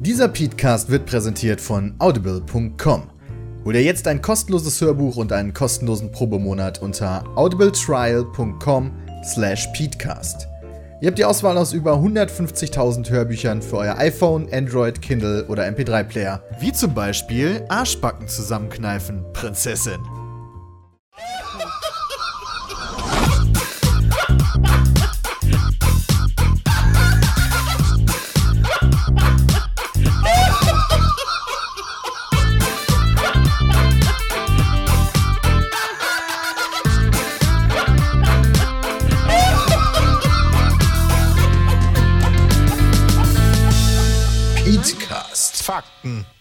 Dieser Podcast wird präsentiert von audible.com. Hol dir jetzt ein kostenloses Hörbuch und einen kostenlosen Probemonat unter audibletrial.com slash peatcast. Ihr habt die Auswahl aus über 150.000 Hörbüchern für euer iPhone, Android, Kindle oder MP3-Player. Wie zum Beispiel Arschbacken zusammenkneifen, Prinzessin.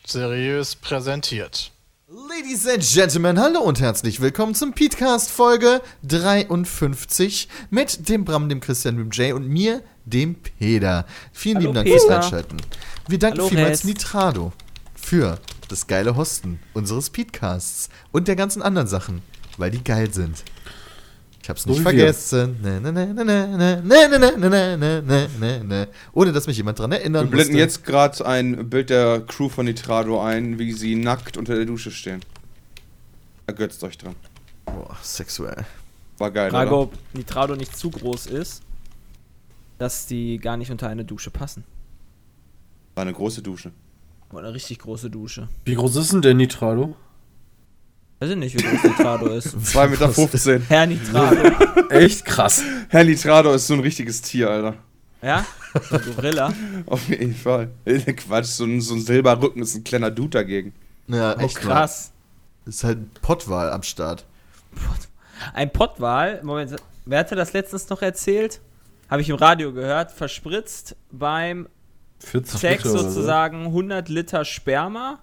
Seriös präsentiert. Ladies and Gentlemen, hallo und herzlich willkommen zum Peatcast Folge 53 mit dem Bram, dem Christian, dem Jay und mir, dem Peter. Vielen Hallo, lieben Dank Peter. fürs Einschalten. Wir danken Hallo, vielmals Res. Nitrado für das geile Hosten unseres Peatcasts und der ganzen anderen Sachen, weil die geil sind. Ich hab's nicht vergessen. Ohne dass mich jemand dran erinnern Wir blenden jetzt gerade ein Bild der Crew von Nitrado ein, wie sie nackt unter der Dusche stehen. Ergötzt euch dran. Boah, sexuell. War geil, Frage, oder? ob Nitrado nicht zu groß ist, dass die gar nicht unter eine Dusche passen. War eine große Dusche. War eine richtig große Dusche. Wie groß ist denn der Nitrado? Weiß ich nicht, wie groß Nitrado ist. 2,15 Meter. 15. Herr Nitrado. Echt krass. Herr Nitrado ist so ein richtiges Tier, Alter. Ja? So ein Gorilla. Auf jeden Fall. Äh, Quatsch, so ein, so ein Silberrücken ist ein kleiner Dude dagegen. Ja, Oh, echt krass. krass. Ist halt ein Pottwal am Start. Ein Pottwal, Moment, wer hatte das letztens noch erzählt? Habe ich im Radio gehört, verspritzt beim 40 Sex sozusagen 100 Liter Sperma.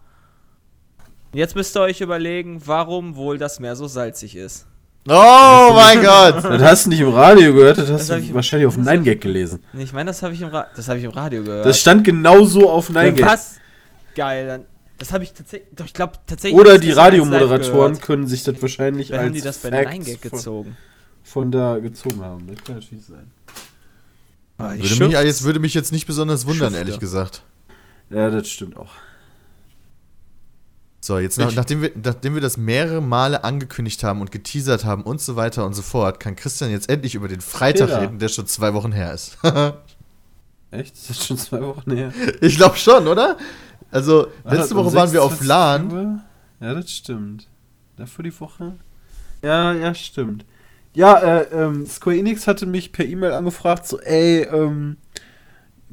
Jetzt müsst ihr euch überlegen, warum wohl das Meer so salzig ist. Oh mein Gott! Das hast du nicht im Radio gehört, das hast Das hab du ich- wahrscheinlich auf Nein Gag gelesen. Nee, Ich meine, das habe ich, im das hab ich im Radio gehört. Das stand genauso auf Nein Gag. Was? Geil, dann. Das habe ich tatsächlich. Doch, ich glaube tatsächlich. Oder die Radiomoderatoren können sich das wahrscheinlich Wer als haben die das bei Fact Nein Gag von, gezogen? von da gezogen haben. Das kann natürlich sein. Ah, ich Würde mich, jetzt würde mich jetzt nicht besonders wundern, Schufte. ehrlich gesagt. Ja, das stimmt auch. So, jetzt nach, nachdem, wir, nachdem wir das mehrere Male angekündigt haben und geteasert haben und so weiter und so fort, kann Christian jetzt endlich über den Freitag Peter. reden, der schon zwei Wochen her ist. Echt? Das ist schon zwei Wochen her. ich glaube schon, oder? Also, letzte Woche waren wir auf 26. LAN. Ja, das stimmt. Dafür die Woche? Ja, ja, stimmt. Ja, äh, ähm, Square Enix hatte mich per E-Mail angefragt, so, ey, ähm,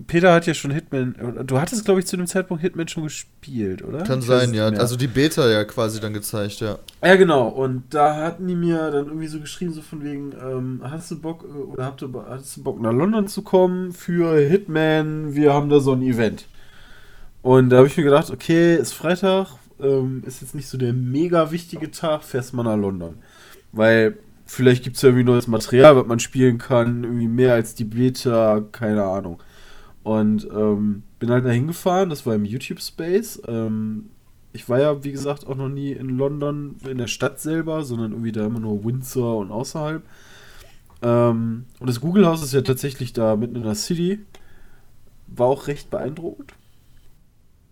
Peter hat ja schon Hitman, du hattest, glaube ich, zu dem Zeitpunkt Hitman schon gespielt, oder? Kann Ich sein, ja. Also die Beta ja quasi dann gezeigt, ja. Ja, genau. Und da hatten die mir dann irgendwie so geschrieben, so von wegen, ähm, hast du Bock, äh, oder habt du, hattest du Bock nach London zu kommen für Hitman? Wir haben da so ein Event. Und da habe ich mir gedacht, okay, ist Freitag, ähm, ist jetzt nicht so der mega wichtige Tag, fährst mal nach London. Weil vielleicht gibt es ja irgendwie neues Material, was man spielen kann, irgendwie mehr als die Beta, keine Ahnung. Und ähm, bin halt da hingefahren, das war im YouTube Space. Ähm, ich war ja, wie gesagt, auch noch nie in London, in der Stadt selber, sondern irgendwie da immer nur Windsor und außerhalb. Ähm, und das Google House ist ja tatsächlich da mitten in der City. War auch recht beeindruckend.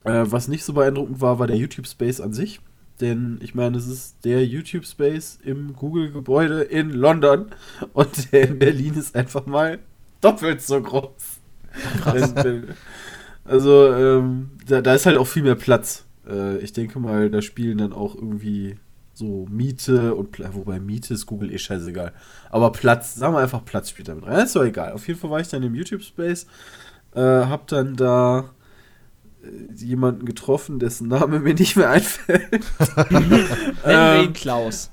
Äh, was nicht so beeindruckend war, war der YouTube Space an sich. Denn ich meine, es ist der YouTube Space im Google-Gebäude in London. Und der in Berlin ist einfach mal doppelt so groß. Denn- Also, ähm, da, da ist halt auch viel mehr Platz. Äh, ich denke mal, da spielen dann auch irgendwie so Miete und wobei Miete ist Google eh scheißegal. Aber Platz, sagen wir einfach Platz spielt damit rein. Ist doch egal. Auf jeden Fall war ich dann im YouTube Space, äh, hab dann da äh, jemanden getroffen, dessen Name mir nicht mehr einfällt. Nennen wir Ähm, ihn Klaus.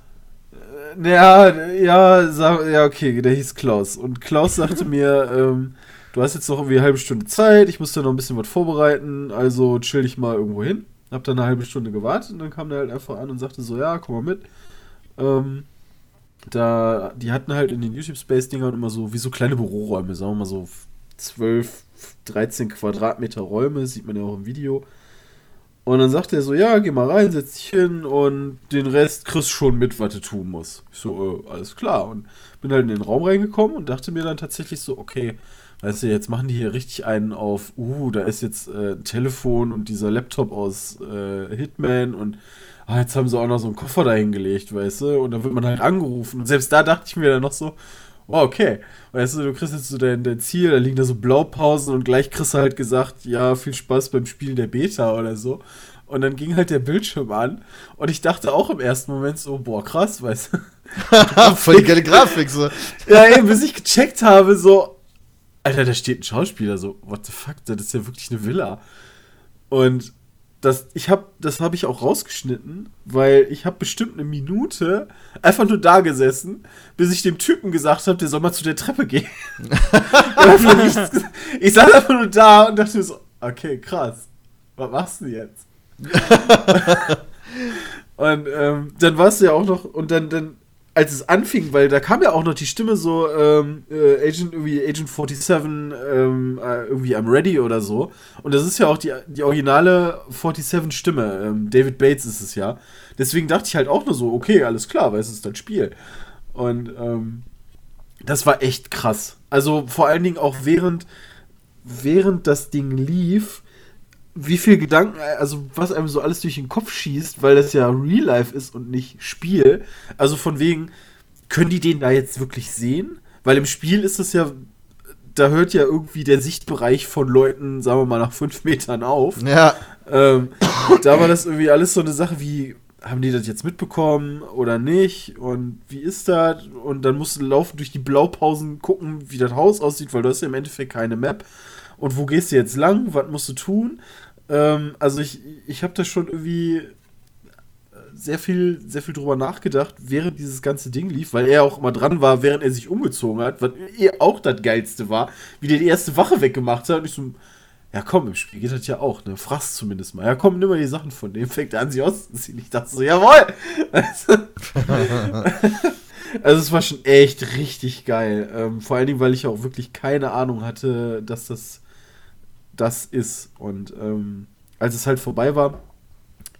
Ja, ja, sag, ja, okay, der hieß Klaus. Und Klaus sagte mir, ähm, du hast jetzt noch irgendwie eine halbe Stunde Zeit, ich muss da noch ein bisschen was vorbereiten, also chill dich mal irgendwo hin. Hab dann eine halbe Stunde gewartet und dann kam der halt einfach an und sagte so, ja, komm mal mit. Ähm, da, die hatten halt in den YouTube-Space-Dingern immer so, wie so kleine Büroräume, sagen wir mal so 12, 13 Quadratmeter Räume, sieht man ja auch im Video. Und dann sagt er so, ja, geh mal rein, setz dich hin und den Rest kriegst schon mit, was du tun musst. Ich so, äh, alles klar. Und bin halt in den Raum reingekommen und dachte mir dann tatsächlich so, okay, Weißt du, jetzt machen die hier richtig einen auf, uh, da ist jetzt äh, ein Telefon und dieser Laptop aus äh, Hitman und ah, jetzt haben sie auch noch so einen Koffer dahingelegt, weißt du, und dann wird man halt angerufen. Und selbst da dachte ich mir dann noch so, oh, okay. Weißt du, du kriegst jetzt so dein, dein Ziel, da liegen da so Blaupausen und gleich kriegst du halt gesagt, ja, viel Spaß beim Spielen der Beta oder so. Und dann ging halt der Bildschirm an und ich dachte auch im ersten Moment so, boah, krass, weißt du. Voll die geile Grafik, so. Ja, eben, bis ich gecheckt habe, so, Alter, da steht ein Schauspieler, so, what the fuck, das ist ja wirklich eine Villa. Und das, ich hab, das habe ich auch rausgeschnitten, weil ich habe bestimmt eine Minute einfach nur da gesessen, bis ich dem Typen gesagt habe, der soll mal zu der Treppe gehen. ich, saß einfach nur da und dachte mir so, okay, krass, was machst du jetzt? und ähm, dann warst du ja auch noch, und dann, dann als es anfing, weil da kam ja auch noch die Stimme so, ähm, äh, Agent, irgendwie Agent 47, ähm, äh, irgendwie I'm ready oder so. Und das ist ja auch die, die originale 47-Stimme. Ähm, David Bates ist es ja. Deswegen dachte ich halt auch nur so, okay, alles klar, weil es ist ein Spiel. Und ähm, das war echt krass. Also vor allen Dingen auch während, während das Ding lief, wie viel Gedanken, also was einem so alles durch den Kopf schießt, weil das ja Real Life ist und nicht Spiel. Also von wegen, können die den da jetzt wirklich sehen? Weil im Spiel ist es ja, da hört ja irgendwie der Sichtbereich von Leuten, sagen wir mal, nach fünf Metern auf. Ja. Ähm, da war das irgendwie alles so eine Sache wie, haben die das jetzt mitbekommen oder nicht? Und wie ist das? Und dann musst du laufen durch die Blaupausen gucken, wie das Haus aussieht, weil du hast ja im Endeffekt keine Map. Und wo gehst du jetzt lang? Was musst du tun? Ähm, also ich, ich habe da schon irgendwie sehr viel, sehr viel drüber nachgedacht, während dieses ganze Ding lief, weil er auch immer dran war, während er sich umgezogen hat, was eh auch das Geilste war, wie der die erste Wache weggemacht hat. Und ich so, ja komm, im Spiel geht das ja auch, ne? Fraß zumindest mal. Ja komm, nimm mal die Sachen von dem, fängt er an, sie auszuziehen. Ich dachte so, jawohl! also es war schon echt richtig geil. Ähm, vor allen Dingen, weil ich auch wirklich keine Ahnung hatte, dass das das ist. Und ähm, als es halt vorbei war,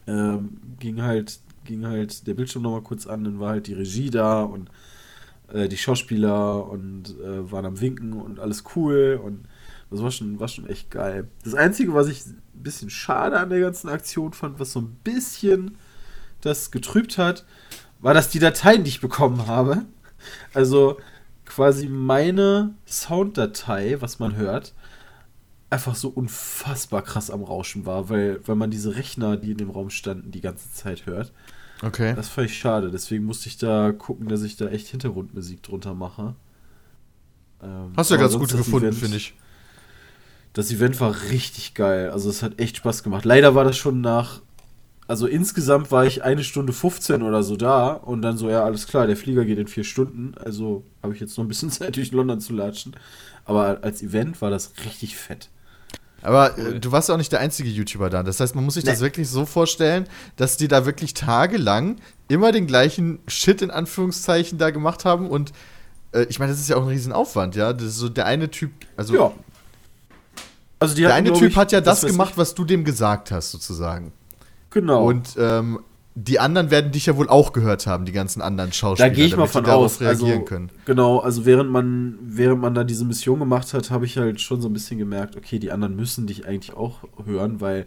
ähm, ging halt ging halt der Bildschirm nochmal kurz an, dann war halt die Regie da und äh, die Schauspieler und äh, waren am Winken und alles cool und das war schon, war schon echt geil. Das Einzige, was ich ein bisschen schade an der ganzen Aktion fand, was so ein bisschen das getrübt hat, war, dass die Dateien, die ich bekommen habe, also quasi meine Sounddatei, was man hört, einfach so unfassbar krass am Rauschen war, weil, weil man diese Rechner, die in dem Raum standen, die ganze Zeit hört. Okay. Das fand ich schade. Deswegen musste ich da gucken, dass ich da echt Hintergrundmusik drunter mache. Ähm, Hast du ja ganz gut gefunden, finde ich. Das Event war richtig geil. Also es hat echt Spaß gemacht. Leider war das schon nach. Also insgesamt war ich eine Stunde 15 oder so da und dann so, ja, alles klar, der Flieger geht in vier Stunden. Also habe ich jetzt noch ein bisschen Zeit durch London zu latschen. Aber als Event war das richtig fett. Aber äh, du warst ja auch nicht der einzige YouTuber da. Das heißt, man muss sich nee. das wirklich so vorstellen, dass die da wirklich tagelang immer den gleichen Shit in Anführungszeichen da gemacht haben. Und äh, ich meine, das ist ja auch ein Riesenaufwand, ja. Das ist so der eine Typ, also. Ja. Also der hatten, eine Typ ich, hat ja das, das gemacht, was du dem gesagt hast, sozusagen. Genau. Und ähm, die anderen werden dich ja wohl auch gehört haben, die ganzen anderen Schauspieler. Da gehe ich mal von aus. Reagieren also, können. Genau, also während man, während man da diese Mission gemacht hat, habe ich halt schon so ein bisschen gemerkt, okay, die anderen müssen dich eigentlich auch hören, weil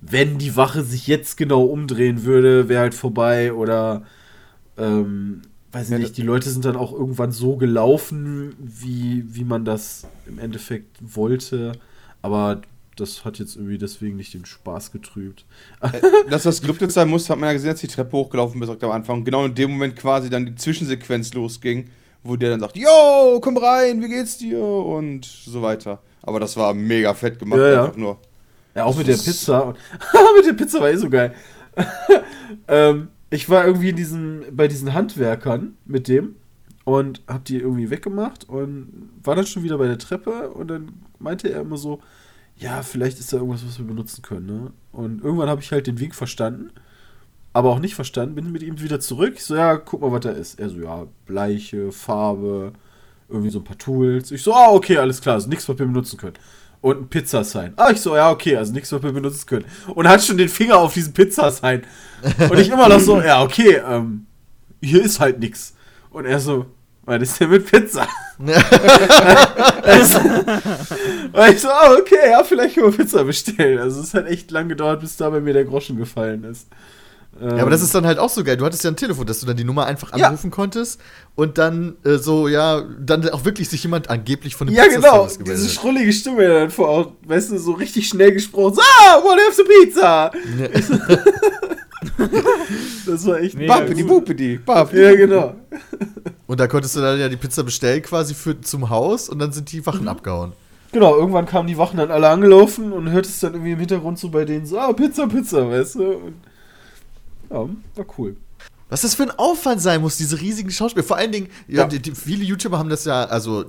wenn die Wache sich jetzt genau umdrehen würde, wäre halt vorbei oder ähm, weiß ich nicht, die Leute sind dann auch irgendwann so gelaufen, wie, wie man das im Endeffekt wollte. Aber das hat jetzt irgendwie deswegen nicht den Spaß getrübt. Äh, dass das gelüftet sein muss, hat man ja gesehen, als die Treppe hochgelaufen ist am Anfang. Genau in dem Moment quasi dann die Zwischensequenz losging, wo der dann sagt, Yo, komm rein, wie geht's dir? Und so weiter. Aber das war mega fett gemacht, ja, ja. einfach nur. Ja, auch mit der Pizza. mit der Pizza war eh so geil. ähm, ich war irgendwie in diesen, bei diesen Handwerkern mit dem und hab die irgendwie weggemacht und war dann schon wieder bei der Treppe und dann meinte er immer so, ja, vielleicht ist da irgendwas, was wir benutzen können. Ne? Und irgendwann habe ich halt den Weg verstanden, aber auch nicht verstanden, bin mit ihm wieder zurück. Ich so, ja, guck mal, was da ist. Er so, ja, Bleiche, Farbe, irgendwie so ein paar Tools. Ich so, ah, okay, alles klar, also nichts, was wir benutzen können. Und ein Pizzasign. Ah, ich so, ja, okay, also nichts, was wir benutzen können. Und hat schon den Finger auf diesen Pizzasign. Und ich immer noch so, ja, okay, ähm, hier ist halt nichts. Und er so, Was ist denn mit Pizza? also, und ich so, ah, okay, ja, vielleicht können wir Pizza bestellen. Also es hat echt lang gedauert, bis da bei mir der Groschen gefallen ist. Ja, aber das ist dann halt auch so geil. Du hattest ja ein Telefon, dass du dann die Nummer einfach Ja. anrufen konntest und dann äh, so, ja, dann auch wirklich sich jemand angeblich von dem Ja, genau. Pizzaservice gemeldet Diese schrullige Stimme dann vor Ort, weißt du, so richtig schnell gesprochen. So, ah, wanna have some pizza? Das war echt gut. Bupidi, Bappidi. Ja, genau. Und da konntest du dann ja die Pizza bestellen quasi für, zum Haus und dann sind die Mhm. Wachen abgehauen. Genau, irgendwann kamen die Wachen dann alle angelaufen und hörtest dann irgendwie im Hintergrund so bei denen so, ah, Pizza, Pizza, weißt du? Und, ja, war cool. Was das für ein Aufwand sein muss, diese riesigen Schauspieler. Vor allen Dingen, ja, Ja. Die, die, viele YouTuber haben das ja, also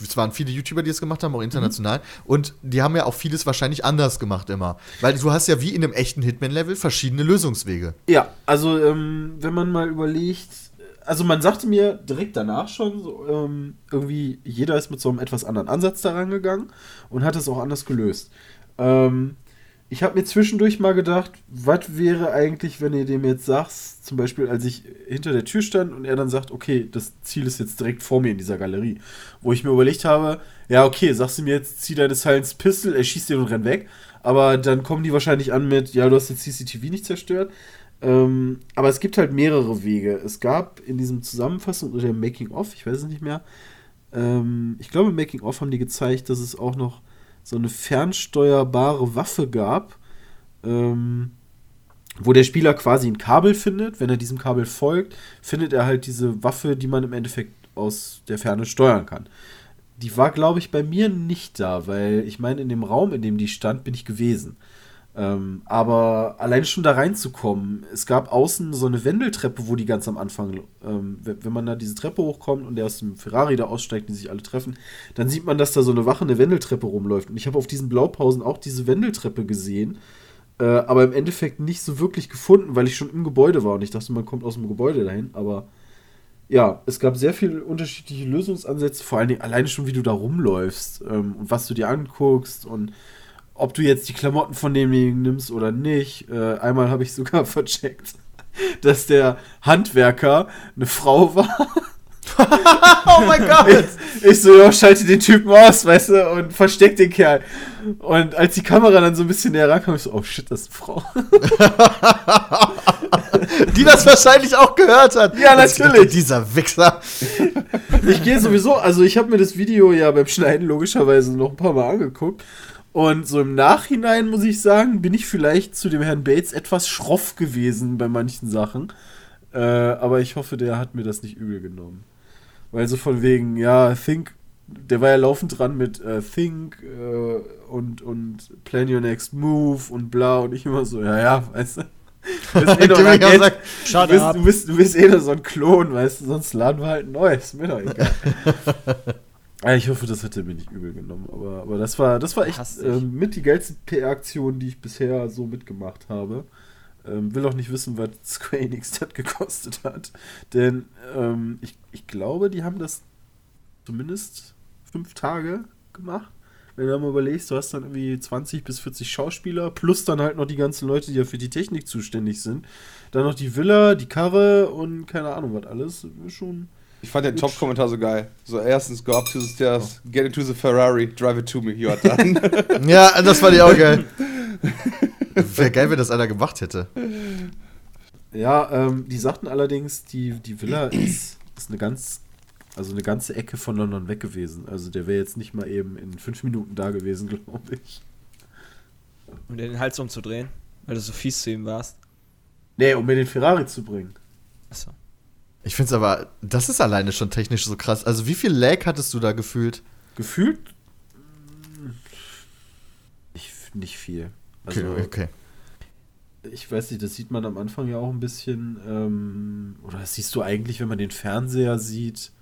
es waren viele YouTuber, die das gemacht haben, auch international. Und die haben ja auch vieles wahrscheinlich anders gemacht immer. Weil du hast ja wie in einem echten Hitman-Level verschiedene Lösungswege. Ja, also ähm, wenn man mal überlegt, also man sagte mir direkt danach schon, so, ähm, irgendwie jeder ist mit so einem etwas anderen Ansatz daran gegangen und hat es auch anders gelöst. Ähm, ich habe mir zwischendurch mal gedacht, was wäre eigentlich, wenn ihr dem jetzt sagst, zum Beispiel als ich hinter der Tür stand und er dann sagt, okay, das Ziel ist jetzt direkt vor mir in dieser Galerie. Wo ich mir überlegt habe, ja okay, sagst du mir jetzt, zieh deine Silence Pistol, er schießt den und rennt weg. Aber dann kommen die wahrscheinlich an mit, ja, du hast jetzt CCTV nicht zerstört. Ähm, aber es gibt halt mehrere Wege. Es gab in diesem Zusammenfassung oder dem Making of, ich weiß es nicht mehr, ähm, ich glaube im Making of haben die gezeigt, dass es auch noch so eine fernsteuerbare Waffe gab, ähm, wo der Spieler quasi ein Kabel findet. Wenn er diesem Kabel folgt, findet er halt diese Waffe, die man im Endeffekt aus der Ferne steuern kann. Die war, glaube ich, bei mir nicht da, weil ich meine, in dem Raum, in dem die stand, bin ich gewesen. Ähm, aber allein schon da reinzukommen, es gab außen so eine Wendeltreppe, wo die ganz am Anfang, ähm, wenn man da diese Treppe hochkommt und der aus dem Ferrari da aussteigt, die sich alle treffen, dann sieht man, dass da so eine Wache eine Wendeltreppe rumläuft. Und ich habe auf diesen Blaupausen auch diese Wendeltreppe gesehen, äh, aber im Endeffekt nicht so wirklich gefunden, weil ich schon im Gebäude war. Und ich dachte, man kommt aus dem Gebäude dahin, aber ja, es gab sehr viele unterschiedliche Lösungsansätze, vor allen Dingen alleine schon, wie du da rumläufst ähm, und was du dir anguckst. Und ob du jetzt die Klamotten von demjenigen nimmst oder nicht. Äh, einmal habe ich sogar vercheckt, dass der Handwerker eine Frau war. Oh mein Gott! Ich, ich so, ja, schalte den Typen aus, weißt du, und versteck den Kerl. Und als die Kamera dann so ein bisschen näher rankam, ich so, oh shit, das ist eine Frau. Die das wahrscheinlich auch gehört hat. Ja, Das ist natürlich. Dieser Wichser. Ich gehe sowieso, also ich habe mir das Video ja beim Schneiden logischerweise noch ein paar Mal angeguckt. Und so im Nachhinein muss ich sagen, bin ich vielleicht zu dem Herrn Bates etwas schroff gewesen bei manchen Sachen. Äh, aber ich hoffe, der hat mir das nicht übel genommen. Weil so von wegen, ja, Think, der war ja laufend dran mit äh, Think äh, und, und Plan Your Next Move und bla und ich immer so, ja, ja, weißt du. Du bist, eh mir ein. Shut du, bist, du, bist, du bist eh nur so ein Klon, weißt du, sonst laden wir halt ein neues. Mir doch egal. Ja, ich hoffe, das hätte mir nicht übel genommen, aber, aber das war, das war echt ähm, mit die geilste PR-Aktion, die ich bisher so mitgemacht habe. Ähm, will auch nicht wissen, was Square Enix das gekostet hat. Denn ähm, ich, ich glaube, die haben das zumindest fünf Tage gemacht. Wenn du mal überlegst, du hast dann irgendwie 20 bis 40 Schauspieler, plus dann halt noch die ganzen Leute, die ja für die Technik zuständig sind. Dann noch die Villa, die Karre und keine Ahnung was alles. Schon. Ich fand den Top-Kommentar so geil. So, erstens, go up to the stairs, get into the Ferrari, drive it to me, you are done. Ja, das fand ich auch geil. Wäre geil, wenn das einer gemacht hätte. Ja, ähm, die sagten allerdings, die, die Villa ist, ist eine ganz, also eine ganze Ecke von London weg gewesen. Also der wäre jetzt nicht mal eben in fünf Minuten da gewesen, glaube ich. Um dir den Hals umzudrehen, weil du so fies zu ihm warst. Nee, um mir den Ferrari zu bringen. Achso. Ich finde es aber, das ist alleine schon technisch so krass. Also, wie viel Lag hattest du da gefühlt? Gefühlt? Ich, nicht viel. Also, Okay, okay. ich weiß nicht, das sieht man am Anfang ja auch ein bisschen, ähm, oder das siehst du eigentlich, wenn man den Fernseher sieht,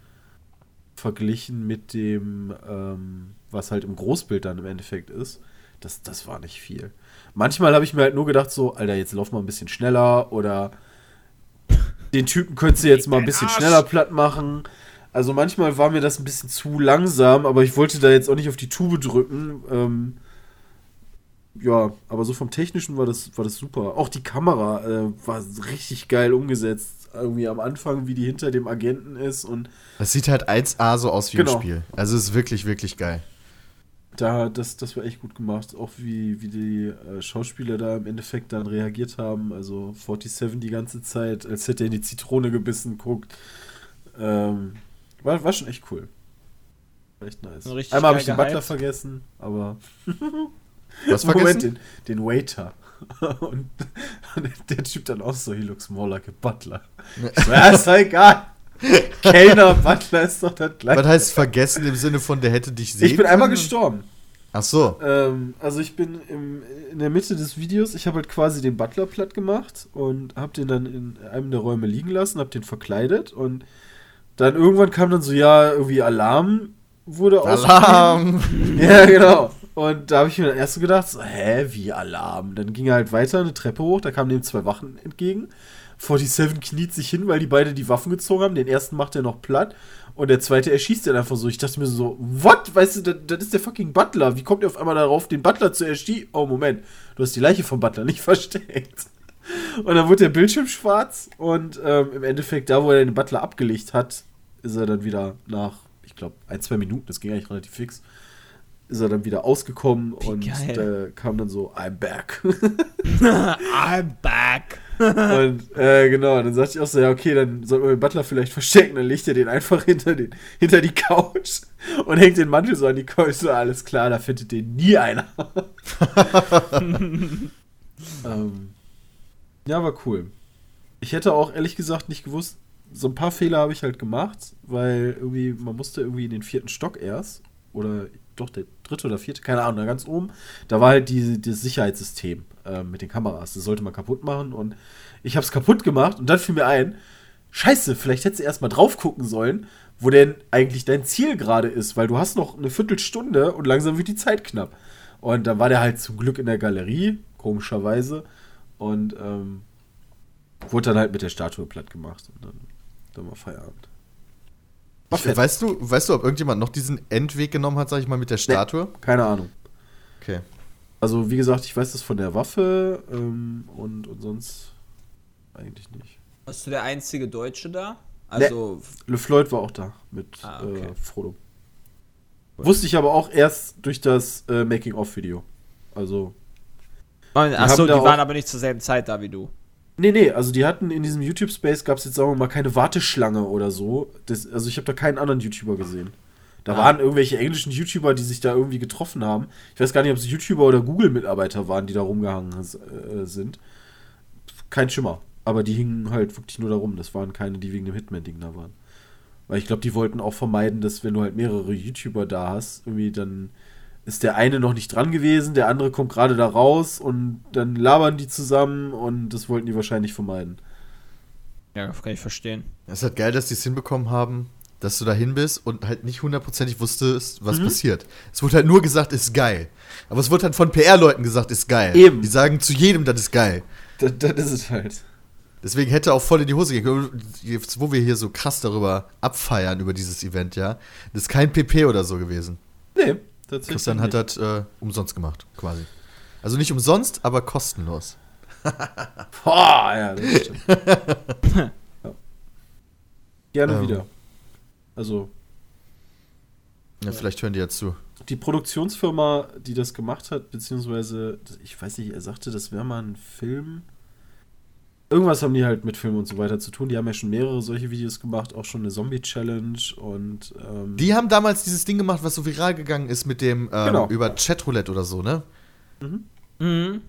verglichen mit dem, ähm, was halt im Großbild dann im Endeffekt ist. Das, das war nicht viel. Manchmal habe ich mir halt nur gedacht, so, Alter, jetzt lauf mal ein bisschen schneller oder den Typen könntest du jetzt mal ein bisschen schneller platt machen. Also manchmal war mir das ein bisschen zu langsam, aber ich wollte da jetzt auch nicht auf die Tube drücken. Ähm, ja, aber so vom Technischen war das, war das super. Auch die Kamera äh, war richtig geil umgesetzt. Irgendwie am Anfang, wie die hinter dem Agenten ist und Das sieht halt 1A so aus wie Genau. ein Spiel. Also es ist wirklich, wirklich geil. Da, das, das war echt gut gemacht. Auch wie, wie die äh, Schauspieler da im Endeffekt dann reagiert haben. Also 47 die ganze Zeit, als hätte er in die Zitrone gebissen, guckt. Ähm, war, war schon echt cool. War echt nice. Richtig Einmal habe ich den Butler gehypt. vergessen, aber Was Moment, vergessen? den, den Waiter. Und, und der Typ dann auch so, he looks more like a Butler. Ich so, ja, ist doch egal. Kellner, Butler ist doch das gleiche. Was heißt vergessen im Sinne von, der hätte dich sehen Ich bin einmal können? gestorben. Ach so. Ähm, also ich bin im, in der Mitte des Videos, ich habe halt quasi den Butler platt gemacht und habe den dann in einem der Räume liegen lassen, habe den verkleidet und dann irgendwann kam dann so, ja, irgendwie Alarm wurde ausgegeben. Alarm! Ja, genau. Und da habe ich mir dann erst so gedacht, so, hä, wie Alarm? Dann ging er halt weiter, eine Treppe hoch, da kamen dem zwei Wachen entgegen. 47 kniet sich hin, weil die beide die Waffen gezogen haben. Den ersten macht er noch platt und der zweite erschießt den einfach so. Ich dachte mir so, what? Weißt du, das, das ist der fucking Butler. Wie kommt ihr auf einmal darauf, den Butler zu erschießen? Oh, Moment, du hast die Leiche vom Butler nicht versteckt. Und dann wurde der Bildschirm schwarz und ähm, im Endeffekt, da wo er den Butler abgelegt hat, ist er dann wieder nach, ich glaube, ein, zwei Minuten, das ging eigentlich relativ fix, ist er dann wieder ausgekommen und geil. da kam dann so, I'm back. I'm back. und äh, genau, dann sagte ich auch so, ja, okay, dann sollten wir den Butler vielleicht verstecken, dann legt er den einfach hinter, den, hinter die Couch und hängt den Mantel so an die Couch, so alles klar, da findet den nie einer. ähm, ja, war cool. Ich hätte auch ehrlich gesagt nicht gewusst, so ein paar Fehler habe ich halt gemacht, weil irgendwie, man musste irgendwie in den vierten Stock erst, oder doch der dritte oder vierte, keine Ahnung, da ganz oben, da war halt die, das Sicherheitssystem äh, mit den Kameras, das sollte man kaputt machen und ich habe es kaputt gemacht und dann fiel mir ein, scheiße, vielleicht hättest du erstmal drauf gucken sollen, wo denn eigentlich dein Ziel gerade ist, weil du hast noch eine Viertelstunde und langsam wird die Zeit knapp. Und dann war der halt zum Glück in der Galerie, komischerweise, und ähm, wurde dann halt mit der Statue platt gemacht und dann, dann war Feierabend. War fett. Weißt du, weißt du, ob irgendjemand noch diesen Endweg genommen hat, sag ich mal, mit der Statue? Keine Ahnung. Okay. Also, wie gesagt, ich weiß das von der Waffe ähm, und, und sonst eigentlich nicht. Warst du der einzige Deutsche da? Also, Le Floyd war auch da mit Ah, okay. äh, Frodo. Wusste ich aber auch erst durch das äh, Making-of-Video. Also, achso, die da waren auch- aber nicht zur selben Zeit da wie du. Nee, nee, also die hatten in diesem YouTube-Space gab es jetzt, sagen wir mal, keine Warteschlange oder so. Das, also ich habe da keinen anderen YouTuber gesehen. Da Ah. waren irgendwelche englischen YouTuber, die sich da irgendwie getroffen haben. Ich weiß gar nicht, ob es YouTuber oder Google-Mitarbeiter waren, die da rumgehangen äh, sind. Kein Schimmer. Aber die hingen halt wirklich nur da rum. Das waren keine, die wegen dem Hitman-Ding da waren. Weil ich glaube, die wollten auch vermeiden, dass wenn du halt mehrere YouTuber da hast, irgendwie dann ist der eine noch nicht dran gewesen, der andere kommt gerade da raus und dann labern die zusammen und das wollten die wahrscheinlich vermeiden. Ja, kann ich verstehen. Es ist halt geil, dass die es hinbekommen haben, dass du da hin bist und halt nicht hundertprozentig wusstest, was Mhm. passiert. Es wurde halt nur gesagt, ist geil. Aber es wurde halt von PR-Leuten gesagt, ist geil. Eben. Die sagen zu jedem, das ist geil. Das, das ist es halt. Deswegen hätte auch voll in die Hose gehen können. Jetzt, wo wir hier so krass darüber abfeiern, über dieses Event, ja. Das ist kein PP oder so gewesen. Nee, tatsächlich. Christian hat das äh, umsonst gemacht, quasi. Also nicht umsonst, aber kostenlos. Boah, ja, das stimmt. ja. Gerne Ähm. wieder. Also, Ja, vielleicht hören die jetzt zu. die Produktionsfirma, die das gemacht hat, beziehungsweise, ich weiß nicht, er sagte, das wäre mal ein Film. Irgendwas haben die halt mit Film und so weiter zu tun. Die haben ja schon mehrere solche Videos gemacht, auch schon eine Zombie-Challenge und. Ähm, Die haben damals dieses Ding gemacht, was so viral gegangen ist mit dem ähm, Genau. über Chatroulette oder so, ne? Mhm.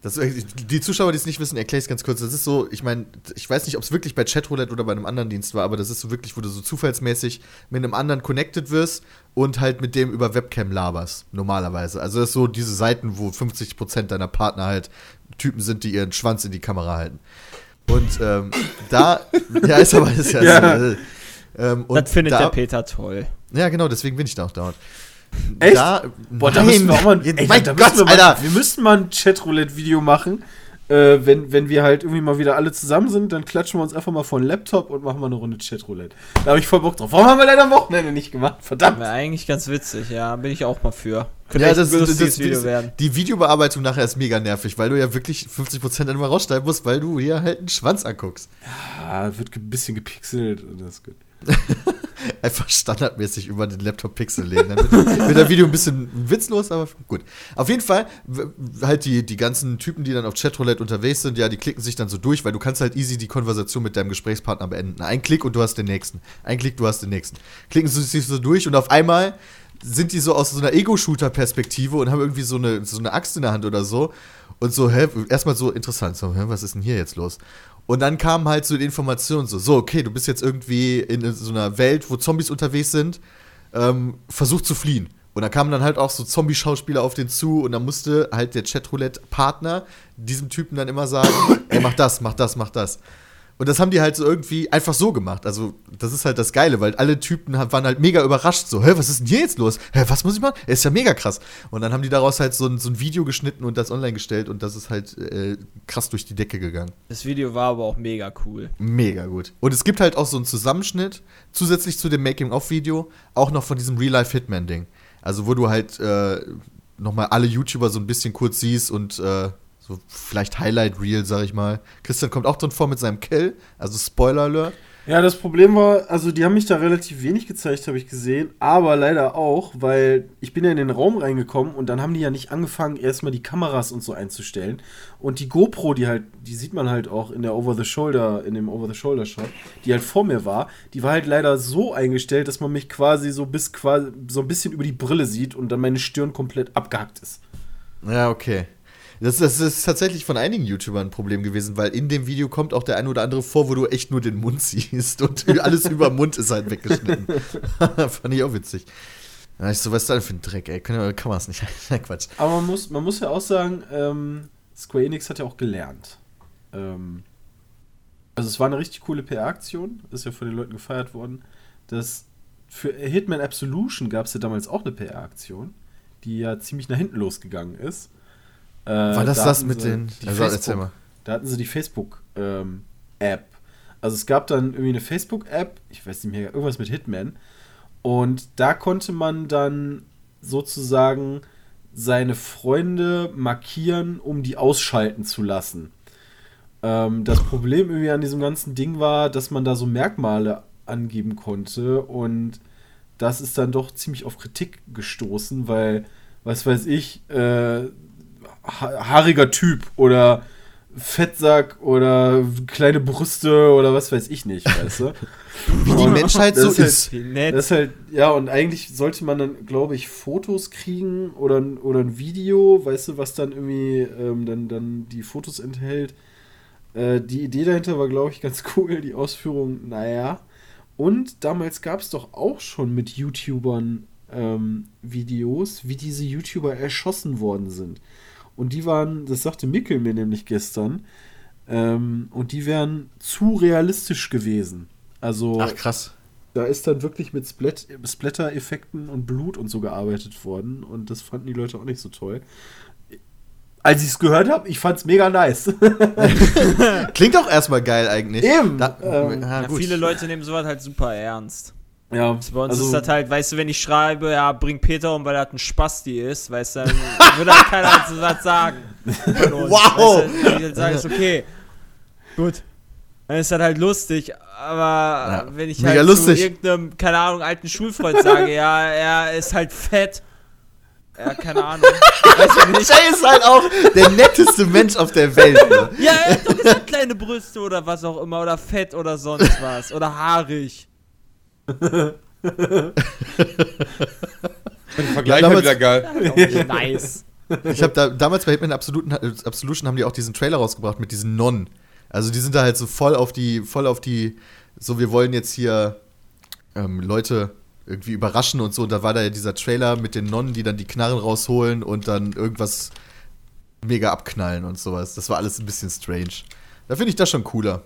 Das, die Zuschauer, die es nicht wissen, erkläre ich es ganz kurz. Das ist so, ich meine, ich weiß nicht, ob es wirklich bei Chatroulette oder bei einem anderen Dienst war, aber das ist so wirklich, wo du so zufallsmäßig mit einem anderen connected wirst und halt mit dem über Webcam laberst, normalerweise. Also das ist so diese Seiten, wo 50% deiner Partner halt Typen sind, die ihren Schwanz in die Kamera halten. Und ähm, da, ja, ist aber ist ja, Ja. so, äh, ähm, und Das findet da, der Peter toll. Ja, genau, deswegen bin ich da auch dauernd. Echt? Da, Boah, da müssen wir auch mal, ey, mein da Gott, müssen wir mal, Alter. Wir müssten mal ein Chatroulette-Video machen. Äh, wenn, wenn wir halt irgendwie mal wieder alle zusammen sind, dann klatschen wir uns einfach mal vor den Laptop und machen mal eine Runde Chatroulette. Da habe ich voll Bock drauf. Warum haben wir das am Wochenende nicht gemacht? Verdammt. Wäre eigentlich ganz witzig, ja, bin ich auch mal für. Ja, echt das, ein das, das, Video werden. die Videobearbeitung nachher ist mega nervig, weil du ja wirklich 50% dann immer rausschneiden musst, weil du hier halt einen Schwanz anguckst. Ah, wird ein bisschen gepixelt und das ist gut. Einfach standardmäßig über den Laptop Pixel legen. Dann wird, das Video ein bisschen witzlos, aber gut. Auf jeden Fall, halt die, die ganzen Typen, die dann auf Chatroulette unterwegs sind, ja, die klicken sich dann so durch, weil du kannst halt easy die Konversation mit deinem Gesprächspartner beenden. Ein Klick und du hast den nächsten. Ein Klick, du hast den nächsten. Klicken sie sich so durch und auf einmal sind die so aus so einer Ego-Shooter-Perspektive und haben irgendwie so eine, so eine Axt in der Hand oder so. Und so, hä, erstmal so interessant, so, hä, was ist denn hier jetzt los? Und dann kamen halt so die Informationen so, so, okay, du bist jetzt irgendwie in so einer Welt, wo Zombies unterwegs sind, ähm, versuch zu fliehen. Und da kamen dann halt auch so Zombie-Schauspieler auf den zu und dann musste halt der Chatroulette-Partner diesem Typen dann immer sagen, ey, mach das, mach das, mach das. Und das haben die halt so irgendwie einfach so gemacht. Also, das ist halt das Geile, weil alle Typen waren halt mega überrascht. So, hä, was ist denn hier jetzt los? Hä, was muss ich machen? Er ist ja mega krass. Und dann haben die daraus halt so ein, so ein Video geschnitten und das online gestellt und das ist halt äh, krass durch die Decke gegangen. Das Video war aber auch mega cool. Mega gut. Und es gibt halt auch so einen Zusammenschnitt, zusätzlich zu dem Making-of-Video, auch noch von diesem Real-Life-Hitman-Ding. Also, wo du halt äh, nochmal alle YouTuber so ein bisschen kurz siehst und äh, so vielleicht Highlight-Reel, sag ich mal. Christian kommt auch drin vor mit seinem Kill, also Spoiler-Alert. Ja, das Problem war, also die haben mich da relativ wenig gezeigt, habe ich gesehen, aber leider auch, weil ich bin ja in den Raum reingekommen und dann haben die ja nicht angefangen, erstmal die Kameras und so einzustellen. Und die GoPro, die halt, die sieht man halt auch in der Over-the-Shoulder, in dem Over-the-Shoulder-Shot, die halt vor mir war, die war halt leider so eingestellt, dass man mich quasi so bis quasi so ein bisschen über die Brille sieht und dann meine Stirn komplett abgehackt ist. Ja, okay. Das, das ist tatsächlich von einigen YouTubern ein Problem gewesen, weil in dem Video kommt auch der eine oder andere vor, wo du echt nur den Mund siehst und alles über Mund ist halt weggeschnitten. Fand ich auch witzig. Ja, ich so, was ist das denn für ein Dreck, ey? Kann, kann man es nicht. Nein, Quatsch. Aber man muss, man muss ja auch sagen, ähm, Square Enix hat ja auch gelernt. Ähm, also es war eine richtig coole PR-Aktion, ist ja von den Leuten gefeiert worden. Das für Hitman Absolution gab es ja damals auch eine PR-Aktion, die ja ziemlich nach hinten losgegangen ist. Äh, War das da das hatten mit sie den. die Also, erzähl Facebook- mal. Da hatten sie die Facebook-App. also es gab dann irgendwie eine Facebook-App, ich weiß nicht mehr, irgendwas mit Hitman. Und da konnte man dann sozusagen seine Freunde markieren, um die ausschalten zu lassen. Ähm, das Problem irgendwie an diesem ganzen Ding war, dass man da so Merkmale angeben konnte und das ist dann doch ziemlich auf Kritik gestoßen, weil, was weiß ich, äh, haariger Typ oder Fettsack oder kleine Brüste oder was weiß ich nicht, weißt du? Wie die Menschheit so ist halt- ist. Nett. Das ist halt, ja, und eigentlich sollte man dann, glaube ich, Fotos kriegen oder, ein- oder ein Video, weißt du, was dann irgendwie ähm, dann, dann die Fotos enthält. Äh, die Idee dahinter war, glaube ich, ganz cool, die Ausführung, naja. Und damals gab es doch auch schon mit YouTubern ähm, Videos, wie diese YouTuber erschossen worden sind. Und die waren, das sagte Mickel mir nämlich gestern, ähm, und die wären zu realistisch gewesen. Also Ach, krass. da ist dann wirklich mit Splat Splatter-Effekten und Blut und so gearbeitet worden und das fanden die Leute auch nicht so toll. Als ich es gehört habe, ich fand es mega nice. Klingt auch erstmal geil eigentlich. Eben, Da, ähm, ja, viele Leute nehmen sowas halt super ernst. Ja, Bei uns also, ist das halt, weißt du, wenn ich schreibe, ja, bring Peter um, weil er ein Spasti ist, weißt du, dann würde halt keiner so was sagen. Wow. Weißt du, wenn ich halt sage, ist okay. Gut. Dann ist das halt lustig, aber Ja, wenn ich halt lustig. zu irgendeinem, keine Ahnung, alten Schulfreund sage, ja, er ist halt fett. Ja, keine Ahnung. Weiß ich nicht. Jay ist halt auch der netteste Mensch auf der Welt. Ne? Ja, er hat doch gesagt, kleine Brüste oder was auch immer, oder fett oder sonst was. Oder haarig. Den Vergleich Ja, ja, damals- wieder geil. nice. Ich habe da damals bei Hitman Absoluten, Absolution haben die auch diesen Trailer rausgebracht mit diesen Nonnen. Also die sind da halt so voll auf die, voll auf die, so wir wollen jetzt hier ähm, Leute irgendwie überraschen und so. Und da war da ja dieser Trailer mit den Nonnen, die dann die Knarren rausholen und dann irgendwas mega abknallen und sowas. Das war alles ein bisschen strange. Da finde ich das schon cooler.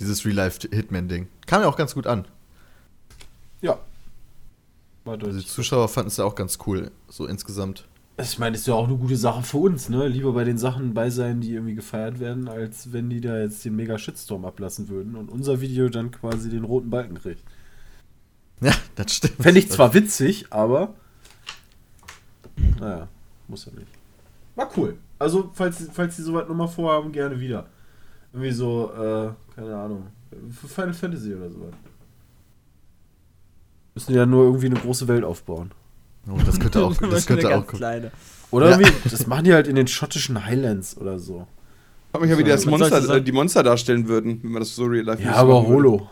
Dieses Real-Life-Hitman-Ding. Kam ja auch ganz gut an. ja. War Also die. Zuschauer fanden es ja auch ganz cool, so insgesamt. Ich meine, ist ja auch eine gute Sache für uns, ne? Lieber bei den Sachen bei sein, die irgendwie gefeiert werden, als wenn die da jetzt den mega Shitstorm ablassen würden und unser Video dann quasi den roten Balken kriegt. Ja, das stimmt. Fände ich zwar witzig, aber. Naja, muss ja nicht. War cool. Also, falls, falls die soweit nochmal vorhaben, gerne wieder. Irgendwie so, äh, keine Ahnung. Für Final Fantasy oder sowas. Müssen ja nur irgendwie eine große Welt aufbauen. Oh, das könnte auch, das könnte auch kleine. Oder Ja. irgendwie, das machen die halt in den schottischen Highlands oder so. Ich frag mich ja, wie die das Monster, äh, die Monster darstellen würden, wenn man das so real life Ja, aber Holo.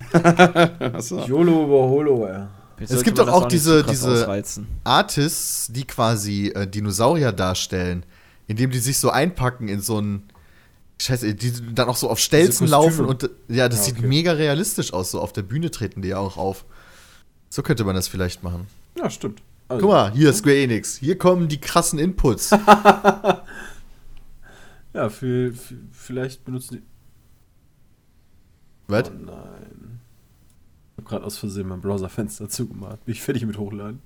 Achso. YOLO über Holo, ey. Jetzt Es gibt doch auch nicht diese- krass diese- ausreizen. Artists, die quasi äh, Dinosaurier darstellen, indem die sich so einpacken in so ein Scheiße, die dann auch so auf Stelzen laufen und ja, das Ja, sieht okay. mega realistisch aus. So auf der Bühne treten die ja auch auf. So könnte man das vielleicht machen. Ja, stimmt. Also, Guck mal, hier Square Enix. Hier kommen die krassen Inputs. Ja, für, für, vielleicht benutzen die. Was? Oh nein. Ich hab gerade aus Versehen mein Browserfenster zugemacht. Bin ich fertig mit Hochladen?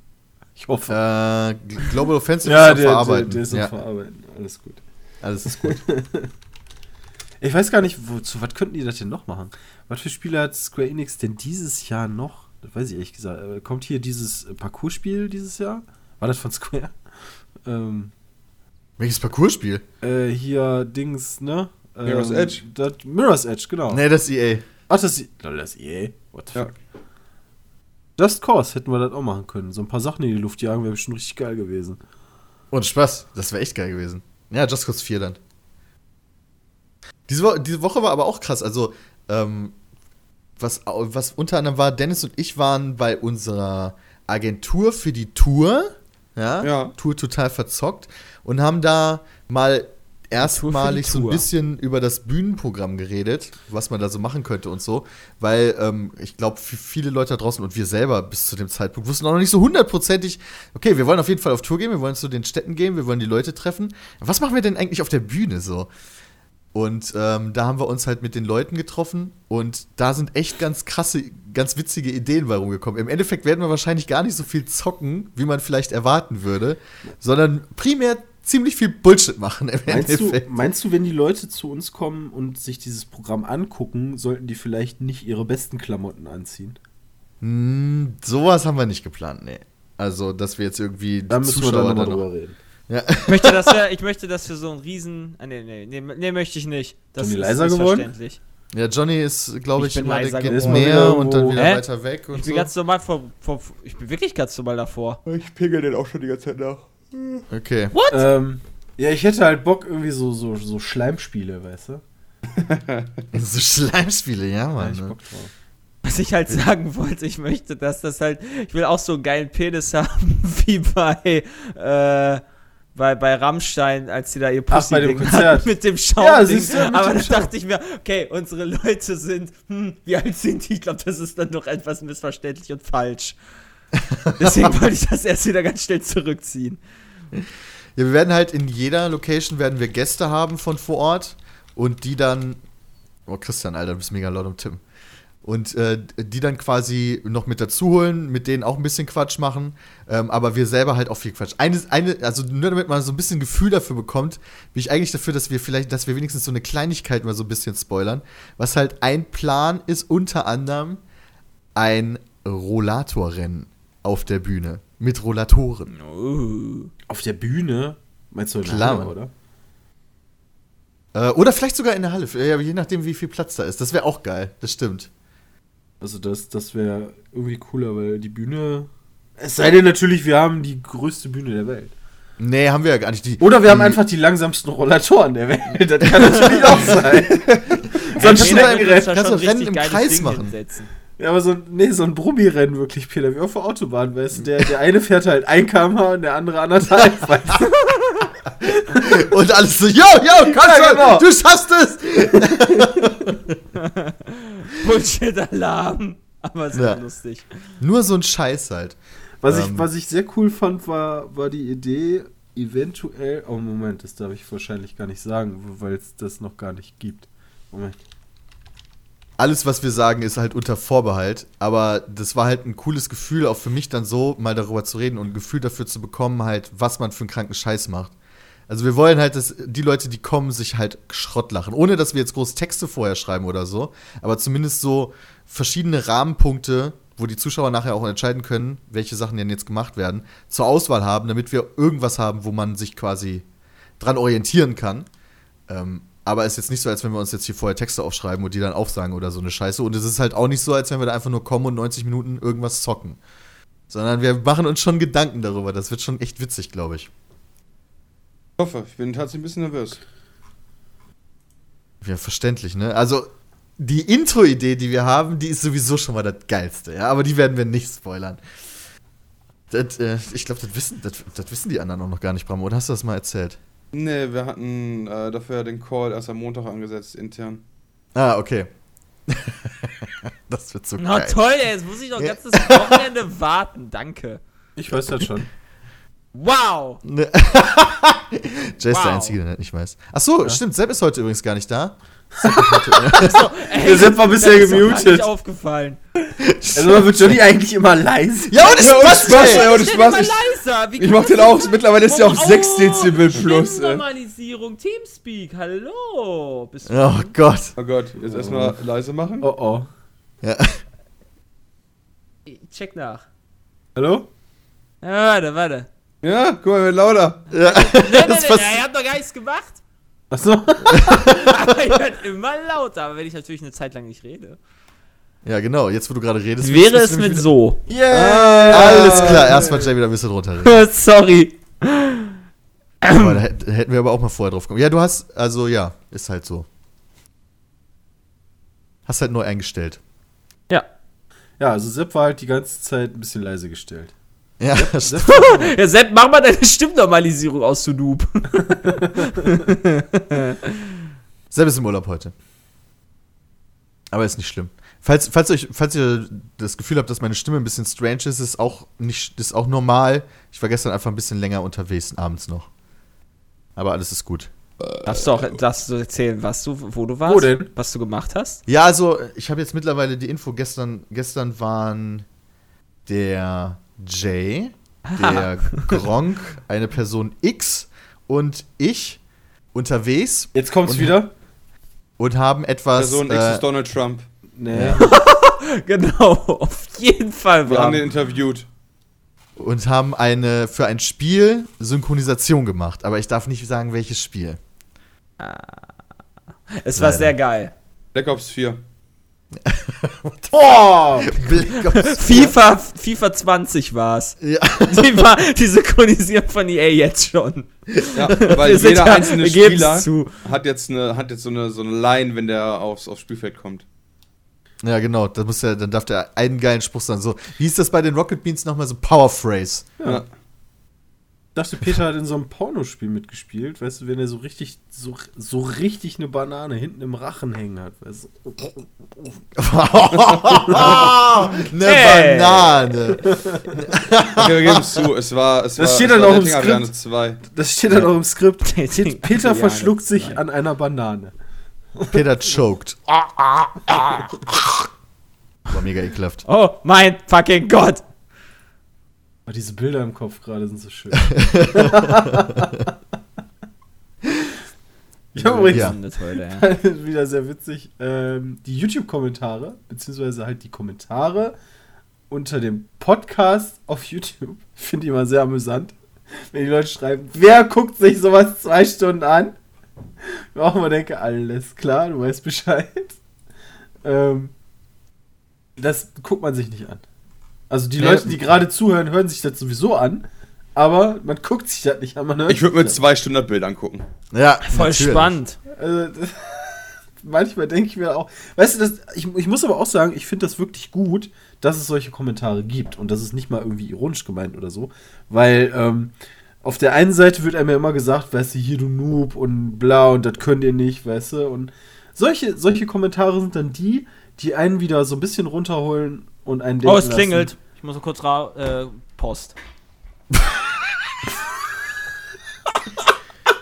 Ich hoffe. Äh, Global Offensive ja, ist der, der, Verarbeiten. der ist am ja, Verarbeiten. Alles gut. alles ist gut. Ich weiß gar nicht, wozu, was könnten die das denn noch machen? Was für Spiele hat Square Enix denn dieses Jahr noch? Das weiß ich ehrlich gesagt. Äh, Kommt hier dieses äh, Parcours-Spiel dieses Jahr? War das von Square? Ähm, Welches Parcours-Spiel? äh, hier Dings, ne? Ähm, Mirror's Edge. Das, Mirror's Edge, genau. Nee, das ist EA. Ach, das ist. Lol, das ist EA. What the Ja. fuck? Just Cause hätten wir das auch machen können. So ein paar Sachen in die Luft jagen wäre bestimmt richtig geil gewesen. Und Spaß. Das wäre echt geil gewesen. Ja, Just Cause 4 dann. Diese, Wo diese Woche war aber auch krass. Also, ähm, was, was unter anderem war, Dennis und ich waren bei unserer Agentur für die Tour. Ja, Ja. Tour total verzockt. Und haben da mal erstmalig so ein bisschen über das Bühnenprogramm geredet, was man da so machen könnte und so. Weil ähm, ich glaube, viele Leute da draußen und wir selber bis zu dem Zeitpunkt wussten auch noch nicht so hundertprozentig, okay, wir wollen auf jeden Fall auf Tour gehen, wir wollen zu den Städten gehen, wir wollen die Leute treffen. Was machen wir denn eigentlich auf der Bühne so? Und ähm, da haben wir uns halt mit den Leuten getroffen und da sind echt ganz krasse, ganz witzige Ideen bei rumgekommen. Im Endeffekt werden wir wahrscheinlich gar nicht so viel zocken, wie man vielleicht erwarten würde, sondern primär ziemlich viel Bullshit machen im Meinst du, Endeffekt. meinst du, wenn die Leute zu uns kommen und sich dieses Programm angucken, sollten die vielleicht nicht ihre besten Klamotten anziehen? Hm, sowas haben wir nicht geplant, nee. Also, dass wir jetzt irgendwie Da müssen wir dann Zuschauer nochmal dann noch- drüber reden. Ja. Ich möchte, dass wir, ich möchte, dass wir so einen riesen. Ah, nee, nee, nee, nee, möchte ich nicht. Das Johnny ist leiser geworden? ja, Johnny ist, glaube ich, Ich bin immer, geht wieder und dann wieder Hä? weiter weg und Ich bin so. ganz normal vor, vor. Ich bin wirklich ganz normal davor. Ich pegel den auch schon die ganze Zeit nach. Okay. Ähm, ja, ich hätte halt Bock irgendwie so, so, so Schleimspiele, weißt du? So Schleimspiele, ja, Mann. hätte ich ne? Bock drauf. Was ich halt sagen wollte, ich möchte, dass das halt. Ich will auch so einen geilen Penis haben, wie bei. Äh, bei, bei Rammstein, als sie da ihr Ach, bei dem hatten mit dem Schaum. Ja, siehst du, Aber Schaum. dachte ich mir, okay, unsere Leute sind, hm, wie alt sind die? Ich glaube, das ist dann doch etwas missverständlich und falsch. Deswegen wollte ich das erst wieder ganz schnell zurückziehen. Ja, wir werden halt in jeder Location werden wir Gäste haben von vor Ort und die dann. Oh, Christian, Alter, du bist mega laut am Tim. Und äh, die dann quasi noch mit dazu holen, mit denen auch ein bisschen Quatsch machen, ähm, aber wir selber halt auch viel Quatsch. Eine, eine, also nur damit man so ein bisschen Gefühl dafür bekommt, bin ich eigentlich dafür, dass wir vielleicht, dass wir wenigstens so eine Kleinigkeit mal so ein bisschen spoilern. Was halt ein Plan ist, unter anderem ein Rollatorrennen auf der Bühne. Mit Rollatoren. Uh. Auf der Bühne? Meinst du in Klar, Halle, oder? Äh, oder vielleicht sogar in der Halle, ja, je nachdem, wie viel Platz da ist. Das wäre auch geil, das stimmt. Also das, das wäre irgendwie cooler, weil die Bühne. Es sei denn natürlich, wir haben die größte Bühne der Welt. Nee, haben wir ja gar nicht. Die, Oder wir haben einfach die langsamsten Rollatoren der Welt. Das kann natürlich auch sein. so ein Peter Schnellrennen. wird Kannst du Rennen im Kreis machen. Hinsetzen. Ja, aber so ein, nee, so ein Brummi-Rennen wirklich, Peter, wie auf der Autobahn, weißt du? Der, der eine fährt halt 1 km/h und der andere anderthalb. weißt du? Und alles so, yo, yo, kannst Ja, du, genau. du schaffst es! Bullshit-Alarm. Aber sehr Ja. lustig. Nur so ein Scheiß halt. Was, Ähm. ich, was ich sehr cool fand, war, war die Idee, eventuell. Oh, Moment, das darf ich wahrscheinlich gar nicht sagen, weil es das noch gar nicht gibt. Moment. alles, was wir sagen, ist halt unter Vorbehalt. Aber das war halt ein cooles Gefühl, auch für mich dann so mal darüber zu reden und ein Gefühl dafür zu bekommen, halt, was man für einen kranken Scheiß macht. Also wir wollen halt, dass die Leute, die kommen, sich halt Schrott lachen. Ohne, dass wir jetzt groß Texte vorher schreiben oder so. Aber zumindest so verschiedene Rahmenpunkte, wo die Zuschauer nachher auch entscheiden können, welche Sachen denn jetzt gemacht werden, zur Auswahl haben, damit wir irgendwas haben, wo man sich quasi dran orientieren kann. Ähm, aber es ist jetzt nicht so, als wenn wir uns jetzt hier vorher Texte aufschreiben und die dann aufsagen oder so eine Scheiße. Und es ist halt auch nicht so, als wenn wir da einfach nur kommen und 90 Minuten irgendwas zocken. Sondern wir machen uns schon Gedanken darüber. Das wird schon echt witzig, glaube ich. Ich hoffe, ich bin tatsächlich ein bisschen nervös. Ja, verständlich, ne? Also, die Intro-Idee, die wir haben, die ist sowieso schon mal das Geilste, ja? Aber die werden wir nicht spoilern. Das, äh, ich glaube, das wissen, das, das wissen die anderen auch noch gar nicht, Bram. Oder hast du das mal erzählt? Nee, wir hatten äh, dafür den Call erst am Montag angesetzt, intern. Ah, okay. das wird so Na geil. toll, ey, jetzt muss ich noch ganzes Wochenende warten. Danke. Ich weiß das schon. Wow! Ne. Jay ist Wow. der Einzige, der das nicht weiß. Ach so, stimmt. Sepp ist heute übrigens gar nicht da. Ey, Wir sind mal bisher das ist gemutet. nicht aufgefallen. Also wird Johnny eigentlich immer leise. Ja, und ist Ja, Spaß, ey? ey, und Ich Spaß. Ich, leiser. Ich mach den auch, mittlerweile ist der auf Oh, 6 Dezibel plus, ey. Stimmnormalisierung, Teamspeak, hallo. Bist du Oh Gott. Oh Gott, jetzt erstmal leise machen. Oh oh. Ja. Check nach. Hallo? Ja, warte, warte. Ja, guck mal, wird lauter. ja. Nein, nein, Das nein, ihr habt doch gar nichts gemacht. Achso. Aber ihr werdet immer lauter, aber wenn ich natürlich eine Zeit lang nicht rede. ja, genau. Jetzt, wo du gerade redest. Wäre es mit so. wieder- Alles klar. Erstmal Jay wieder ein bisschen runterreden. Sorry. Aber da hätt- hätten wir aber auch mal vorher drauf kommen. Ja, du hast, also ja, ist halt so. Hast halt neu eingestellt. Ja. Ja, also Sepp war halt die ganze Zeit ein bisschen leise gestellt. Ja, Sepp, Ja, Sepp, mach mal deine Stimmnormalisierung aus, du Noob. Sepp ist im Urlaub heute. Aber ist nicht schlimm. Falls, falls, euch, falls ihr das Gefühl habt, dass meine Stimme ein bisschen strange ist, ist auch, nicht, ist auch normal. Ich war gestern einfach ein bisschen länger unterwegs, abends noch. Aber alles ist gut. Darfst du auch darfst du erzählen, was du, wo du warst? Wo denn? Was du gemacht hast? Ja, also ich habe jetzt mittlerweile die Info. Gestern, gestern waren der Jay, der Gronk, eine Person X und ich unterwegs Jetzt kommt's Und- wieder. und haben etwas. Person X äh, ist Donald Trump. Nee. Genau, auf jeden Fall. Wir haben den interviewt. und haben eine für ein Spiel Synchronisation gemacht. Aber ich darf nicht sagen, welches Spiel. Es war Leider. sehr geil. Black Ops 4. Boah! FIFA, FIFA 20 war's. Ja. Die, war, die synchronisieren von EA jetzt schon. Ja, weil jeder ja- einzelne Spieler zu. hat jetzt, eine, hat jetzt so, eine, so eine Line, wenn der aufs, aufs Spielfeld kommt. ja, genau. Da muss der, dann darf der einen geilen Spruch sagen. So, wie hieß das bei den Rocket Beans nochmal? So Power Phrase. Ja. Ich dachte, Peter hat in so einem Pornospiel mitgespielt, weißt du, wenn er so richtig, so, so richtig eine Banane hinten im Rachen hängen hat, weißt du. Eine Hey. Banane. Okay, wir geben es zu. Es war, es Das war, steht es dann war auch im Ariane 2. Das steht dann auch im Skript. Peter Ariane verschluckt sich zwei. an einer Banane. Peter choked. War mega ekelhaft. Oh mein fucking Gott. Aber diese Bilder im Kopf gerade sind so schön. ich habe übrigens Ja. Wieder sehr witzig. Ähm, die YouTube-Kommentare, beziehungsweise halt die Kommentare unter dem Podcast auf YouTube, finde ich immer sehr amüsant. Wenn die Leute schreiben, wer guckt sich sowas zwei Stunden an? Ich auch mal denke, alles klar, du weißt Bescheid. Ähm, das guckt man sich nicht an. Also die. Leute, die gerade zuhören, hören sich das sowieso an, aber man guckt sich das nicht an. Man hört Ich würde mir das. zwei Stunden das Bild angucken. Ja, Voll natürlich. spannend. Also, das- manchmal denke ich mir auch, weißt du, das, ich, ich muss aber auch sagen, ich finde das wirklich gut, dass es solche Kommentare gibt und das ist nicht mal irgendwie ironisch gemeint oder so, weil ähm, auf der einen Seite wird einem ja immer gesagt, weißt du, hier du Noob und bla und das könnt ihr nicht, weißt du, und solche, solche Kommentare sind dann die, die einen wieder so ein bisschen runterholen und einen denken Oh, es lassen, klingelt. Ich muss noch kurz ra äh, Post.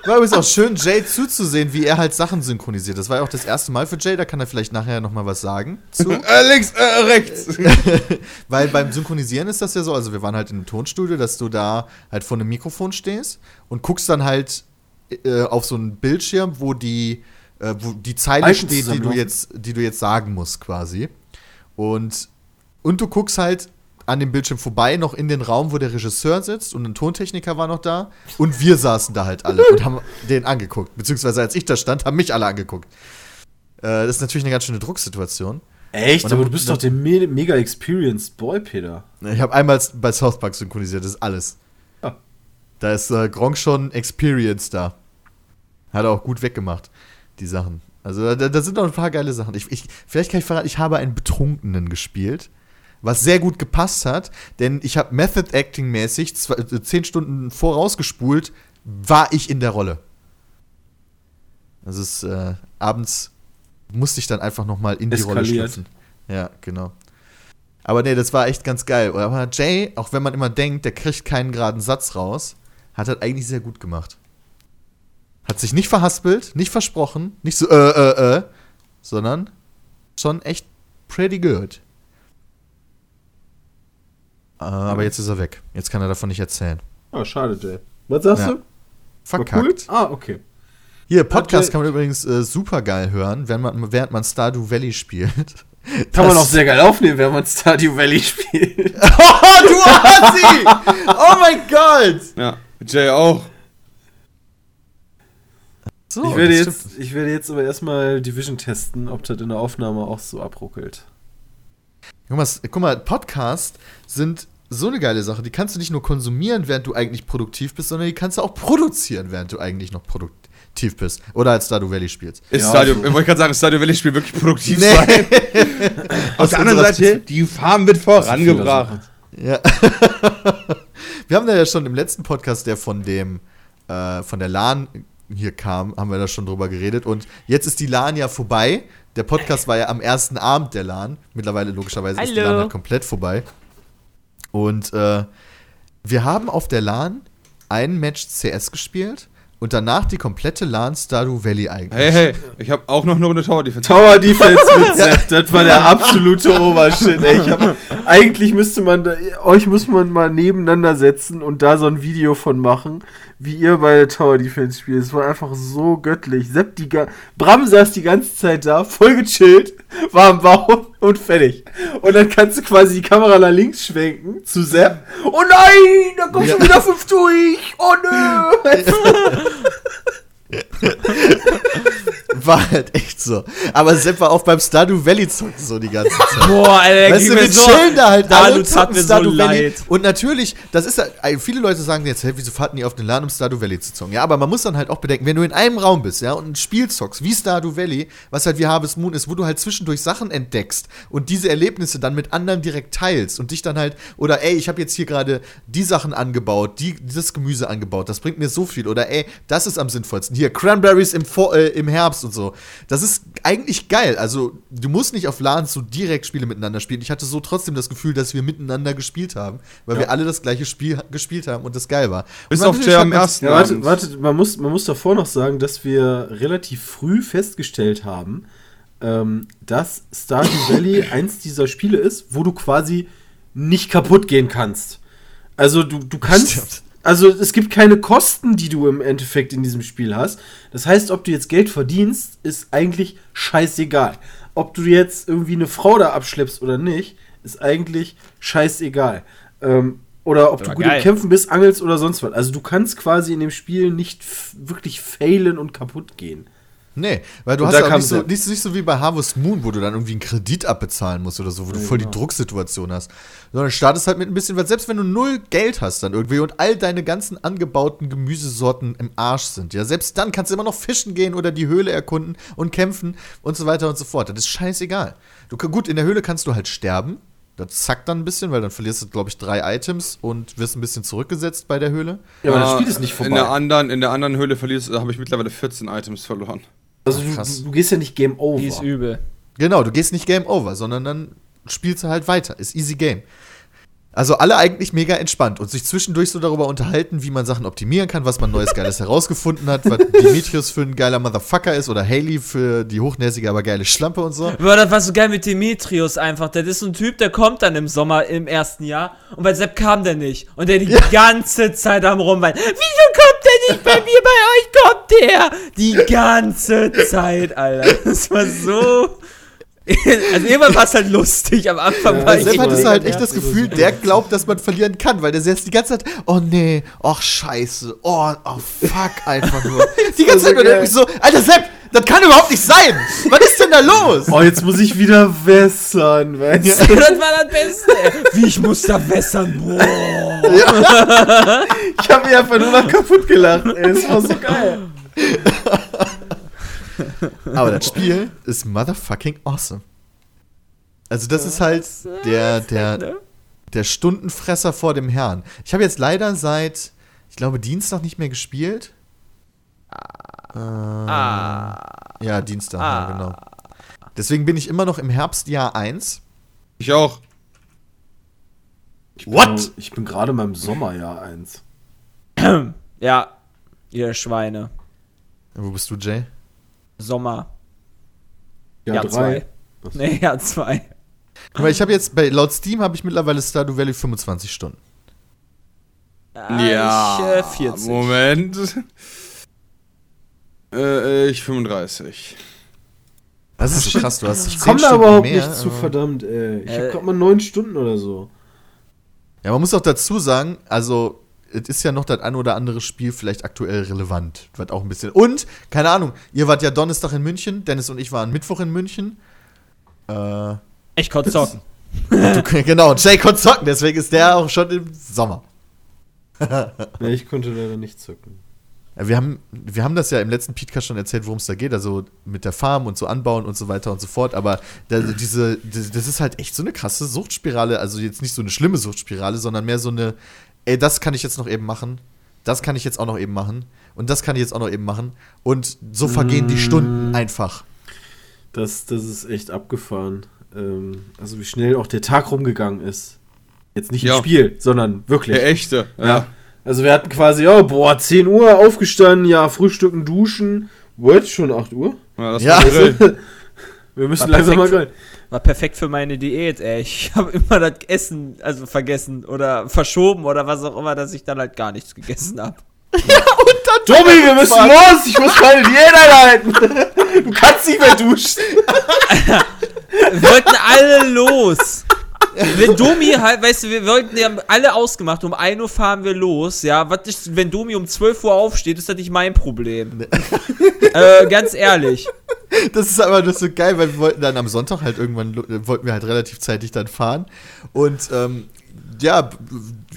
war übrigens auch schön, Jay zuzusehen, wie er halt Sachen synchronisiert. Das war ja auch das erste Mal für Jay, da kann er vielleicht nachher noch mal was sagen zu. Äh, links, äh, rechts. Weil beim Synchronisieren ist das ja so, also wir waren halt in einem Tonstudio, dass du da halt vor einem Mikrofon stehst und guckst dann halt äh, auf so einen Bildschirm, wo die, äh, wo die Zeile Icons steht, die du, jetzt, die du jetzt sagen musst quasi. Und, und du guckst halt an dem Bildschirm vorbei, noch in den Raum, wo der Regisseur sitzt und ein Tontechniker war noch da. Und wir saßen da halt alle und haben den angeguckt. Beziehungsweise als ich da stand, haben mich alle angeguckt. Äh, das ist natürlich eine ganz schöne Drucksituation. Echt? Aber du bist doch der me mega experienced Boy, Peter. Ich habe einmal bei South Park synchronisiert, das ist alles. Ah. Da ist äh, Gronk schon Experience da. Hat er auch gut weggemacht, die Sachen. Also da, da sind noch ein paar geile Sachen. Ich, ich, vielleicht kann ich verraten, ich habe einen Betrunkenen gespielt, was sehr gut gepasst hat, denn ich habe Method Acting mäßig zwei, äh, zehn Stunden vorausgespult, war ich in der Rolle. Also es äh, abends musste ich dann einfach noch mal in die Rolle Eskaliert. schlüpfen. Ja, genau. Aber nee, das war echt ganz geil. Aber Jay, auch wenn man immer denkt, der kriegt keinen geraden Satz raus, hat das eigentlich sehr gut gemacht. Hat sich nicht verhaspelt, nicht versprochen, nicht so äh, äh, äh, sondern schon echt pretty good. Äh, aber jetzt ist er weg. Jetzt kann er davon nicht erzählen. Ah, schade, Jay. Was sagst Ja. du? Verkackt. Ah, okay. Hier, Podcast kann man übrigens äh, super geil hören, wenn man, während man Stardew Valley spielt. Kann man auch sehr geil aufnehmen, wenn man Stardew Valley spielt. Oh, du Assi! Oh mein Gott! Ja, Jay auch. So, ich, werde jetzt, stimmt. ich werde jetzt aber erstmal Division testen, ob das in der Aufnahme auch so abruckelt. Guck mal, guck mal, Podcasts sind so eine geile Sache. Die kannst du nicht nur konsumieren, während du eigentlich produktiv bist, sondern die kannst du auch produzieren, während du eigentlich noch produktiv bist. Oder als Stardew Valley spielst. Ist Ja, Stadio, so. ich wollte gerade sagen, Stadio Valley spielt wirklich produktiv Nee. sein. Auf der anderen Seite, die Farm wird vorangebracht. Ja. wir haben da ja schon im letzten Podcast, der von dem, äh, von der LAN hier kam, haben wir da schon drüber geredet. Und jetzt ist die LAN ja vorbei. Der Podcast war ja am ersten Abend der LAN. Mittlerweile logischerweise ist die Hallo. LAN halt komplett vorbei. Und äh, wir haben auf der LAN ein Match CS gespielt und danach die komplette LAN Stardew Valley eigentlich. Hey, hey, ich habe auch noch eine Runde Tower Defense. Tower Defense mit Sepp, das war der absolute Obershit, ey. Ich hab, eigentlich müsste man, da, euch muss man mal nebeneinander setzen und da so ein Video von machen, wie ihr bei Tower Defense spielt. Es war einfach so göttlich. Sepp, die, ga- Bram saß die ganze Zeit da, voll gechillt, war am Bau und fertig. Und dann kannst du quasi die Kamera nach links schwenken zu Sepp. Oh nein, da kommt schon wieder fünf durch. Oh nö. War halt echt so. Aber Sepp war auch beim Stardew Valley zocken so die ganze Zeit. Boah, Alter, Weißt du, wir chillen da halt da alle tut's- hat mir so Stardew Valley. leid. Und natürlich, das ist halt, viele Leute sagen jetzt, hey, wieso fahrten die auf den Laden, um Stardew Valley zu zocken? Ja, aber man muss dann halt auch bedenken, wenn du in einem Raum bist, ja, und ein Spiel zockst, wie Stardew Valley, was halt wie Harvest Moon ist, wo du halt zwischendurch Sachen entdeckst und diese Erlebnisse dann mit anderen direkt teilst und dich dann halt, oder ey, ich habe jetzt hier gerade die Sachen angebaut, die, dieses Gemüse angebaut, das bringt mir so viel. Oder ey, das ist am sinnvollsten. Hier, Cranberries im, Vor äh, im Herbst und so. Das ist eigentlich geil. Also, du musst nicht auf LANs so direkt Spiele miteinander spielen. Ich hatte so trotzdem das Gefühl, dass wir miteinander gespielt haben, weil wir alle das gleiche Spiel gespielt haben und das geil war. Bis auf der am ersten Ja, warte, Abend. warte, man muss, man muss davor noch sagen, dass wir relativ früh festgestellt haben, ähm, dass Stardew Valley eins dieser Spiele ist, wo du quasi nicht kaputt gehen kannst. Also du, du kannst. Stimmt. Also es gibt keine Kosten, die du im Endeffekt in diesem Spiel hast. Das heißt, ob du jetzt Geld verdienst, ist eigentlich scheißegal. Ob du jetzt irgendwie eine Frau da abschleppst oder nicht, ist eigentlich scheißegal. Ähm, oder ob du gut im geil. Kämpfen bist, angelst oder sonst was. Also du kannst quasi in dem Spiel nicht wirklich failen und kaputt gehen. Nee, weil du Und hast ja auch nicht so, nicht, nicht so wie bei Harvest Moon, wo du dann irgendwie einen Kredit abbezahlen musst oder so, wo du voll die Drucksituation hast. Sondern startest halt mit ein bisschen, weil selbst wenn du null Geld hast dann irgendwie und all deine ganzen angebauten Gemüsesorten im Arsch sind, ja, selbst dann kannst du immer noch fischen gehen oder die Höhle erkunden und kämpfen und so weiter und so fort. Das ist scheißegal. Du, gut, in der Höhle kannst du halt sterben. Das zackt dann ein bisschen, weil dann verlierst du, glaube ich, drei Items und wirst ein bisschen zurückgesetzt bei der Höhle. Ja, aber das Ah, Spiel ist nicht In der vorbei. anderen, in der anderen Höhle verlierst, habe ich mittlerweile 14 Items verloren. Also du, krass. du, du gehst ja nicht Game Over. Die ist übel. Genau, du gehst nicht Game Over, sondern dann spielst du halt weiter. Ist easy Game. Also alle eigentlich mega entspannt und sich zwischendurch so darüber unterhalten, wie man Sachen optimieren kann, was man Neues Geiles herausgefunden hat, was Demetrius für ein geiler Motherfucker ist oder Haley für die hochnäsige, aber geile Schlampe und so. Boah, das war so geil mit Demetrius einfach. Das ist so ein Typ, der kommt dann im Sommer im ersten Jahr und bei Sepp kam der nicht. Und der die ganze Zeit am Rumweinen. Wieso kommt der nicht bei mir? Bei euch kommt der! Die ganze Zeit, Alter. Das war so. Also irgendwann war es halt lustig. Am Anfang Ja, war ich Sepp hatte halt echt das Gefühl, der glaubt, dass man verlieren kann, weil der jetzt die ganze Zeit, oh nee, ach scheiße, oh, oh fuck, einfach nur. Die ganze Zeit irgendwie so, Alter Sepp, das kann überhaupt nicht sein. Was ist denn da los? Oh, jetzt muss ich wieder wässern, weißt Das war das Beste. Wie ich muss da wässern. Boah. Ich habe mich einfach nur noch kaputt gelacht, ey. Das war so geil. Aber das Spiel ist motherfucking awesome. Also das ist halt der, der, ne? der Stundenfresser vor dem Herrn. Ich habe jetzt leider seit, ich glaube, Dienstag nicht mehr gespielt. Ah. Ja, Dienstag, Ah. ja, genau. Deswegen bin ich immer noch im Herbstjahr 1. Ich auch. Ich bin, What? Ich bin gerade mal im Sommerjahr 1. Ja, ihr Schweine. Wo bist du, Jay? Sommer. Ja, Ja, drei. zwei. Nee, ja, zwei. Aber ich habe jetzt, bei laut Steam habe ich mittlerweile Stardew Valley 25 Stunden. Ja. Ich, äh, 40. Moment. Äh, ich 35. Das ist so krass, du hast Ich 10 komme da überhaupt mehr, nicht zu, verdammt, ey. Ich Äh, habe gerade mal neun Stunden oder so. Ja, man muss auch dazu sagen, also es ist ja noch das ein oder andere Spiel vielleicht aktuell relevant. Was auch ein bisschen. Und, keine Ahnung, ihr wart ja Donnerstag in München, Dennis und ich waren Mittwoch in München. Äh, Ich konnte zocken. du, genau, Jay konnte zocken, deswegen ist der auch schon im Sommer. Nee, ich konnte leider nicht zocken. Ja, wir, haben, wir haben das ja im letzten Podcast schon erzählt, worum es da geht, also mit der Farm und so anbauen und so weiter und so fort. Aber da, diese, das das ist halt echt so eine krasse Suchtspirale. Also jetzt nicht so eine schlimme Suchtspirale, sondern mehr so eine, ey, das kann ich jetzt noch eben machen, das kann ich jetzt auch noch eben machen und das kann ich jetzt auch noch eben machen. Und so vergehen die Stunden einfach. Das, das ist echt abgefahren. Ähm, also wie schnell auch der Tag rumgegangen ist. Jetzt nicht Ja. im Spiel, sondern wirklich. Der echte. Ja. Also wir hatten quasi, ja, boah, 10 Uhr aufgestanden, ja, frühstücken, duschen. What? Schon 8 Uhr? Ja, das Ja. war. Wir müssen War langsam mal perfekt. War perfekt für meine Diät, ey. Ich habe immer das Essen, also vergessen oder verschoben oder was auch immer, dass ich dann halt gar nichts gegessen habe. Tobi, wir müssen los! Ich muss meine Diät einhalten! Du kannst nicht mehr duschen! Wir wollten alle los. Wenn Domi halt, weißt du, wir wollten, wir haben alle ausgemacht, um 1 Uhr fahren wir los, ja. Was ist, wenn Domi um 12 Uhr aufsteht, ist das nicht mein Problem. äh, ganz ehrlich. Das ist aber das so geil, weil wir wollten dann am Sonntag halt irgendwann, äh, wollten wir halt relativ zeitig dann fahren. Und ähm, ja,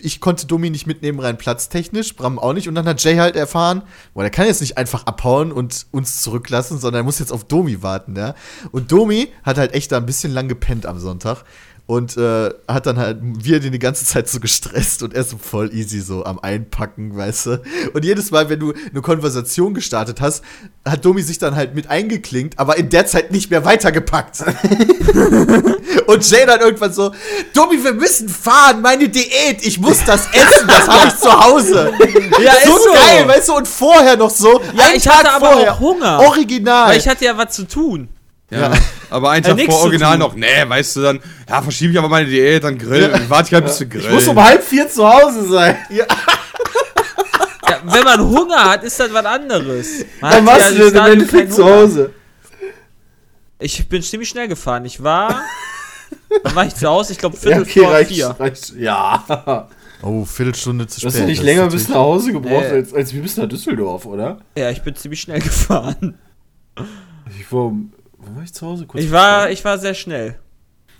ich konnte Domi nicht mitnehmen, rein platztechnisch, Bram auch nicht. Und dann hat Jay halt erfahren, boah, der kann jetzt nicht einfach abhauen und uns zurücklassen, sondern er muss jetzt auf Domi warten, ja. Und Domi hat halt echt da ein bisschen lang gepennt am Sonntag. Und äh, hat dann halt wir den die ganze Zeit so gestresst und er so voll easy so am Einpacken, weißt du. Und jedes Mal, wenn du eine Konversation gestartet hast, hat Domi sich dann halt mit eingeklinkt, aber in der Zeit nicht mehr weitergepackt. und Jay dann irgendwann so, Domi, wir müssen fahren, meine Diät, ich muss das essen, das habe ich zu Hause. Ja, so ist so. geil, weißt du, und vorher noch so, Ja, ich hatte aber vorher, auch Hunger. Original. Weil ich hatte ja was zu tun. Ja. Aber einen Äh, Tag vor zu Original noch, nee, weißt du dann, ja, verschiebe ich aber meine Diät, dann grill. Dann warte ich halt bis du grill. Ich muss um halb vier zu Hause sein. Ja, wenn man Hunger hat, ist das was anderes. Man Dann ja du denn im Endeffekt zu. Hause. Ich bin ziemlich schnell gefahren. Ich war. Wann war ich zu Hause? Ich glaube, Ja, Viertel okay, vor reicht, vier. reicht. Ja. oh, Viertelstunde zu Du spät. hast ja nicht länger bis nach Hause gebraucht, Nee. als, als wir bis nach Düsseldorf, oder? Ja, ich bin ziemlich schnell gefahren. Ich war, wo war ich zu Hause? Kurz Ich war, ich war sehr schnell.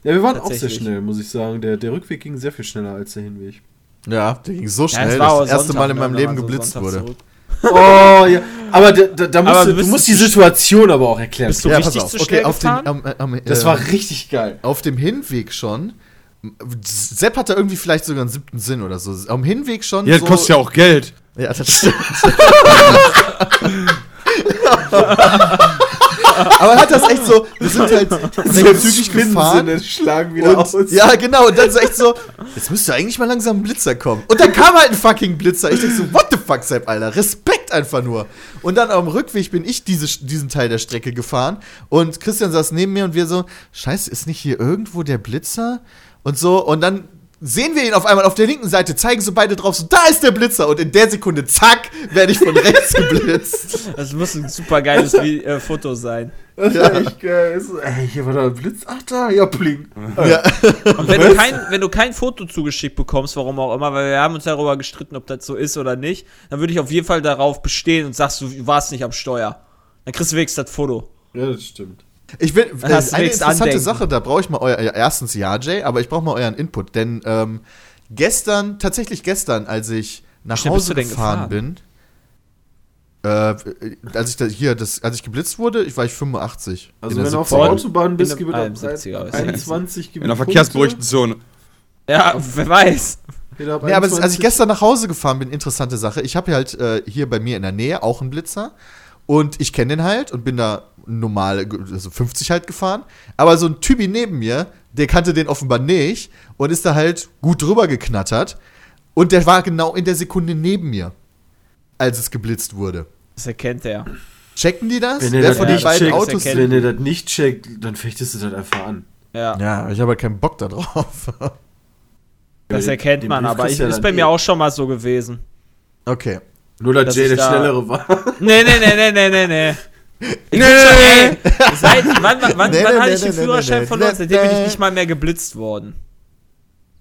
Ja, wir waren auch sehr schnell, muss ich sagen. Der, der Rückweg ging sehr viel schneller als der Hinweg. Ja, der ging so Ja, schnell, es dass war auch das erste Sonntag, Mal in ne, meinem Leben so geblitzt Sonntag wurde. zurück- Oh, ja. Aber da, da, da musst Aber du, du musst zu die Situation aber auch erklären. Bist du Ja, richtig pass zu auf. schnell Okay, auf gefahren? am, am, Das äh, war richtig geil. auf dem Hinweg schon. Sepp hatte irgendwie vielleicht sogar einen siebten Sinn oder so. Am Hinweg schon. Ja, das so, kostet ja auch Geld. Ja, das stimmt. aber er hat das echt so, wir sind halt zügig gefahren. Spinnensinne schlagen wieder aus. Und, ja, genau, und dann so echt so, jetzt müsste eigentlich mal langsam ein Blitzer kommen. Und dann kam halt ein fucking Blitzer. Ich denke so, what the fuck, Sepp, Alter, Respekt einfach nur. Und dann am Rückweg bin ich diese, diesen Teil der Strecke gefahren und Christian saß neben mir und wir so, scheiße, ist nicht hier irgendwo der Blitzer? Und so, und dann sehen wir ihn auf einmal auf der linken Seite, zeigen so beide drauf, so, da ist der Blitzer. Und in der Sekunde, zack, werde ich von rechts geblitzt. Das muss ein super geiles äh, Foto sein. Das ist echt geil. Ey, hier war da ein Blitz. Ach da, ja, bling. Ja. Und wenn du, kein, wenn du kein Foto zugeschickt bekommst, warum auch immer, weil wir haben uns darüber gestritten, ob das so ist oder nicht, dann würde ich auf jeden Fall darauf bestehen und sagst, du warst nicht am Steuer. Dann kriegst du wenigstens das Foto. Ja, das stimmt. Ich will, du eine interessante Andenken. Sache, da brauche ich mal euer, ja, erstens ja, Jay, aber ich brauche mal euren Input, denn ähm, gestern, tatsächlich gestern, als ich nach schnell bist Hause gefahren bin, äh, als ich da, hier, das, als ich geblitzt wurde, ich war ich 85. Also, wenn du auf der. Autobahn bist, In gib einem mir doch 71er, weiß ich 21 gib In der verkehrsberuhigten Zone. Ja, wer weiß. Ab Nee, aber als ich 21. gestern nach Hause gefahren bin, interessante Sache. Ich habe halt äh, hier bei mir in der Nähe auch einen Blitzer und ich kenne den halt und bin da normal, also 50 halt gefahren. Aber so ein Typi neben mir, der kannte den offenbar nicht und ist da halt gut drüber geknattert und der war genau in der Sekunde neben mir, als es geblitzt wurde. Das erkennt er. Checken die das? Wenn er Wer das von den nicht beiden checkt, Autos wenn er das nicht checkt, dann fechtest du das einfach an. Ja, Ja, ich habe halt keinen Bock da drauf. das Den- erkennt den man, aber ich, ist bei eh. mir auch schon mal so gewesen. Okay. Nur, dass Das Jay der da- Schnellere war. Nee, nee, nee, nee, nee, nee, nee. Ich bin schon, ey, seit, wann, wann, wann, Nee, wann nee, hatte nee, ich den nee, Führerschein nee, verloren? nee, Seitdem bin ich nee. nicht mal mehr geblitzt worden.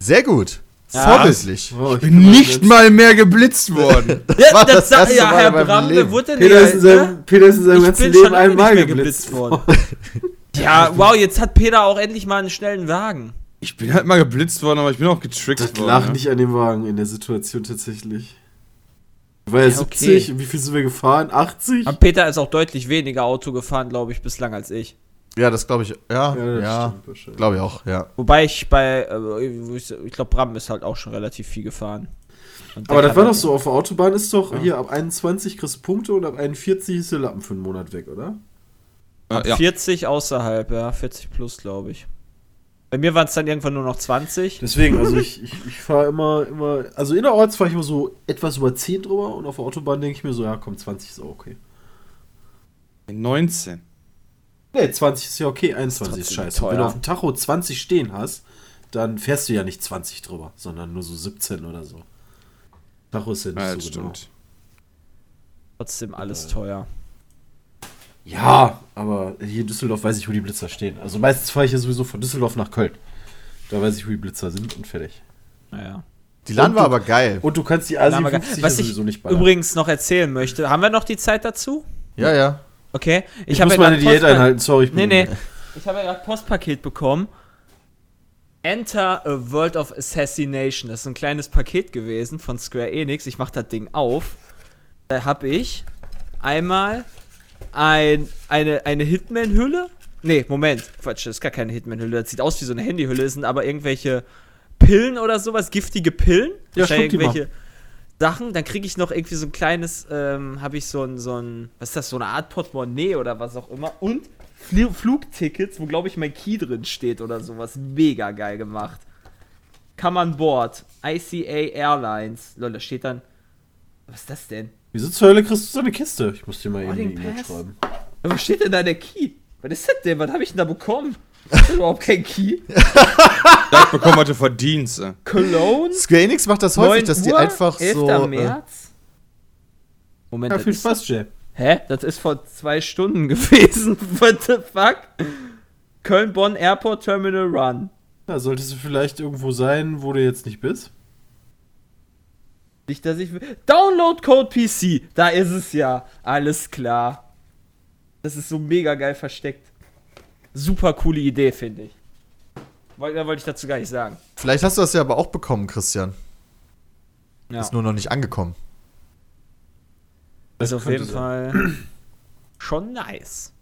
Sehr gut. Ja. Vorbildlich. Oh, ich Bin nicht mal mehr geblitzt worden. Ja, war das das ja Mal Herr in meinem Bram, Leben. wer wurde denn Peter der, ist in seinem, ne? Peter ist in seinem Ich ganzen bin Leben nicht einmal mehr geblitzt geblitzt worden. Ja, wow, jetzt hat Peter auch endlich mal einen schnellen Wagen. Ich bin halt mal geblitzt worden, aber ich bin auch getrickt Das worden. lag ne? nicht an dem Wagen in der Situation tatsächlich. War ja Ja, 70, okay. wie viel sind wir gefahren? 80? Aber Peter ist auch deutlich weniger Auto gefahren, glaube ich, bislang als ich. Ja, das glaube ich. Ja, das ja. stimmt wahrscheinlich. Glaube ich auch, ja. Wobei ich bei, äh, ich, glaube, Bram ist halt auch schon relativ viel gefahren. Und Aber das war doch so, auf der Autobahn ist doch hier ab 21 kriegst du Punkte und ab 41 ist der Lappen für einen Monat weg, oder? Ab Äh, ja. 40 außerhalb, ja, 40 plus, glaube ich. Bei mir waren es dann irgendwann nur noch 20. Deswegen, also ich, ich, ich fahre immer, immer, also innerorts fahre ich immer so etwas über 10 drüber und auf der Autobahn denke ich mir so, ja komm, 20 ist auch okay. 19. Nee, 20 ist ja okay, 21 ist, trotzdem scheiße. Und Wenn du teuer. auf dem Tacho 20 stehen hast, dann fährst du ja nicht 20 drüber, sondern nur so 17 oder so. Tacho ist ja nicht Ja, so genau. stimmt. Trotzdem alles teuer. Ja, aber hier in Düsseldorf weiß ich, wo die Blitzer stehen. Also meistens fahre ich ja sowieso von Düsseldorf nach Köln. Da weiß ich, wo die Blitzer sind und fertig. Naja. Die LAN war aber geil. Und du kannst die Asi Na, aber ge- 50 Was ich sowieso nicht ballern. übrigens noch erzählen möchte, haben wir noch die Zeit dazu? Ja, ja. Okay. ich hab muss ja meine Diät einhalten, sorry. Ich Nee, nee. Ich habe ja gerade Postpaket bekommen. Enter a World of Assassination. Das ist ein kleines Paket gewesen von Square Enix. Ich mache das Ding auf. Da habe ich einmal ein, eine, eine Hitman-Hülle. Nee, Moment. Quatsch, das ist gar keine Hitman-Hülle. Das sieht aus wie so eine Handyhülle. Das sind aber irgendwelche Pillen oder sowas. Giftige Pillen. Ja, mal. irgendwelche Sachen. Dann kriege ich noch irgendwie so ein kleines, ähm, habe ich so ein, so ein, was ist das, so eine Art Portemonnaie oder was auch immer. Und Fl Flugtickets, wo glaube ich mein Key drin steht oder sowas. Mega geil gemacht. Come on board. ICA Airlines. Lol, da steht dann. Was ist das denn? Wieso zur Hölle kriegst du so eine Kiste? Ich muss dir mal eben eine Boarding E-Mail schreiben. Was steht denn da der Key? Was ist das denn? Was habe ich denn da bekommen? Das ist überhaupt kein Key. Das bekommen heute Verdienste. Cologne? Square Enix macht das häufig, 9 dass die Uhr, einfach 11. so. Äh, März? Moment, Ja, das viel ist- Spaß, Jay. Hä? Das ist vor zwei Stunden gewesen. What the fuck? Köln-Bonn Airport Terminal Run. Ja, solltest du vielleicht irgendwo sein, wo du jetzt nicht bist? Nicht, dass ich. Download Code PC. Da ist es ja. Alles klar. Das ist so mega geil versteckt. Super coole Idee, finde ich. Da wollte ich dazu gar nicht sagen. vielleicht hast du das ja aber auch bekommen, Christian. Ja. Ist nur noch nicht angekommen. Das ist auf könnte jeden sein. Fall schon nice.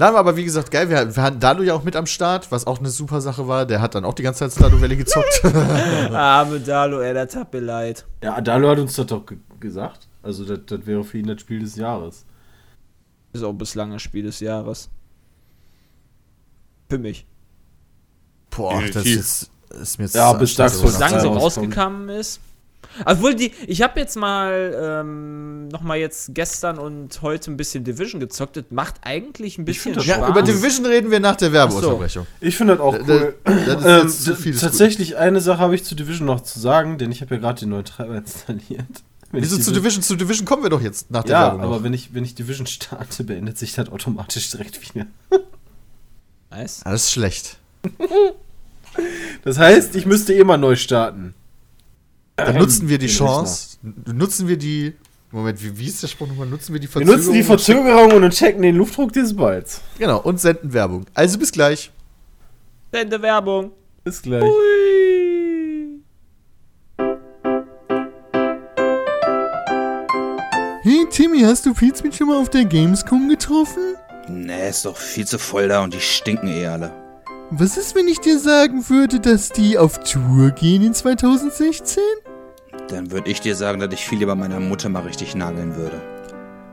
LAN war aber wie gesagt geil. Wir, wir hatten Dalu ja auch mit am Start, was auch eine super Sache war. Der hat dann auch die ganze Zeit Stardew Valley gezockt. Arme Dalo, ey, das tat mir leid. Ja, Adalo hat uns das doch ge gesagt. Also, das, das wäre für ihn das Spiel des Jahres. Ist auch bislang das Spiel des Jahres. Für mich. Boah, das ist, ist mir jetzt Ja, bis zu so rausgekommen ist. Obwohl die, ich habe jetzt mal ähm, noch mal jetzt gestern und heute ein bisschen Division gezockt. Das macht eigentlich ein bisschen das Spaß. Ja, über Division reden wir nach der Werbeunterbrechung. Ich finde das auch cool. da- das ist Ähm, viel tatsächlich eine Sache habe ich zu Division noch zu sagen, denn ich habe ja gerade den neuen Treiber installiert. Wenn Wieso zu Division? Zu Division kommen wir doch jetzt nach der Ja, Werbung. aber noch. wenn ich, wenn ich Division starte, beendet sich das automatisch direkt wieder. Nice. Das ist schlecht. Das heißt, ich müsste immer neu starten. Dann nutzen wir die Chance. Nutzen wir die. Moment, wie, wie ist der Spruch nochmal? Nutzen wir die Wir Verzögerung? nutzen die und Verzögerung und checken den Luftdruck des Balls. Genau, und senden Werbung. Also bis gleich. Ende Werbung. Bis gleich. Hui. Hey Timmy, hast du Pizmeet schon mal auf der Gamescom getroffen? Nee, ist doch viel zu voll da und die stinken eh alle. Was ist, wenn ich dir sagen würde, dass die auf Tour gehen in 2016? Dann würde ich dir sagen, dass ich viel lieber meiner Mutter mal richtig nageln würde.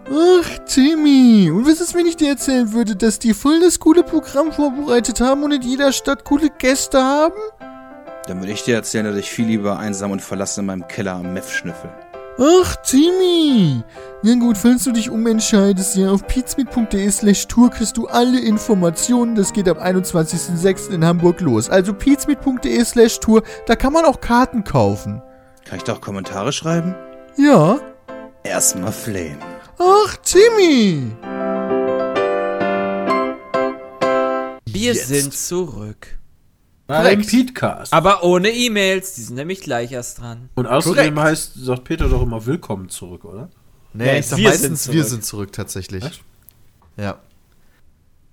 Ach, Timmy. Und was ist, wenn ich dir erzählen würde, dass die voll das coole Programm vorbereitet haben und in jeder Stadt coole Gäste haben? Dann würde ich dir erzählen, dass ich viel lieber einsam und verlassen in meinem Keller am Meth schnüffel. Ach, Timmy. Na gut, falls du dich umentscheidest, ja, auf pizmeet.de slash tour kriegst du alle Informationen. Das geht am 21.06. in Hamburg los. Also pizmeet.de slash tour, da kann man auch Karten kaufen. Kann ich da auch Kommentare schreiben? Ja. Erstmal flame. Ach, Timmy. Wir Jetzt. sind zurück. Beim. Petecast. Aber ohne E-Mails. Die sind nämlich gleich erst dran. Und außerdem Korrekt. heißt, sagt Peter doch immer willkommen zurück, oder? Nee, Nee, ich sag wir meistens, sind wir zurück. sind zurück, tatsächlich. Echt? Ja.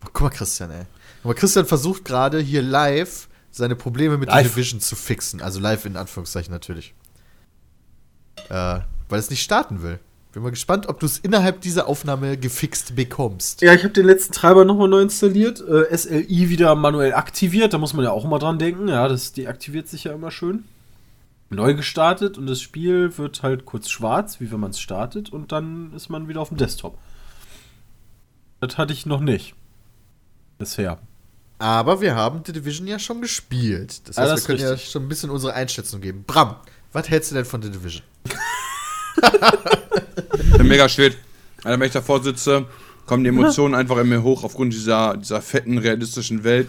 Oh, guck mal, Christian, ey. Aber Christian versucht gerade hier live seine Probleme mit Live. The Division zu fixen. Also live in Anführungszeichen natürlich. Äh, weil es nicht starten will. Bin mal gespannt, ob du es innerhalb dieser Aufnahme gefixt bekommst. Ja, ich habe den letzten Treiber nochmal neu installiert. Äh, SLI wieder manuell aktiviert. Da muss man ja auch immer dran denken. Ja, das deaktiviert sich ja immer schön. Neu gestartet und das Spiel wird halt kurz schwarz, wie wenn man es startet. Und dann ist man wieder auf dem Desktop. Das hatte ich noch nicht. Bisher. Aber wir haben The Division ja schon gespielt. Das Ah, heißt, das wir können ja richtig. schon ein bisschen unsere Einschätzung geben. Bram, was hältst du denn von The Division? bin mega spät. Alter, wenn ich davor sitze, kommen die Emotionen einfach in mir hoch aufgrund dieser, dieser fetten, realistischen Welt,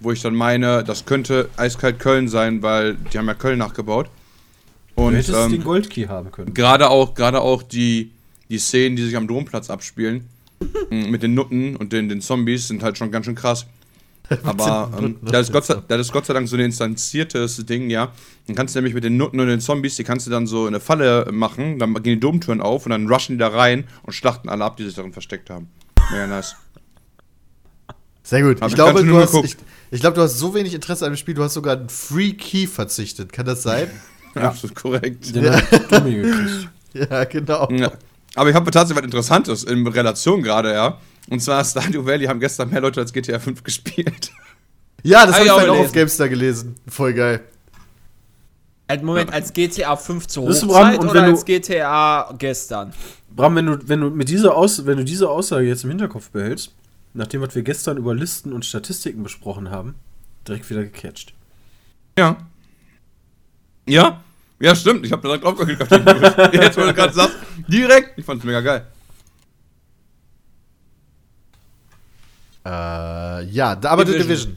wo ich dann meine, das könnte eiskalt Köln sein, weil die haben ja Köln nachgebaut. Du Und hättest den ähm, Goldkey haben können. gerade auch, gerade auch die, die Szenen, die sich am Domplatz abspielen, m, mit den Nutten und den, den Zombies, sind halt schon ganz schön krass. Aber ähm, das, ist Gott sei, das ist Gott sei Dank so ein instanziertes Ding, ja. Dann kannst du nämlich mit den Nutten und den Zombies, die kannst du dann so in eine Falle machen, dann gehen die Domtüren auf und dann rushen die da rein und schlachten alle ab, die sich darin versteckt haben. Mega nice. Sehr gut. Hab ich glaube, du hast, ich, ich glaube, du hast so wenig Interesse an dem Spiel, du hast sogar einen Free Key verzichtet. Kann das sein? Ja. Absolut korrekt. Den gekriegt. ja, genau. Ja. Aber ich habe tatsächlich was Interessantes in Relation gerade, ja. Und zwar Stardew Valley haben gestern mehr Leute als GTA 5 gespielt. Ja, das Hab habe ich ich auch auch auf gelesen. GameStar gelesen. Voll geil. Äh, Moment, als GTA 5 zur Bist du Hochzeit Bram, und oder wenn du- als GTA gestern? Bram, wenn du, wenn du mit dieser Aus wenn du diese Aussage jetzt im Hinterkopf behältst, nachdem was wir gestern über Listen und Statistiken besprochen haben, direkt wieder gecatcht. Ja. Ja? Ja, stimmt. Ich habe direkt aufgeklickt auf den News. Jetzt, wo du gerade sagst, direkt. Ich fand's mega geil. Äh, ja, da, aber The Division.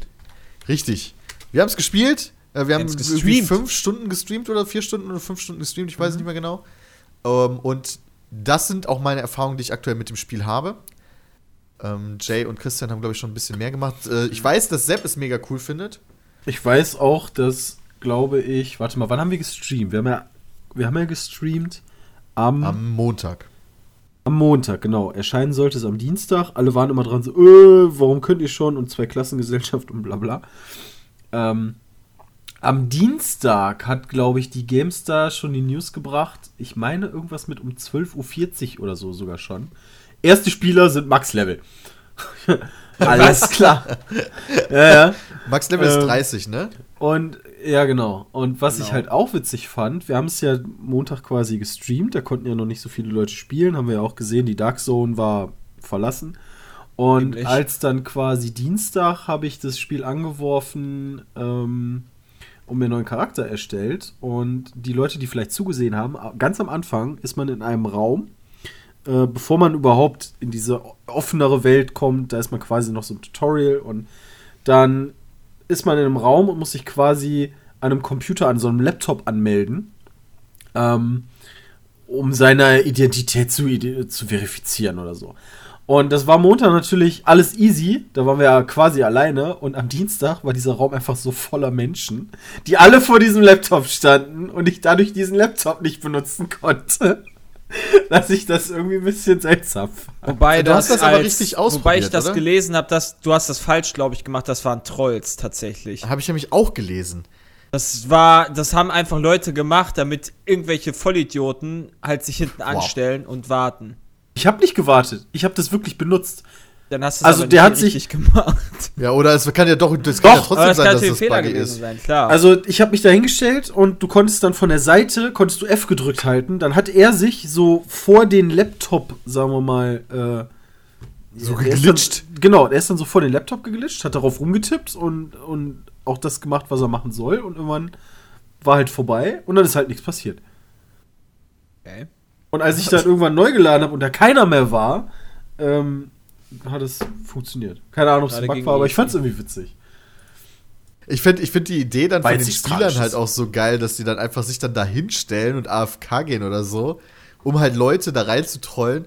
Richtig. Wir haben es gespielt. Äh, wir haben fünf Stunden gestreamt oder vier Stunden oder fünf Stunden gestreamt, ich weiß es nicht mehr genau. Ähm, und das sind auch meine Erfahrungen, die ich aktuell mit dem Spiel habe. Ähm, Jay und Christian haben, glaube ich, schon ein bisschen mehr gemacht. Äh, ich weiß, dass Sepp es mega cool findet. Ich weiß auch, dass, glaube ich, warte mal, wann haben wir gestreamt? Wir haben ja, wir haben ja gestreamt am, am, Am Montag. Genau. Erscheinen sollte es am Dienstag. Alle waren immer dran so, äh, warum könnt ihr schon? Und zwei Klassengesellschaft und bla bla. Ähm, am Dienstag hat, glaube ich, die GameStar schon die News gebracht. Ich meine irgendwas mit um 12.40 Uhr oder so sogar schon. Erste Spieler sind Max-Level. Alles klar. ja, ja. Max Level ist Ähm, 30, ne? Und ja, genau. Und was ich Genau. halt auch witzig fand, wir haben es ja Montag quasi gestreamt, da konnten ja noch nicht so viele Leute spielen, haben wir ja auch gesehen, die Dark Zone war verlassen. Und Nämlich? als dann quasi Dienstag habe ich das Spiel angeworfen ähm, und mir einen neuen Charakter erstellt. Und die Leute, die vielleicht zugesehen haben, ganz am Anfang ist man in einem Raum, äh, bevor man überhaupt in diese offenere Welt kommt, da ist man quasi noch so ein Tutorial und dann ist man in einem Raum und muss sich quasi an einem Computer, an so einem Laptop anmelden, ähm, um seine Identität zu, zu verifizieren oder so. Und das war Montag natürlich alles easy, da waren wir ja quasi alleine und am Dienstag war dieser Raum einfach so voller Menschen, die alle vor diesem Laptop standen und ich dadurch diesen Laptop nicht benutzen konnte. Dass ich das irgendwie ein bisschen seltsam fand. Wobei Du hast das aber richtig Wobei ich ausprobiert, das oder? gelesen habe, dass du hast das falsch, glaube ich, gemacht. Das waren Trolls tatsächlich. Habe ich nämlich auch gelesen. Das war, das haben einfach Leute gemacht, damit irgendwelche Vollidioten halt sich hinten anstellen und warten. Ich habe nicht gewartet, ich habe das wirklich benutzt. Dann hast du es Also aber der nicht hat sich- richtig gemacht. Ja, oder es kann ja doch, das Doch, kann ja Aber trotzdem das sein, kann dass das Fehler buggy gewesen ist. sein, klar. Also ich habe mich da hingestellt und du konntest dann von der Seite, konntest du F gedrückt halten. Dann hat er sich so vor den Laptop, sagen wir mal, äh, So geglitscht. Dann, genau, der ist dann so vor den Laptop geglitscht, hat darauf rumgetippt und, und auch das gemacht, was er machen soll. Und irgendwann war halt vorbei und dann ist halt nichts passiert. okay. Und als ich dann irgendwann neu geladen habe und da keiner mehr war, ähm, hat es funktioniert. Keine Ahnung, ob es ein Bug war, aber ich fand es irgendwie witzig. Ich finde ich find die Idee dann Weil von den Spielern halt auch so geil, dass die dann einfach sich dann da hinstellen und AFK gehen oder so, um halt Leute da rein zu trollen.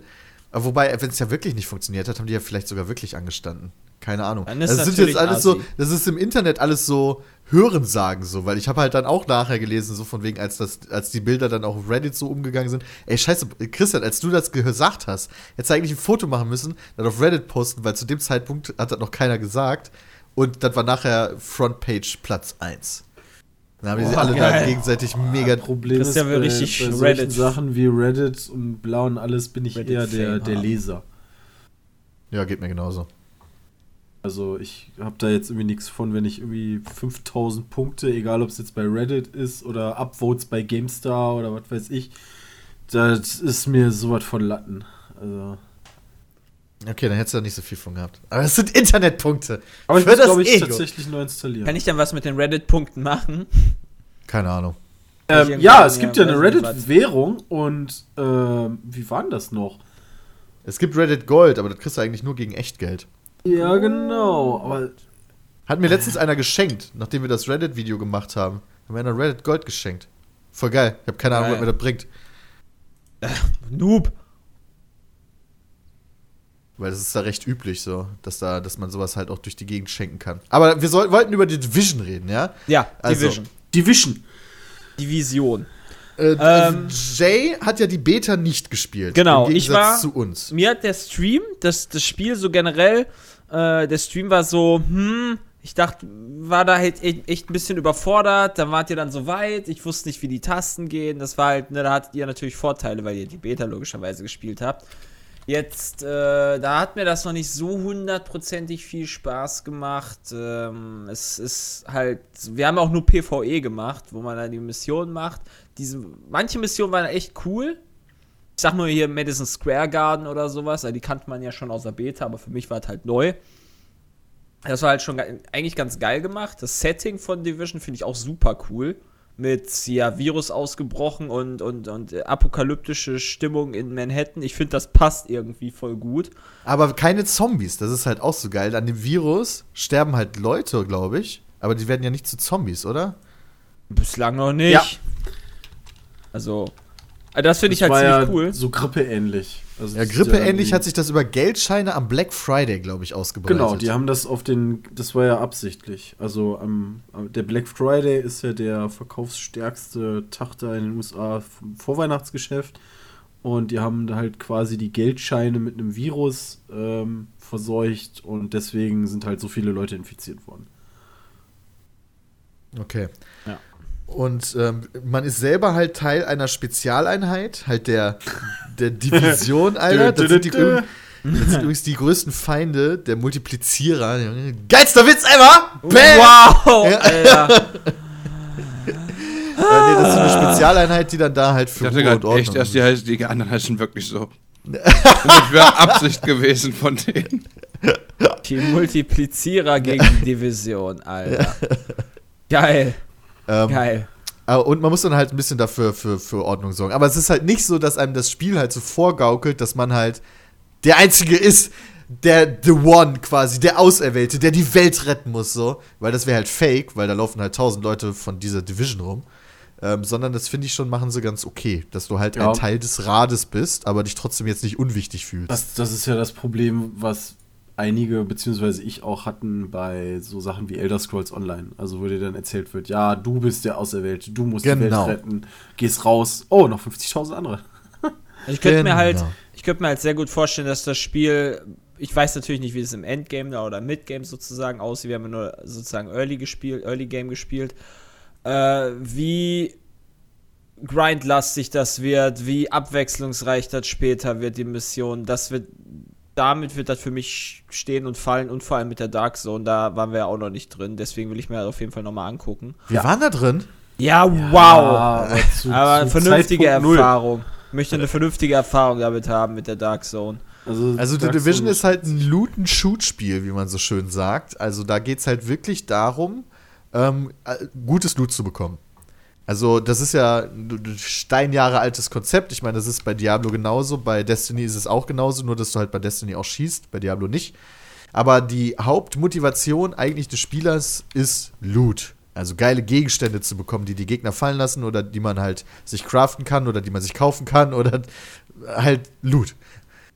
Aber wobei, wenn es ja wirklich nicht funktioniert hat, haben die ja vielleicht sogar wirklich angestanden. Keine Ahnung. Dann ist das sind jetzt alles so, assi. das ist im Internet alles so Hörensagen so, weil ich habe halt dann auch nachher gelesen, so von wegen, als, das, als die Bilder dann auch auf Reddit so umgegangen sind. Ey, scheiße, Christian, als du das gesagt hast, hättest du eigentlich ein Foto machen müssen, dann auf Reddit posten, weil zu dem Zeitpunkt hat das noch keiner gesagt. Und das war nachher Frontpage Platz 1. Dann haben die sich alle da geil. gegenseitig mega. Problem Christian ist, will bei, richtig bei Reddit- Sachen wie Reddit und Blau und alles bin ich Reddit eher der, der. Leser. Ja, geht mir genauso. Also ich habe da jetzt irgendwie nichts von, wenn ich irgendwie 5000 Punkte, egal ob es jetzt bei Reddit ist oder Upvotes bei GameStar oder was weiß ich, das ist mir sowas von Latten. Also, Okay, dann hättest du da nicht so viel von gehabt. Aber es sind Internetpunkte. aber ich muss, das glaube ich, Ego. tatsächlich neu installieren. Kann ich dann was mit den Reddit-Punkten machen? Keine Ahnung. Ähm, ja, es gibt ja, eine. Reddit-Währung und ähm, wie war denn das noch? Es gibt Reddit Gold, aber das kriegst du eigentlich nur gegen Echtgeld. Ja, genau. Aber Hat mir letztens einer geschenkt, nachdem wir das Reddit-Video gemacht haben. Hat mir einer Reddit Gold geschenkt. Voll geil. Ich habe keine Ahnung, was mir das bringt. Noob. Weil das ist da recht üblich so, dass, da, dass man sowas halt auch durch die Gegend schenken kann. Aber wir soll, wollten über die Division reden, ja? Ja, Also, Division. Division. Division. Äh, Ähm, Jay hat ja die Beta nicht gespielt. Genau, Im ich Gegensatz war- zu uns. Mir hat der Stream, das, das Spiel so generell, äh, der Stream war so, hm, ich dachte, war da halt echt, echt ein bisschen überfordert, dann wart ihr dann so weit, ich wusste nicht, wie die Tasten gehen, das war halt, ne, da hattet ihr natürlich Vorteile, weil ihr die Beta logischerweise gespielt habt. Jetzt, äh, da hat mir das noch nicht so hundertprozentig viel Spaß gemacht. Ähm, es ist halt, wir haben auch nur PvE gemacht, wo man dann die Mission macht. Diese, manche Missionen waren echt cool, ich sag nur hier Madison Square Garden oder sowas, also die kannte man ja schon aus der Beta, aber für mich war es halt neu. Das war halt schon ge- eigentlich ganz geil gemacht. Das Setting von Division finde ich auch super cool. Mit ja, Virus ausgebrochen und, und, und äh, apokalyptische Stimmung in Manhattan. Ich finde, das passt irgendwie voll gut. Aber keine Zombies, das ist halt auch so geil. An dem Virus sterben halt Leute, glaube ich. Aber die werden ja nicht zu Zombies, oder? Bislang noch nicht. Ja. Also, äh, das finde ich halt war ziemlich ja cool. so grippeähnlich. Also Ja, grippeähnlich hat sich das über Geldscheine am Black Friday, glaube ich, ausgebreitet. Genau, die haben das auf den, das war ja absichtlich. Also am, am- der Black Friday ist ja der verkaufsstärkste Tag da in den USA vom Vorweihnachtsgeschäft. Und die haben da halt quasi die Geldscheine mit einem Virus ähm, verseucht und deswegen sind halt so viele Leute infiziert worden. Okay. Ja. Und ähm, man ist selber halt Teil einer Spezialeinheit, halt der, der Division, Alter. Das sind, die, das sind übrigens die größten Feinde der Multiplizierer. Geilster Witz ever! Bam! Wow! Alter. Äh, nee, das ist eine Spezialeinheit, die dann da halt für Ich dachte Ruhe und gerade Ordnung. echt, erst die, heißen, die anderen heißen wirklich so. Das wäre Absicht gewesen von denen. Die Multiplizierer gegen die Division, Alter. Geil, Ähm, geil. Und man muss dann halt ein bisschen dafür für, für Ordnung sorgen. Aber es ist halt nicht so, dass einem das Spiel halt so vorgaukelt, dass man halt der Einzige ist, der The One quasi, der Auserwählte, der die Welt retten muss, so. Weil das wäre halt fake, weil da laufen halt tausend Leute von dieser Division rum. Ähm, sondern das finde ich schon, machen sie ganz okay, dass du halt Ja. ein Teil des Rades bist, aber dich trotzdem jetzt nicht unwichtig fühlst. Das, das ist ja das Problem, was einige, beziehungsweise ich auch hatten bei so Sachen wie Elder Scrolls Online. Also wo dir dann erzählt wird, ja, du bist der Auserwählte, du musst die Genau. Welt retten, gehst raus. Oh, noch 50.000 andere. Ich könnte mir halt, Genau. ich könnte mir halt sehr gut vorstellen, dass das Spiel, ich weiß natürlich nicht, wie es im Endgame oder Midgame sozusagen aussieht. Wir haben ja nur sozusagen Early gespielt, Early Game gespielt. Äh, wie grindlastig das wird, wie abwechslungsreich das später wird, die Mission. Das wird, damit wird das für mich stehen und fallen und vor allem mit der Dark Zone, da waren wir ja auch noch nicht drin. Deswegen will ich mir das auf jeden Fall nochmal angucken. Wir waren da drin. Ja, wow! aber, zu, Aber zu vernünftige. Erfahrung. Ich möchte eine vernünftige Erfahrung damit haben mit der Dark Zone. Also, Also The Dark Division Souls- ist halt ein Loot-and-Shoot-Spiel, wie man so schön sagt. Also da geht es halt wirklich darum, ähm, äh, gutes Loot zu bekommen. Also das ist ja ein steinjahre altes Konzept. Ich meine, das ist bei Diablo genauso, bei Destiny ist es auch genauso, nur dass du halt bei Destiny auch schießt, bei Diablo nicht. Aber die Hauptmotivation eigentlich des Spielers ist Loot. Also geile Gegenstände zu bekommen, die die Gegner fallen lassen oder die man halt sich craften kann oder die man sich kaufen kann oder halt Loot.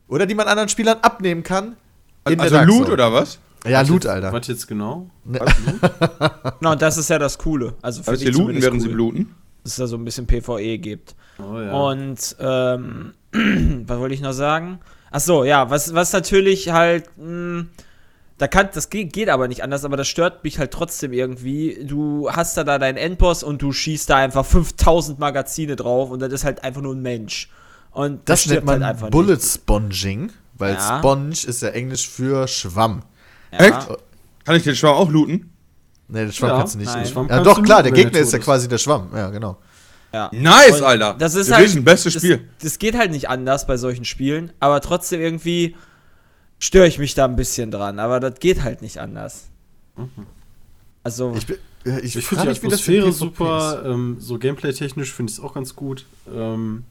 Oder die man anderen Spielern abnehmen kann. Also Loot oder was? Ja, Was Loot, jetzt- Alter. Was jetzt genau? Na, und das ist ja das Coole. Also für Also sie looten, während sie cool, bluten? Dass es da so ein bisschen PvE gibt. Oh ja. Und, ähm, was wollte ich noch sagen? Ach so, ja, was, was natürlich halt, mh, da kann, das geht, geht aber nicht anders, aber das stört mich halt trotzdem irgendwie. Du hast da da deinen Endboss und du schießt da einfach 5000 Magazine drauf und das ist halt einfach nur ein Mensch. Und Das nennt stirbt man halt einfach Bullet nicht. Sponging, weil Ja. Sponge ist ja Englisch für Schwamm. Ja. Echt? Kann ich den Schwarm auch looten? Nee, den Schwamm Ja, kannst du nicht. nein. Ja, Schwamm kannst doch, klar, looten, der er Gegner ist ja quasi der Schwamm. Ja, genau. Ja. Nice, Und Alter. Das ist Division, halt, bestes das, Spiel. Das geht halt nicht anders bei solchen Spielen, aber trotzdem irgendwie störe ich mich da ein bisschen dran. Aber das geht halt nicht anders. Also, Ich, ich, Ich finde die Atmosphäre super, ähm, so gameplay-technisch finde ich es auch ganz gut. Ähm,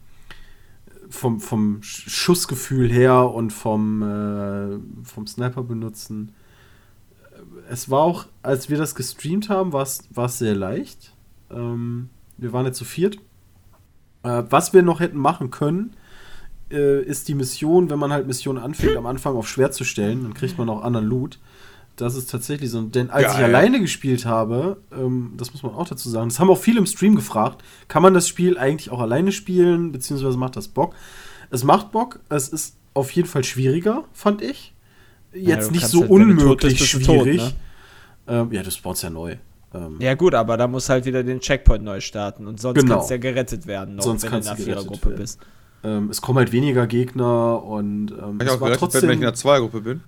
vom, vom Sch- Schussgefühl her und vom, äh, vom Sniper benutzen. Es war auch, als wir das gestreamt haben, war es sehr leicht. Ähm, wir waren jetzt zu viert. Äh, was wir noch hätten machen können, äh, ist die Mission, wenn man halt Missionen anfängt, am Anfang auf schwer zu stellen, dann kriegt man auch anderen Loot. Das ist tatsächlich so. Denn als ich Geil. alleine gespielt habe, ähm, das muss man auch dazu sagen, das haben auch viele im Stream gefragt, kann man das Spiel eigentlich auch alleine spielen, beziehungsweise macht das Bock? Es macht Bock, es ist auf jeden Fall schwieriger, fand ich. Jetzt du nicht so halt, unmöglich bist, du tot, schwierig. ne? ähm, ja, du spawnst ja neu. Ähm, ja gut, aber da muss halt wieder den Checkpoint neu starten und sonst Genau. kannst du ja gerettet werden, noch, Sonst wenn du in einer Vierergruppe bist. ähm, es kommen halt weniger Gegner und ähm, Hab ich es auch war gerettet, trotzdem. wenn ich in der Zweiergruppe bin.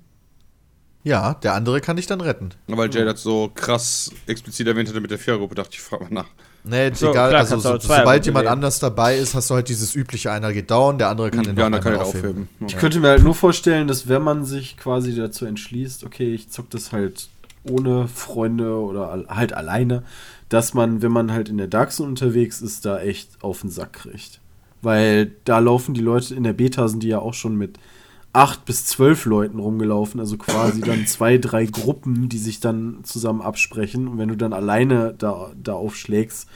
Ja, der andere kann dich dann retten. Weil Jay das so krass explizit erwähnt hatte mit der Vierergruppe, dachte ich, frag mal nach. Nee, So, egal, klar, also so, sobald jemand anders dabei ist, hast du halt dieses übliche, einer geht down, der andere kann den ja, kann ich einmal aufheben. Ich könnte mir halt nur vorstellen, dass wenn man sich quasi dazu entschließt, okay, ich zock das halt ohne Freunde oder al- halt alleine, dass man, wenn man halt in der Dark Zone unterwegs ist, da echt auf den Sack kriegt. Weil da laufen die Leute, in der Beta sind die ja auch schon mit acht bis zwölf Leuten rumgelaufen, also quasi dann zwei, drei Gruppen, die sich dann zusammen absprechen. Und wenn du dann alleine da, da aufschlägst,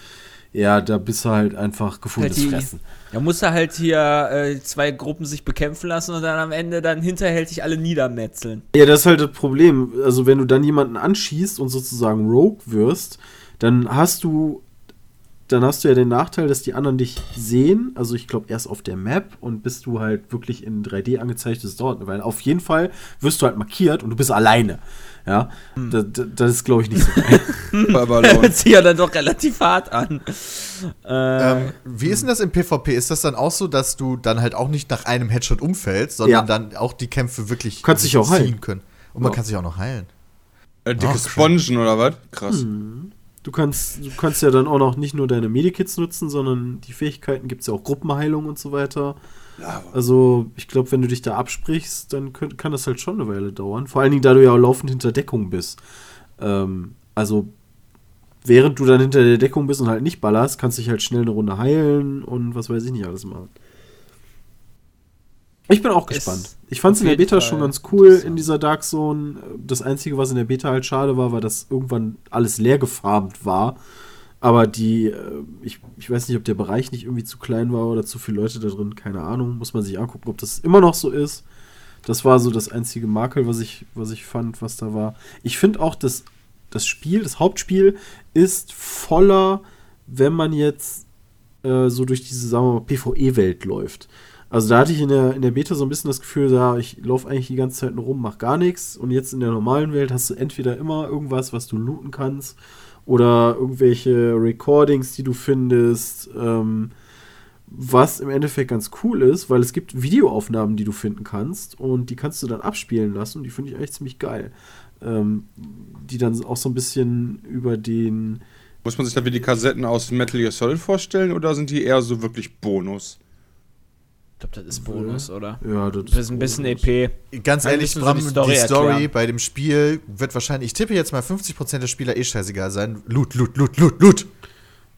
ja, da bist du halt einfach gefundenes Die- Fressen. Da muss er halt hier äh, zwei Gruppen sich bekämpfen lassen und dann am Ende dann hinterhältig alle niedermetzeln. Ja, das ist halt das Problem. Also, wenn du dann jemanden anschießt und sozusagen Rogue wirst, dann hast du dann hast du ja den Nachteil, dass die anderen dich sehen. Also ich glaube erst auf der Map und bis du halt wirklich in 3D angezeigt ist, dauert. Weil auf jeden Fall wirst du halt markiert und du bist alleine. Ja, das, das ist glaube ich nicht so geil. Aber Hört sich ja dann doch relativ hart an. Äh, Ähm, wie ist denn das im PvP? Ist das dann auch so, dass du dann halt auch nicht nach einem Headshot umfällst, sondern Ja. dann auch die Kämpfe wirklich Kannst dich auch heilen. ziehen können? Und man Ja. kann sich auch noch heilen. äh, dicke Oh, krass. Spongen oder was? Krass. Du kannst, du kannst ja dann auch noch nicht nur deine Medikits nutzen, sondern die Fähigkeiten gibt es ja auch Gruppenheilung und so weiter. Also, ich glaube, wenn du dich da absprichst, dann könnt, kann das halt schon eine Weile dauern. Vor allen Dingen, da du ja auch laufend hinter Deckung bist. Ähm, also, während du dann hinter der Deckung bist und halt nicht ballerst, kannst du dich halt schnell eine Runde heilen und was weiß ich nicht alles machen. Ich bin auch gespannt. Ich fand es in der Beta Fall schon ganz cool in dieser Dark Zone. Das Einzige, was in der Beta halt schade war, war, dass irgendwann alles leer gefarbt war. Aber die, äh, ich, ich weiß nicht, ob der Bereich nicht irgendwie zu klein war oder zu viele Leute da drin, keine Ahnung. Muss man sich angucken, ob das immer noch so ist. Das war so das einzige Makel, was ich, was ich fand, was da war. Ich finde auch, dass das Spiel, das Hauptspiel, ist voller, wenn man jetzt äh, so durch diese, sagen wir mal, PvE-Welt läuft. Also da hatte ich in der, in der Beta so ein bisschen das Gefühl, da ich laufe eigentlich die ganze Zeit nur rum, mach gar nichts. Und jetzt in der normalen Welt hast du entweder immer irgendwas, was du looten kannst, oder irgendwelche Recordings, die du findest, ähm, was im Endeffekt ganz cool ist, weil es gibt Videoaufnahmen, die du finden kannst und die kannst du dann abspielen lassen und die finde ich eigentlich ziemlich geil. Ähm, die dann auch so ein bisschen über den Muss man sich da wie die Kassetten aus Metal Gear Solid vorstellen oder sind die eher so wirklich Bonus? Ich glaube, das ist Bonus, oder? ja, das Das ist ein bisschen EP. Ganz Ein ehrlich, bisschen so Bram, die die Story Story, erklären. bei dem Spiel wird wahrscheinlich, ich tippe jetzt mal 50% der Spieler eh scheißegal sein. Loot, Loot, Loot, Loot, Loot.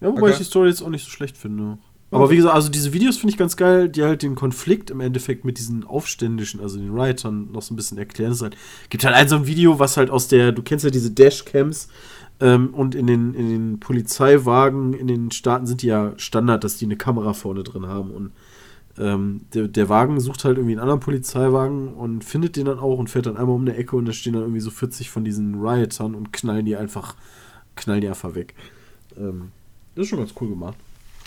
Ja, wobei Okay. ich die Story jetzt auch nicht so schlecht finde. Aber wie gesagt, also diese Videos finde ich ganz geil, die halt den Konflikt im Endeffekt mit diesen Aufständischen, also den Riotern, noch so ein bisschen erklären. Es halt, gibt halt ein so ein Video, was halt aus der, du kennst ja diese Dashcams ähm, und in den, in den Polizeiwagen in den Staaten sind die ja Standard, dass die eine Kamera vorne drin haben und ähm, der, der Wagen sucht halt irgendwie einen anderen Polizeiwagen und findet den dann auch und fährt dann einmal um eine Ecke und da stehen dann irgendwie so 40 von diesen Riotern und knallen die einfach, knallen die einfach weg. Ähm, das ist schon ganz cool gemacht.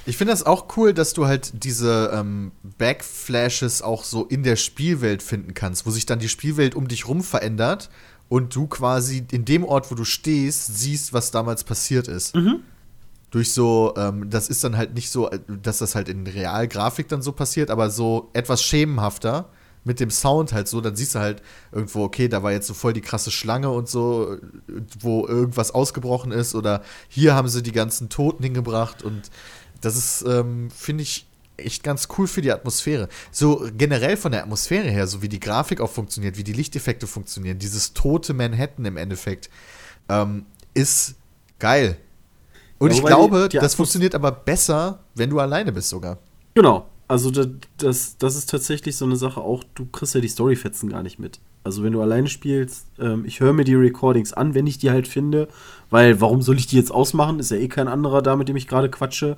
Ich finde das auch cool, dass du halt diese ähm, Backflashes auch so in der Spielwelt finden kannst, wo sich dann die Spielwelt um dich rum verändert und du quasi in dem Ort, wo du stehst, siehst, was damals passiert ist. Durch so, ähm, das ist dann halt nicht so, äh, dass das halt in Realgrafik dann so passiert, aber so etwas schemenhafter mit dem Sound halt so, dann siehst du halt irgendwo, okay, da war jetzt so voll die krasse Schlange und so, äh, wo irgendwas ausgebrochen ist oder hier haben sie die ganzen Toten hingebracht und das ist, ähm, finde ich, echt ganz cool für die Atmosphäre. So generell von der Atmosphäre her, so wie die Grafik auch funktioniert, wie die Lichteffekte funktionieren, dieses tote Manhattan im Endeffekt, ähm, ist geil. Und Ja, ich glaube, die- die das funktioniert aber besser, wenn du alleine bist sogar. Genau. Also das, das, das ist tatsächlich so eine Sache auch, du kriegst ja die Storyfetzen gar nicht mit. Also wenn du alleine spielst, ähm, ich höre mir die Recordings an, wenn ich die halt finde, weil warum soll ich die jetzt ausmachen? Ist ja eh kein anderer da, mit dem ich gerade quatsche.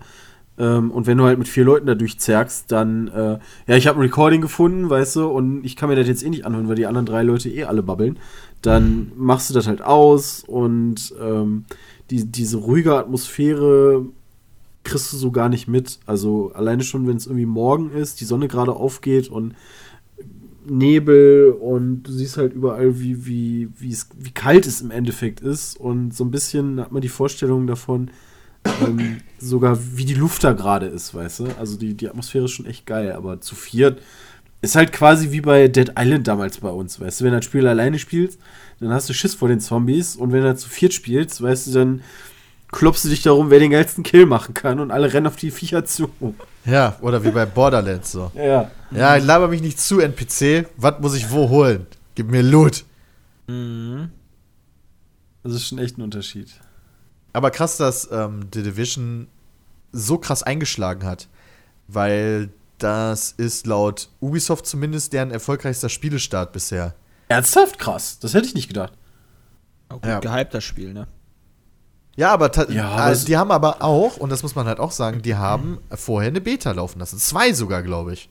Ähm, und wenn du halt mit vier Leuten da durchzergst, dann, äh, ja, ich habe ein Recording gefunden, weißt du, und ich kann mir das jetzt eh nicht anhören, weil die anderen drei Leute eh alle babbeln. Dann machst du das halt aus und ähm, die, diese ruhige Atmosphäre kriegst du so gar nicht mit. Also alleine schon, wenn es irgendwie morgen ist, die Sonne gerade aufgeht und Nebel und du siehst halt überall, wie, wie, wie, kalt es im Endeffekt ist. Und so ein bisschen hat man die Vorstellung davon, ähm, sogar wie die Luft da gerade ist, weißt du? Also die, die Atmosphäre ist schon echt geil, aber zu viert ist halt quasi wie bei Dead Island damals bei uns, weißt du? Wenn du ein Spiel alleine spielst, dann hast du Schiss vor den Zombies und wenn du zu viert spielst, weißt du, dann klopfst du dich darum, wer den geilsten Kill machen kann und alle rennen auf die Viecher zu. Ja, oder wie bei Borderlands so. Ja. Ja, laber mich nicht zu, NPC. Was muss ich wo holen? Gib mir Loot. Das ist schon echt ein Unterschied. Aber krass, dass ähm, The Division so krass eingeschlagen hat. Weil das ist laut Ubisoft zumindest deren erfolgreichster Spielestart bisher. Ernsthaft krass, das hätte ich nicht gedacht. Auch gut Ja. gehypt, das Spiel, ne? Ja, aber, Ja, aber also die haben aber auch, und das muss man halt auch sagen, die haben vorher eine Beta laufen lassen. Zwei sogar, glaube ich.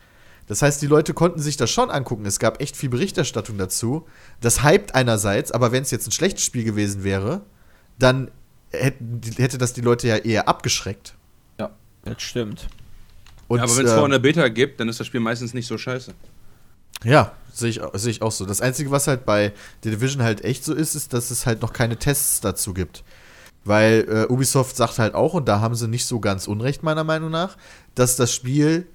Das heißt, die Leute konnten sich das schon angucken. Es gab echt viel Berichterstattung dazu. Das hypt einerseits, aber wenn es jetzt ein schlechtes Spiel gewesen wäre, dann hätte das die Leute ja eher abgeschreckt. Das stimmt. Und, ja, aber wenn es äh, vorher eine Beta gibt, dann ist das Spiel meistens nicht so scheiße. Ja, sehe ich, sehe ich auch so. Das Einzige, was halt bei The Division halt echt so ist, ist, dass es halt noch keine Tests dazu gibt. Weil äh, Ubisoft sagt halt auch, und da haben sie nicht so ganz unrecht, meiner Meinung nach, dass das Spiel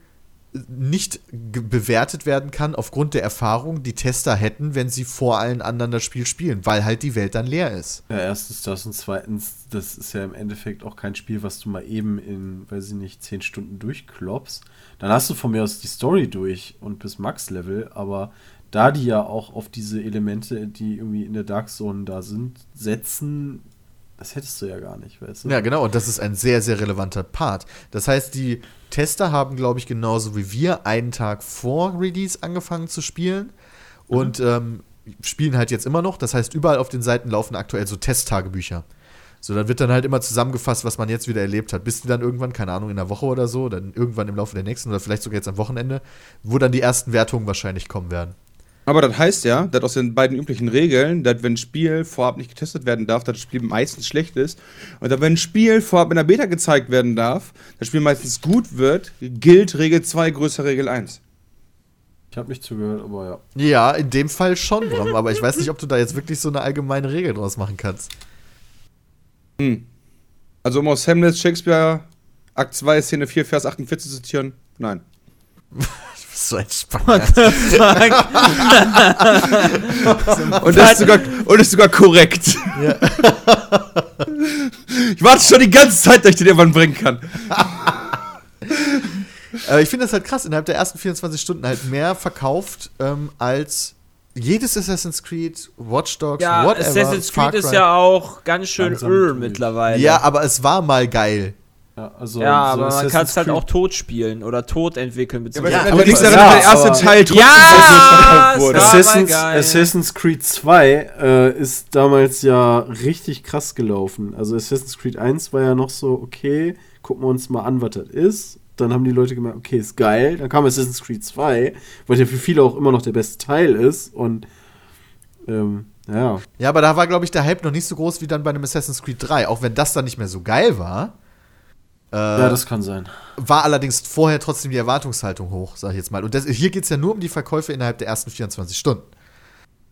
nicht bewertet werden kann aufgrund der Erfahrung, die Tester hätten, wenn sie vor allen anderen das Spiel spielen, weil halt die Welt dann leer ist. Ja, erstens das und zweitens, das ist ja im Endeffekt auch kein Spiel, was du mal eben in, weiß ich nicht, 10 Stunden durchkloppst. Dann hast du von mir aus die Story durch und bis Max-Level, aber da die ja auch auf diese Elemente, die irgendwie in der Dark Zone da sind, setzen, das hättest du ja gar nicht, weißt du? Ja, genau, und das ist ein sehr, sehr relevanter Part. Das heißt, die Tester haben, glaube ich, genauso wie wir einen Tag vor Release angefangen zu spielen und ähm, spielen halt jetzt immer noch. Das heißt, überall auf den Seiten laufen aktuell so Testtagebücher. So, dann wird dann halt immer zusammengefasst, was man jetzt wieder erlebt hat. Bis die dann irgendwann, keine Ahnung, in der Woche oder so, dann irgendwann im Laufe der nächsten oder vielleicht sogar jetzt am Wochenende, wo dann die ersten Wertungen wahrscheinlich kommen werden. Aber das heißt ja, dass aus den beiden üblichen Regeln, dass wenn ein Spiel vorab nicht getestet werden darf, dass das Spiel meistens schlecht ist. Und dass wenn ein Spiel vorab in der Beta gezeigt werden darf, das Spiel meistens gut wird, gilt Regel 2 größer Regel 1. Ich habe nicht zugehört, aber ja. Ja, in dem Fall schon, Bram, aber ich weiß nicht, ob du da jetzt wirklich so eine allgemeine Regel draus machen kannst. Also um aus Hamlet Shakespeare Akt 2 Szene 4 Vers 48 zu zitieren, nein. So ein Spaß. Und das ist sogar, und ist sogar korrekt. ich warte schon die ganze Zeit, dass ich den irgendwann bringen kann. Aber ich finde das halt krass, innerhalb der ersten 24 Stunden halt mehr verkauft ähm, als jedes Assassin's Creed, Watch Dogs, Ja, whatever. Assassin's Far Creed ist ja auch ganz schön durch. mittlerweile. Ja, aber es war mal geil. Ja, also Ja, so aber man kann es halt auch tot spielen oder tot entwickeln. beziehungsweise- das aber das- daran, dass der ja, erste aber- Teil trotzdem Ja, so wurde. Assassin's. Assassin's Creed 2 äh, ist damals ja richtig krass gelaufen. Also Assassin's Creed 1 war ja noch so, okay, gucken wir uns mal an, was das ist. Dann haben die Leute gemerkt, okay, ist geil. Dann kam Assassin's Creed 2, was ja für viele auch immer noch der beste Teil ist. Und ähm, ja, Ja, aber da war, glaube ich, der Hype noch nicht so groß wie dann bei einem Assassin's Creed 3. Auch wenn das dann nicht mehr so geil war, äh, ja, das kann sein. war allerdings vorher trotzdem die Erwartungshaltung hoch, sag ich jetzt mal. Und das, hier geht es ja nur um die Verkäufe innerhalb der ersten 24 Stunden.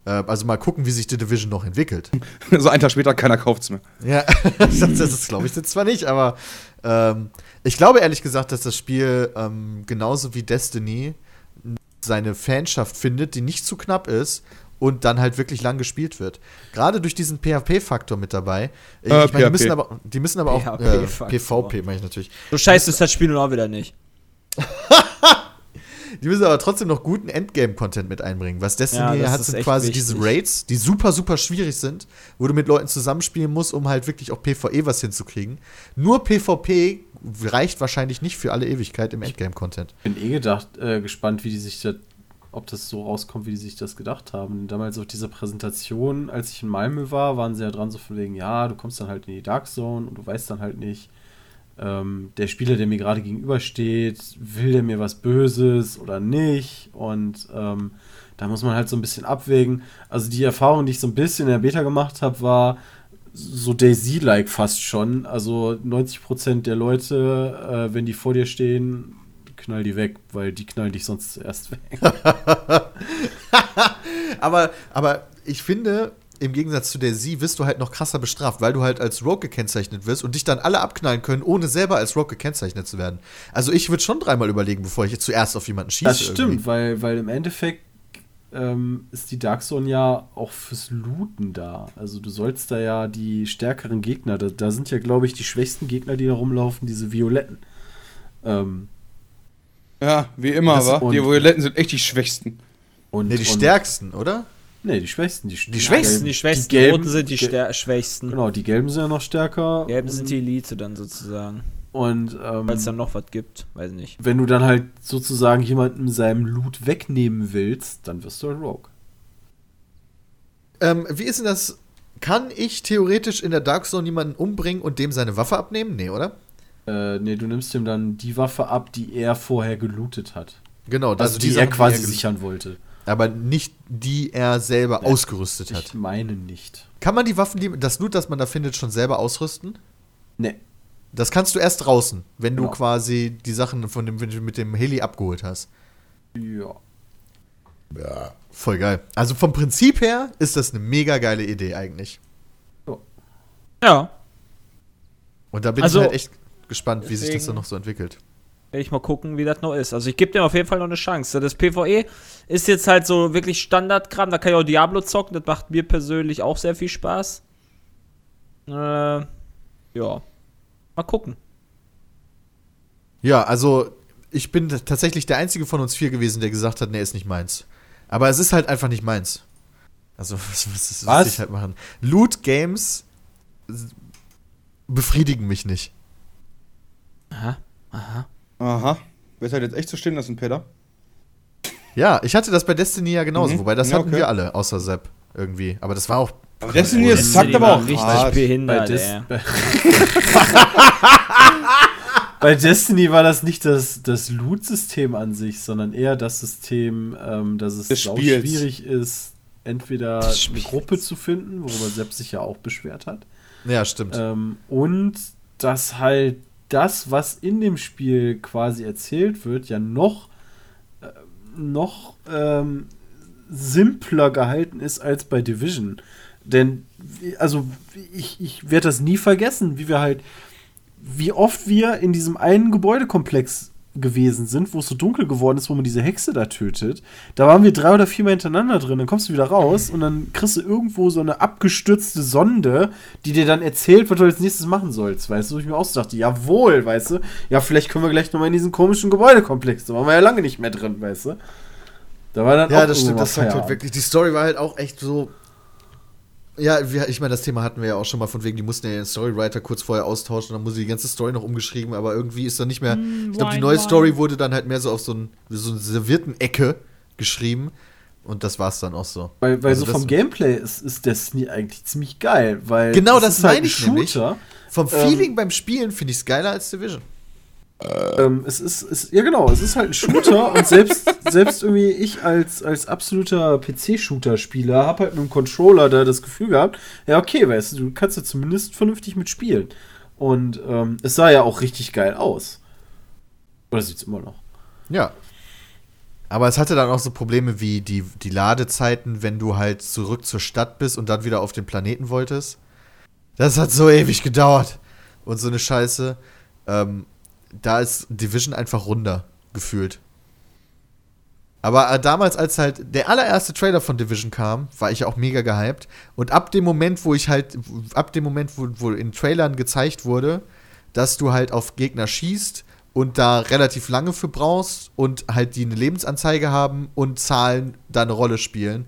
Äh, also mal gucken, wie sich die Division noch entwickelt. so einen Tag später, keiner kauft's mehr. Ja, das, das glaube ich jetzt zwar nicht, aber ähm, ich glaube ehrlich gesagt, dass das Spiel ähm, genauso wie Destiny seine Fanschaft findet, die nicht zu knapp ist und dann halt wirklich lang gespielt wird. Gerade durch diesen PHP-Faktor mit dabei. Ich, Äh, ich meine, die müssen aber, die müssen aber auch äh, PHP-Faktor. PvP, meine ich natürlich. So scheiße ist das Spiel nun auch wieder nicht. Die müssen aber trotzdem noch guten Endgame-Content mit einbringen. Was Destiny Ja, hat, sind quasi wichtig. diese Raids, die super, super schwierig sind, wo du mit Leuten zusammenspielen musst, um halt wirklich auch PvE was hinzukriegen. Nur PvP reicht wahrscheinlich nicht für alle Ewigkeit im Endgame-Content. Bin eh gedacht, äh, gespannt, wie die sich das, ob das so rauskommt, wie die sich das gedacht haben. Damals auf dieser Präsentation, als ich in Malmö war, waren sie ja dran so von wegen, ja, du kommst dann halt in die Dark Zone und du weißt dann halt nicht, ähm, der Spieler, der mir gerade gegenübersteht, will der mir was Böses oder nicht? Und ähm, da muss man halt so ein bisschen abwägen. Also die Erfahrung, die ich so ein bisschen in der Beta gemacht habe, war so Daisy-like fast schon. Also 90% der Leute, äh, wenn die vor dir stehen, knall die weg, weil die knallen dich sonst zuerst weg. Aber, aber ich finde, im Gegensatz zu der Sie wirst du halt noch krasser bestraft, weil du halt als Rogue gekennzeichnet wirst und dich dann alle abknallen können, ohne selber als Rogue gekennzeichnet zu werden. Also ich würde schon dreimal überlegen, bevor ich jetzt zuerst auf jemanden schieße. Das stimmt, irgendwie. weil, weil im Endeffekt ähm, ist die Dark Zone ja auch fürs Looten da. Also du sollst da ja die stärkeren Gegner, da, da sind ja, glaube ich, die schwächsten Gegner, die da rumlaufen, diese Violetten. Ähm, Ja, wie immer, wa? und- Die Violetten sind echt die Schwächsten. und, Nee, die und, stärksten, oder? Nee, die schwächsten. Die, die Schwächsten, die schwächsten. gelben Roten sind die stär- schwächsten. Genau, die gelben sind ja noch stärker. Gelben sind die Elite dann sozusagen. Und ähm, Falls dann noch was gibt, weiß nicht. wenn du dann halt sozusagen jemanden seinem Loot wegnehmen willst, dann wirst du ein Rogue. Ähm, wie ist denn das? Kann ich theoretisch in der Dark Zone jemanden umbringen und dem seine Waffe abnehmen? Nee, oder? Äh, nee, du nimmst ihm dann die Waffe ab, die er vorher gelootet hat. Genau, Also, die, Sachen, er quasi sichern wollte. Aber nicht die er selber ausgerüstet hat. Ich meine nicht. Kann man die Waffen, die, das Loot, das man da findet, schon selber ausrüsten? Nee. Das kannst du erst draußen, wenn du Genau. quasi die Sachen von dem, du mit dem Heli abgeholt hast. Ja. Ja. Voll geil. Also vom Prinzip her ist das eine mega geile Idee eigentlich. Ja. Und da bin Also, ich halt echt gespannt, wie sich das dann noch so entwickelt. werde ich mal gucken, wie das noch ist. Also ich gebe dem auf jeden Fall noch eine Chance. Das PvE ist jetzt halt so wirklich Standardkram. Da kann ich auch Diablo zocken. Das macht mir persönlich auch sehr viel Spaß. Äh, ja. Mal gucken. Ja, also ich bin tatsächlich der einzige von uns vier gewesen, der gesagt hat, nee, ist nicht meins. Aber es ist halt einfach nicht meins. Also, was, was, was, Was? ich halt machen? Loot Games befriedigen mich nicht. Aha. Aha. Aha. Wird halt jetzt echt so stehen lassen, Peter? Ja, ich hatte das bei Destiny ja genauso, Mhm. wobei das Ja, hatten okay. wir alle, außer Sepp irgendwie. Aber das war auch. Aber Destiny ist zackt aber auch richtig hart. Bei, behindert, Des ey. bei, bei Destiny war das nicht das, das Loot-System an sich, sondern eher das System, ähm, dass es Des Spiels. schwierig ist, entweder eine Gruppe zu finden, worüber Sepp sich ja auch beschwert hat, Ja, stimmt. ähm, und dass halt das, was in dem Spiel quasi erzählt wird, ja noch, äh, noch ähm, simpler gehalten ist als bei Division. Denn, also, ich, ich werde das nie vergessen, wie wir halt, wie oft wir in diesem einen Gebäudekomplex gewesen sind, wo es so dunkel geworden ist, wo man diese Hexe da tötet. Da waren wir drei oder viermal hintereinander drin. Dann kommst du wieder raus und dann kriegst du irgendwo so eine abgestürzte Sonde, die dir dann erzählt, was du als nächstes machen sollst. Weißt du, wo ich mir auch so dachte, jawohl, weißt du, ja, vielleicht können wir gleich nochmal in diesen komischen Gebäudekomplex. Da waren wir ja lange nicht mehr drin, weißt du. Da war dann Ja, auch das stimmt, das sagt halt wirklich. Die Story war halt auch echt so. Ja, wir, ich meine, das Thema hatten wir ja auch schon mal von wegen, die mussten ja den Storywriter kurz vorher austauschen, dann wurde die ganze Story noch umgeschrieben, aber irgendwie ist dann nicht mehr. ich glaube, die neue wine. Story wurde dann halt mehr so auf so, ein, so eine servierten Ecke geschrieben und das war's dann auch so. Weil, weil Also so das- vom Gameplay ist, ist Destiny eigentlich ziemlich geil, weil Genau es das ist halt meine ein ich nämlich. Shooter. Vom Ähm, Feeling beim Spielen finde ich es geiler als Division. Ähm, es ist, es, ja genau, es ist halt ein Shooter und selbst, selbst irgendwie ich als, als absoluter PC-Shooter-Spieler habe halt mit dem Controller da das Gefühl gehabt, ja okay, weißt du, du kannst ja zumindest vernünftig mitspielen. Und ähm, es sah ja auch richtig geil aus. Oder sieht's immer noch. Ja. Aber es hatte dann auch so Probleme wie die, die Ladezeiten, wenn du halt zurück zur Stadt bist und dann wieder auf den Planeten wolltest. Das hat so ewig gedauert. Und so eine Scheiße. Ähm, da ist Division einfach runder gefühlt. Aber äh, damals, als halt der allererste Trailer von Division kam, war ich auch mega gehypt. Und ab dem Moment, wo ich halt, ab dem Moment, wo, wo in Trailern gezeigt wurde, dass du halt auf Gegner schießt und da relativ lange für brauchst und halt die eine Lebensanzeige haben und Zahlen da eine Rolle spielen,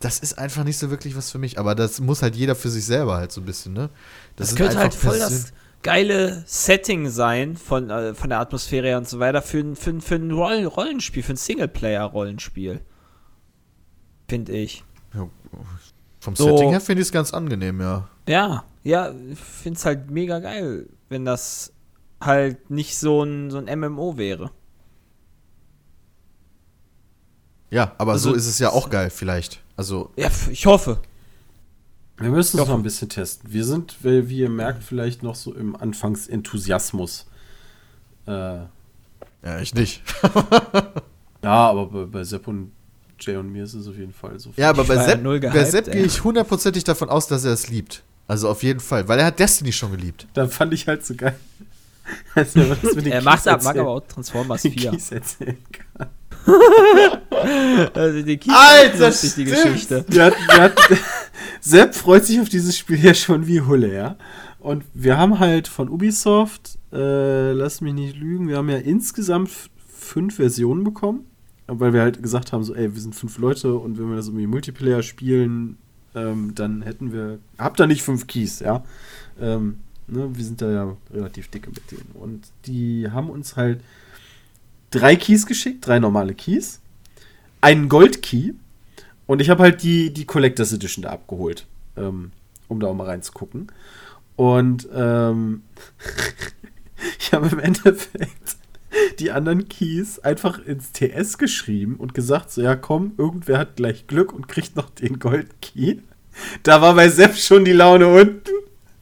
das ist einfach nicht so wirklich was für mich. Aber das muss halt jeder für sich selber halt so ein bisschen, ne? Das, sind könnte halt einfach voll das geile Setting sein von, äh, von der Atmosphäre und so weiter für, ein- für, für ein Roll Rollenspiel, für ein Singleplayer-Rollenspiel. Finde ich. Vom So. Setting her finde ich es ganz angenehm, ja. Ja, ja, ich finde es halt mega geil, wenn das halt nicht so ein, so ein MMO wäre. Ja, aber Also- so ist es ja auch geil, vielleicht. Also, Ja, ich hoffe. Wir müssen es noch ein bisschen testen. Wir sind, weil, wie ihr merkt, vielleicht noch so im Anfangsenthusiasmus. Äh, ja, ich nicht. ja, aber bei, bei Sepp und Jay und mir ist es auf jeden Fall so. Ja, aber bei Sepp, null bei gehypt, Sepp gehe ich hundertprozentig davon aus, dass er es liebt. Also auf jeden Fall, weil er hat Destiny schon geliebt. Da fand ich halt so geil. Also, Er macht Keys ab, mag aber auch Transformers die 4. Keys erzählen kann. Also die Alter, lustig, die. Geschichte. Wir hatten, wir hatten, Sepp freut sich auf dieses Spiel ja schon wie Hulle, ja. Und wir haben halt von Ubisoft, äh, lass mich nicht lügen, wir haben ja insgesamt fünf Versionen bekommen. Weil wir halt gesagt haben, so, ey, wir sind fünf Leute und wenn wir das irgendwie Multiplayer spielen, ähm, dann hätten wir, habt ihr nicht fünf Keys, ja. Ähm, ne, wir sind da ja relativ dicke mit denen. Und die haben uns halt drei Keys geschickt, drei normale Keys, einen Gold-Key und ich habe halt die, die Collectors Edition da abgeholt, ähm, um da auch mal reinzugucken. Und ähm, ich habe im Endeffekt die anderen Keys einfach ins TS geschrieben und gesagt, so ja komm, irgendwer hat gleich Glück und kriegt noch den Gold-Key. Da war bei Sepp schon die Laune unten.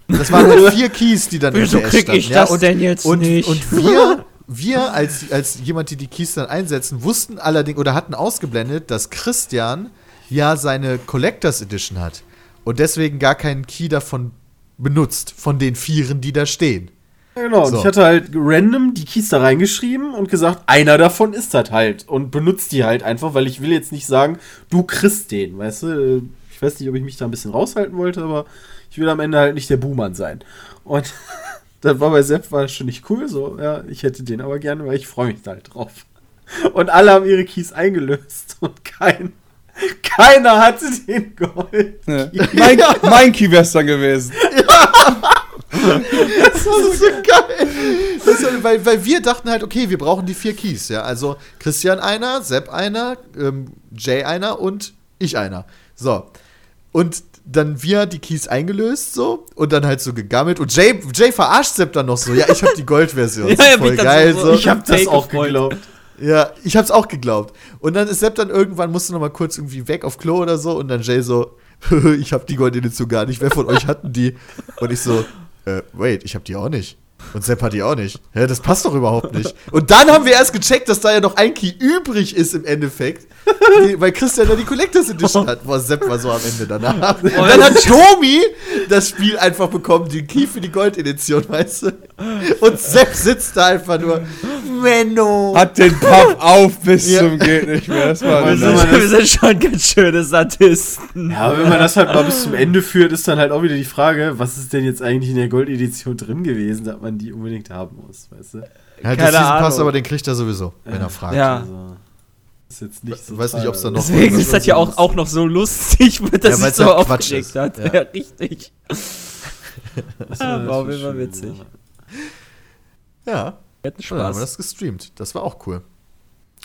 Das waren halt vier Keys, die dann Wieso im TS krieg standen, ich ja? das und, denn jetzt und, nicht? Und wir, wir als, als jemand, die die Keys dann einsetzen, wussten allerdings oder hatten ausgeblendet, dass Christian ja seine Collectors Edition hat und deswegen gar keinen Key davon benutzt, von den Vieren, die da stehen. Ja, genau, und So. ich hatte halt random die Keys da reingeschrieben und gesagt, einer davon ist das halt. Und benutzt die halt einfach, weil ich will jetzt nicht sagen, du kriegst den, weißt du? Ich weiß nicht, ob ich mich da ein bisschen raushalten wollte, aber ich will am Ende halt nicht der Buhmann sein. Und das war bei Sepp war schon nicht cool, so, ja, ich hätte den aber gerne, weil ich freue mich da halt drauf. Und alle haben ihre Keys eingelöst und kein, keiner hatte den Gold. Ja. Mein, mein Key wär's dann gewesen. Das ist so geil. Das ist, weil, weil wir dachten halt, okay, wir brauchen die vier Keys, ja. Also Christian einer, Sepp einer, ähm, Jay einer und ich einer. So. Und dann wir die Keys eingelöst, so, und dann halt so gegammelt. Und Jay, Jay verarscht Sepp dann noch so, ja, ich habe die Goldversion. Ja, ja, voll geil, so- so. Ich habe das auch geglaubt. Ja, ich hab's auch geglaubt. Und dann ist Sepp dann irgendwann, musste noch mal kurz irgendwie weg auf Klo oder so. Und dann Jay so, ich hab die Goldedition gar nicht. Wer von euch hatten die? Und ich so, äh, wait, ich hab die auch nicht. Und Sepp hat die auch nicht. Hä, das passt doch überhaupt nicht. Und dann haben wir erst gecheckt, dass da ja noch ein Key übrig ist im Endeffekt. Weil Christian da die Collectors Edition hat. Boah, Sepp war so am Ende danach. Und dann hat Tomi das Spiel einfach bekommen, den Key für die Goldedition, weißt du? Und Sepp sitzt da einfach nur, Menno. Hat den Papp auf bis Ja. zum geht nicht mehr. Das war Wir sind, das- wir sind schon ganz schöne Sadisten. Ja, aber wenn man das halt mal bis zum Ende führt, ist dann halt auch wieder die Frage, was ist denn jetzt eigentlich in der Goldedition drin gewesen, dass man die unbedingt haben muss, weißt du? Ja, Keine der Season Pass, Ahnung. aber den kriegt er sowieso, wenn er fragt. Ja. Also, ist jetzt nicht so. Weiß nicht, ob's da noch- Deswegen ist das ja auch, auch noch so lustig, dass Ja, ja, sich so halt aufgeregt ist. hat. Ja. Ja, richtig. Das Ah, war auf jeden Fall witzig. Ja. Wir hatten dann haben wir Spaß. das gestreamt. Das war auch cool.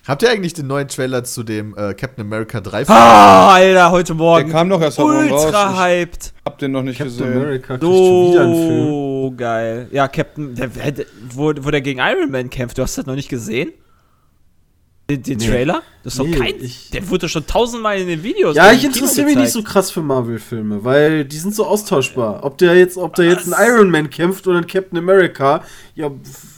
Habt ihr eigentlich den neuen Trailer zu dem äh, Captain America 3 Ah, Alter, heute Morgen. Der kam doch erst heute Morgen raus. Ultra Ich hyped. hab den noch nicht Captain gesehen. America kriegt schon wieder einen Film. So geil. Ja, Captain, der, der, wo, wo der gegen Iron Man kämpft, du hast das noch nicht gesehen? Den, den Nee. Trailer? Das ist doch Nee, kein. ich- der wurde schon tausendmal in den Videos. Ja, ich interessiere mich nicht so krass für Marvel-Filme, weil die sind so austauschbar. Ob der jetzt, ob da jetzt ein? Iron Man kämpft oder ein Captain America, ja,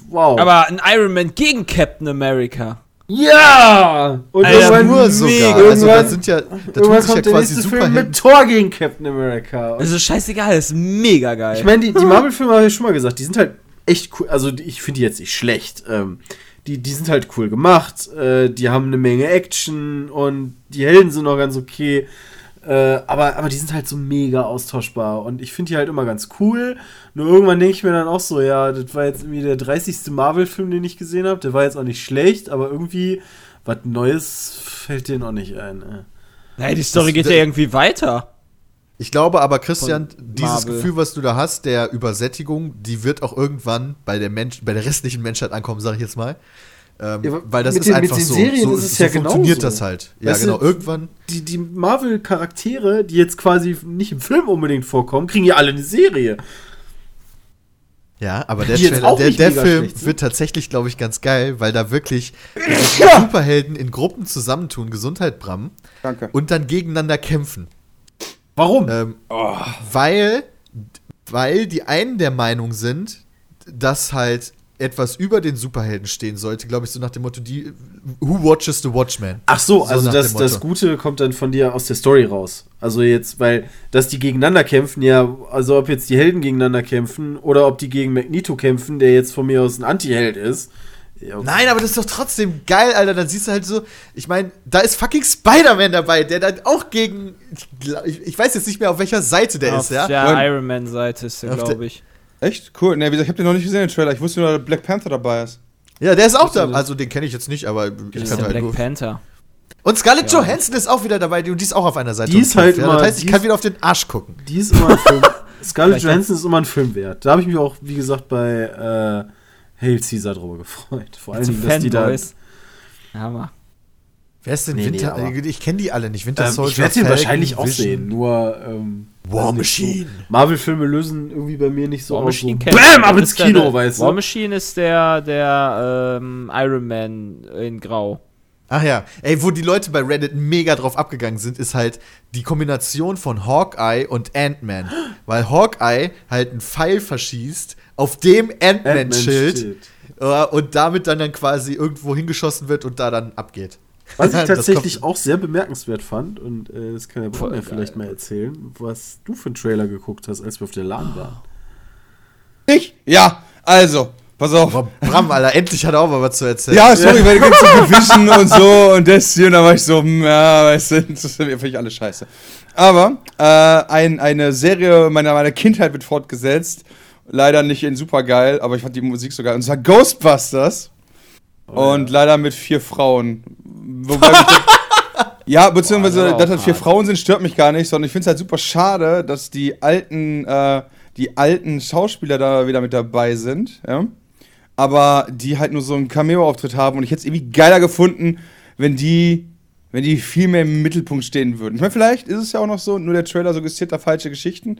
wow. Aber ein Iron Man gegen Captain America. ja! Und Alter, irgendwann, nur mega. sogar. Also da Irgendwann- sind ja, da tun irgendwann sich ja kommt der quasi nächste Film Superhelden. mit Thor gegen Captain America. Und Das ist scheißegal, das ist mega geil. Ich meine, die, die Marvel-Filme habe ich schon mal gesagt, die sind halt echt cool. Also ich finde die jetzt nicht schlecht. Ähm, die, die sind halt cool gemacht. Äh, die haben eine Menge Action und die Helden sind auch ganz okay. Äh, aber, aber die sind halt so mega austauschbar und ich finde die halt immer ganz cool. Nur irgendwann denke ich mir dann auch so, ja, das war jetzt irgendwie der 30. Marvel-Film, den ich gesehen habe. Der war jetzt auch nicht schlecht, aber irgendwie was Neues fällt denen auch nicht ein. Äh. Nein, die Story Das- geht ja irgendwie weiter. Ich glaube aber, Christian, dieses. Gefühl, was du da hast, der Übersättigung, die wird auch irgendwann bei der, Mensch, bei der restlichen Menschheit ankommen, sage ich jetzt mal. Ähm, Ja, weil das ist den- einfach so. Serien so ist es so ja funktioniert genauso. das halt. Ja, Weißt du, genau. Irgendwann. die, die Marvel-Charaktere, die jetzt quasi nicht im Film unbedingt vorkommen, kriegen ja alle eine Serie. Ja, aber der, Trailer, der, der Film schlecht wird tatsächlich, glaube ich, ganz geil, weil da wirklich die Superhelden in Gruppen zusammentun, Gesundheit, Bram, Danke. und dann gegeneinander kämpfen. Warum? Ähm, weil, weil die einen der Meinung sind, dass halt etwas über den Superhelden stehen sollte, glaube ich, so nach dem Motto, die Who watches the Watchmen? Ach so, also nach das, das. Gute kommt dann von dir aus der Story raus. Also jetzt, weil, dass die gegeneinander kämpfen, ja, also ob jetzt die Helden gegeneinander kämpfen oder ob die gegen Magneto kämpfen, der jetzt von mir aus ein Anti-Held ist. Ja, Nein, aber das ist doch trotzdem geil, Alter. Dann siehst du halt so, ich meine, da ist fucking Spider-Man dabei, der dann auch gegen, ich, glaub- ich, ich weiß jetzt nicht mehr, auf welcher Seite der Auf ist, ja. der Nein. Iron Man-Seite ist der, glaube ich. Echt? Cool. Ne, wie gesagt, ich hab den noch nicht gesehen, den Trailer. Ich wusste nur, dass Black Panther dabei ist. Ja, der ist auch da. Also den kenne ich jetzt nicht, aber ich Das ist kann der halt Black nur. Panther. Und Scarlett Ja. Johansson ist auch wieder dabei, und die ist auch auf einer Seite. Die und ist halt ja. immer- Das heißt, ich kann wieder auf den Arsch gucken. Die ist immer ein Film. Scarlett Johansson ist immer ein Film wert. Da habe ich mich auch, wie gesagt, bei äh, Hail Caesar drüber gefreut. Vor Dingen, dass die da. Fanboys. Hammer. Wer ist denn Nee, nee, Winter? aber- ich kenne die alle nicht. Winter Ähm, Soldier. ich werde den wahrscheinlich auch Vision. sehen, nur ähm, War nicht, so- Machine. Marvel-Filme lösen irgendwie bei mir nicht so War aus. Machine So, kennt Bam, man. ab ins Kino, der- weißt War du? Machine ist der, der ähm, Iron Man in Grau. Ach ja, ey, wo die Leute bei Reddit mega drauf abgegangen sind, ist halt die Kombination von Hawkeye und Ant-Man. Weil Hawkeye halt einen Pfeil verschießt, auf dem Ant-Man-Schild Ant-Man-Schild. äh, und damit dann, dann quasi irgendwo hingeschossen wird und da dann abgeht. Was ich tatsächlich auch sehr bemerkenswert fand, und äh, das kann der Bruder mir vielleicht mal erzählen, was du für einen Trailer geguckt hast, als wir auf der LAN waren. Ich? Ja. Also, pass auf. Aber Bram, Alter, endlich hat er auch mal was zu erzählen. Ja, sorry, weil die ganzen Gewischen und so und das hier, und da war ich so, hm, ja, weißt du, das finde ich alles scheiße. Aber äh, ein, eine Serie meiner, meiner Kindheit wird fortgesetzt. Leider nicht in supergeil, aber ich fand die Musik so geil. Und zwar Ghostbusters. und leider mit vier Frauen. Wobei ja, beziehungsweise, Boah, das dass das vier. Frauen sind, stört mich gar nicht, sondern ich finde es halt super schade, dass die alten, äh, die alten Schauspieler da wieder mit dabei sind, ja. Aber die halt nur so einen Cameo-Auftritt haben und ich hätte es irgendwie geiler gefunden, wenn die, wenn die viel mehr im Mittelpunkt stehen würden. Ich meine, vielleicht ist es ja auch noch so, nur der Trailer suggestiert da falsche Geschichten.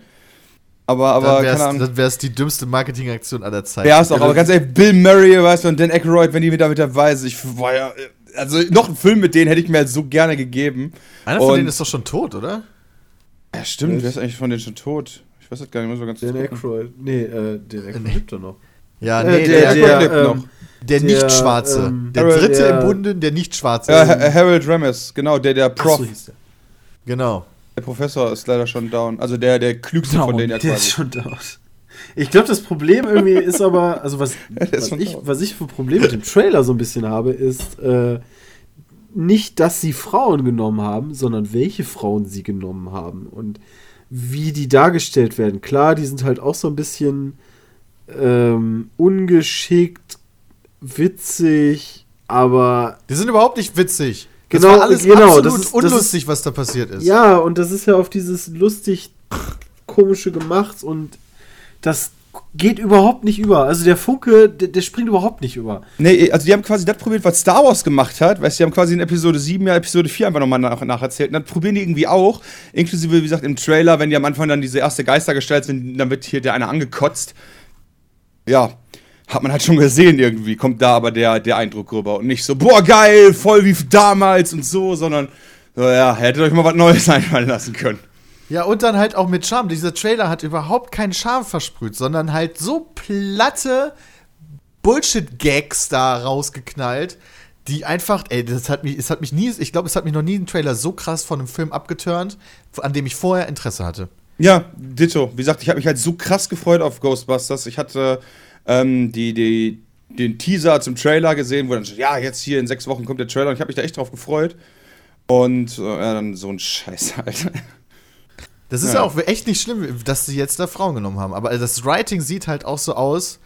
Aber, aber, dann dann wär's die dümmste Marketingaktion aller Zeiten. Ja, ist auch, aber ganz ehrlich, Bill Murray, weißt du, und Dan Aykroyd, wenn die mit da mit dabei sind, ich war ja, also noch einen Film mit denen hätte ich mir halt so gerne gegeben. Einer von und- denen ist doch schon tot, oder? Ja, stimmt, wer ist eigentlich von denen schon tot? Ich weiß das gar nicht, muss mal ganz Dan kurz gucken. Aykroyd. Nee, äh, Dan Aykroyd Nee. lebt doch noch. Ja, Äh, nee, der, der, der- der, lebt noch. ähm, der der, Nicht-Schwarze. ähm, der Harold- dritte der- im Bunde, der Nicht-Schwarze. Ja, Ha- Harold Ramis, genau, der, der ach Prof. so hieß der. genau. Der Professor ist leider schon down. Also der, der klügste von Down. denen ja Der ist quasi. schon da. Ich glaube, das Problem irgendwie ist aber, also was, was, ich, was ich für Probleme mit dem Trailer so ein bisschen habe, ist äh, nicht, dass sie Frauen genommen haben, sondern welche Frauen sie genommen haben und wie die dargestellt werden. Klar, die sind halt auch so ein bisschen ähm, ungeschickt, witzig, aber Die sind überhaupt nicht witzig. Das Genau, war alles genau, absolut das ist- das unlustig, was da passiert ist. Ja, und das ist ja auf dieses lustig komische gemacht und das geht überhaupt nicht über. Also der Funke, der, der springt überhaupt nicht über. Nee, also die haben quasi das probiert, was Star Wars gemacht hat. Weißt du, die haben quasi in Episode 7 ja Episode 4 einfach nochmal nach, nacherzählt. Und das probieren die irgendwie auch. Inklusive, wie gesagt, im Trailer, wenn die am Anfang dann diese erste Geistergestalt sind, dann wird hier der eine angekotzt. Ja, hat man halt schon gesehen irgendwie. Kommt da aber der, der Eindruck rüber. Und nicht so, boah, geil, voll wie damals und so, sondern, so, ja, hättet euch mal was Neues einfallen lassen können. Ja, und dann halt auch mit Charme. Dieser Trailer hat überhaupt keinen Charme versprüht, sondern halt so platte Bullshit-Gags da rausgeknallt, die einfach, ey, das hat mich, es hat mich nie, ich glaube, es hat mich noch nie ein Trailer so krass von einem Film abgeturnt, an dem ich vorher Interesse hatte. Ja, Ditto. Wie gesagt, ich habe mich halt so krass gefreut auf Ghostbusters. Ich hatte ähm, die, die, den Teaser zum Trailer gesehen, wo dann steht, ja, jetzt hier in sechs Wochen kommt der Trailer und ich habe mich da echt drauf gefreut. Und äh, ja, dann so ein Scheiß, Alter. Das ist Ja. ja auch echt nicht schlimm, dass sie jetzt da Frauen genommen haben. Aber das Writing sieht halt auch so aus,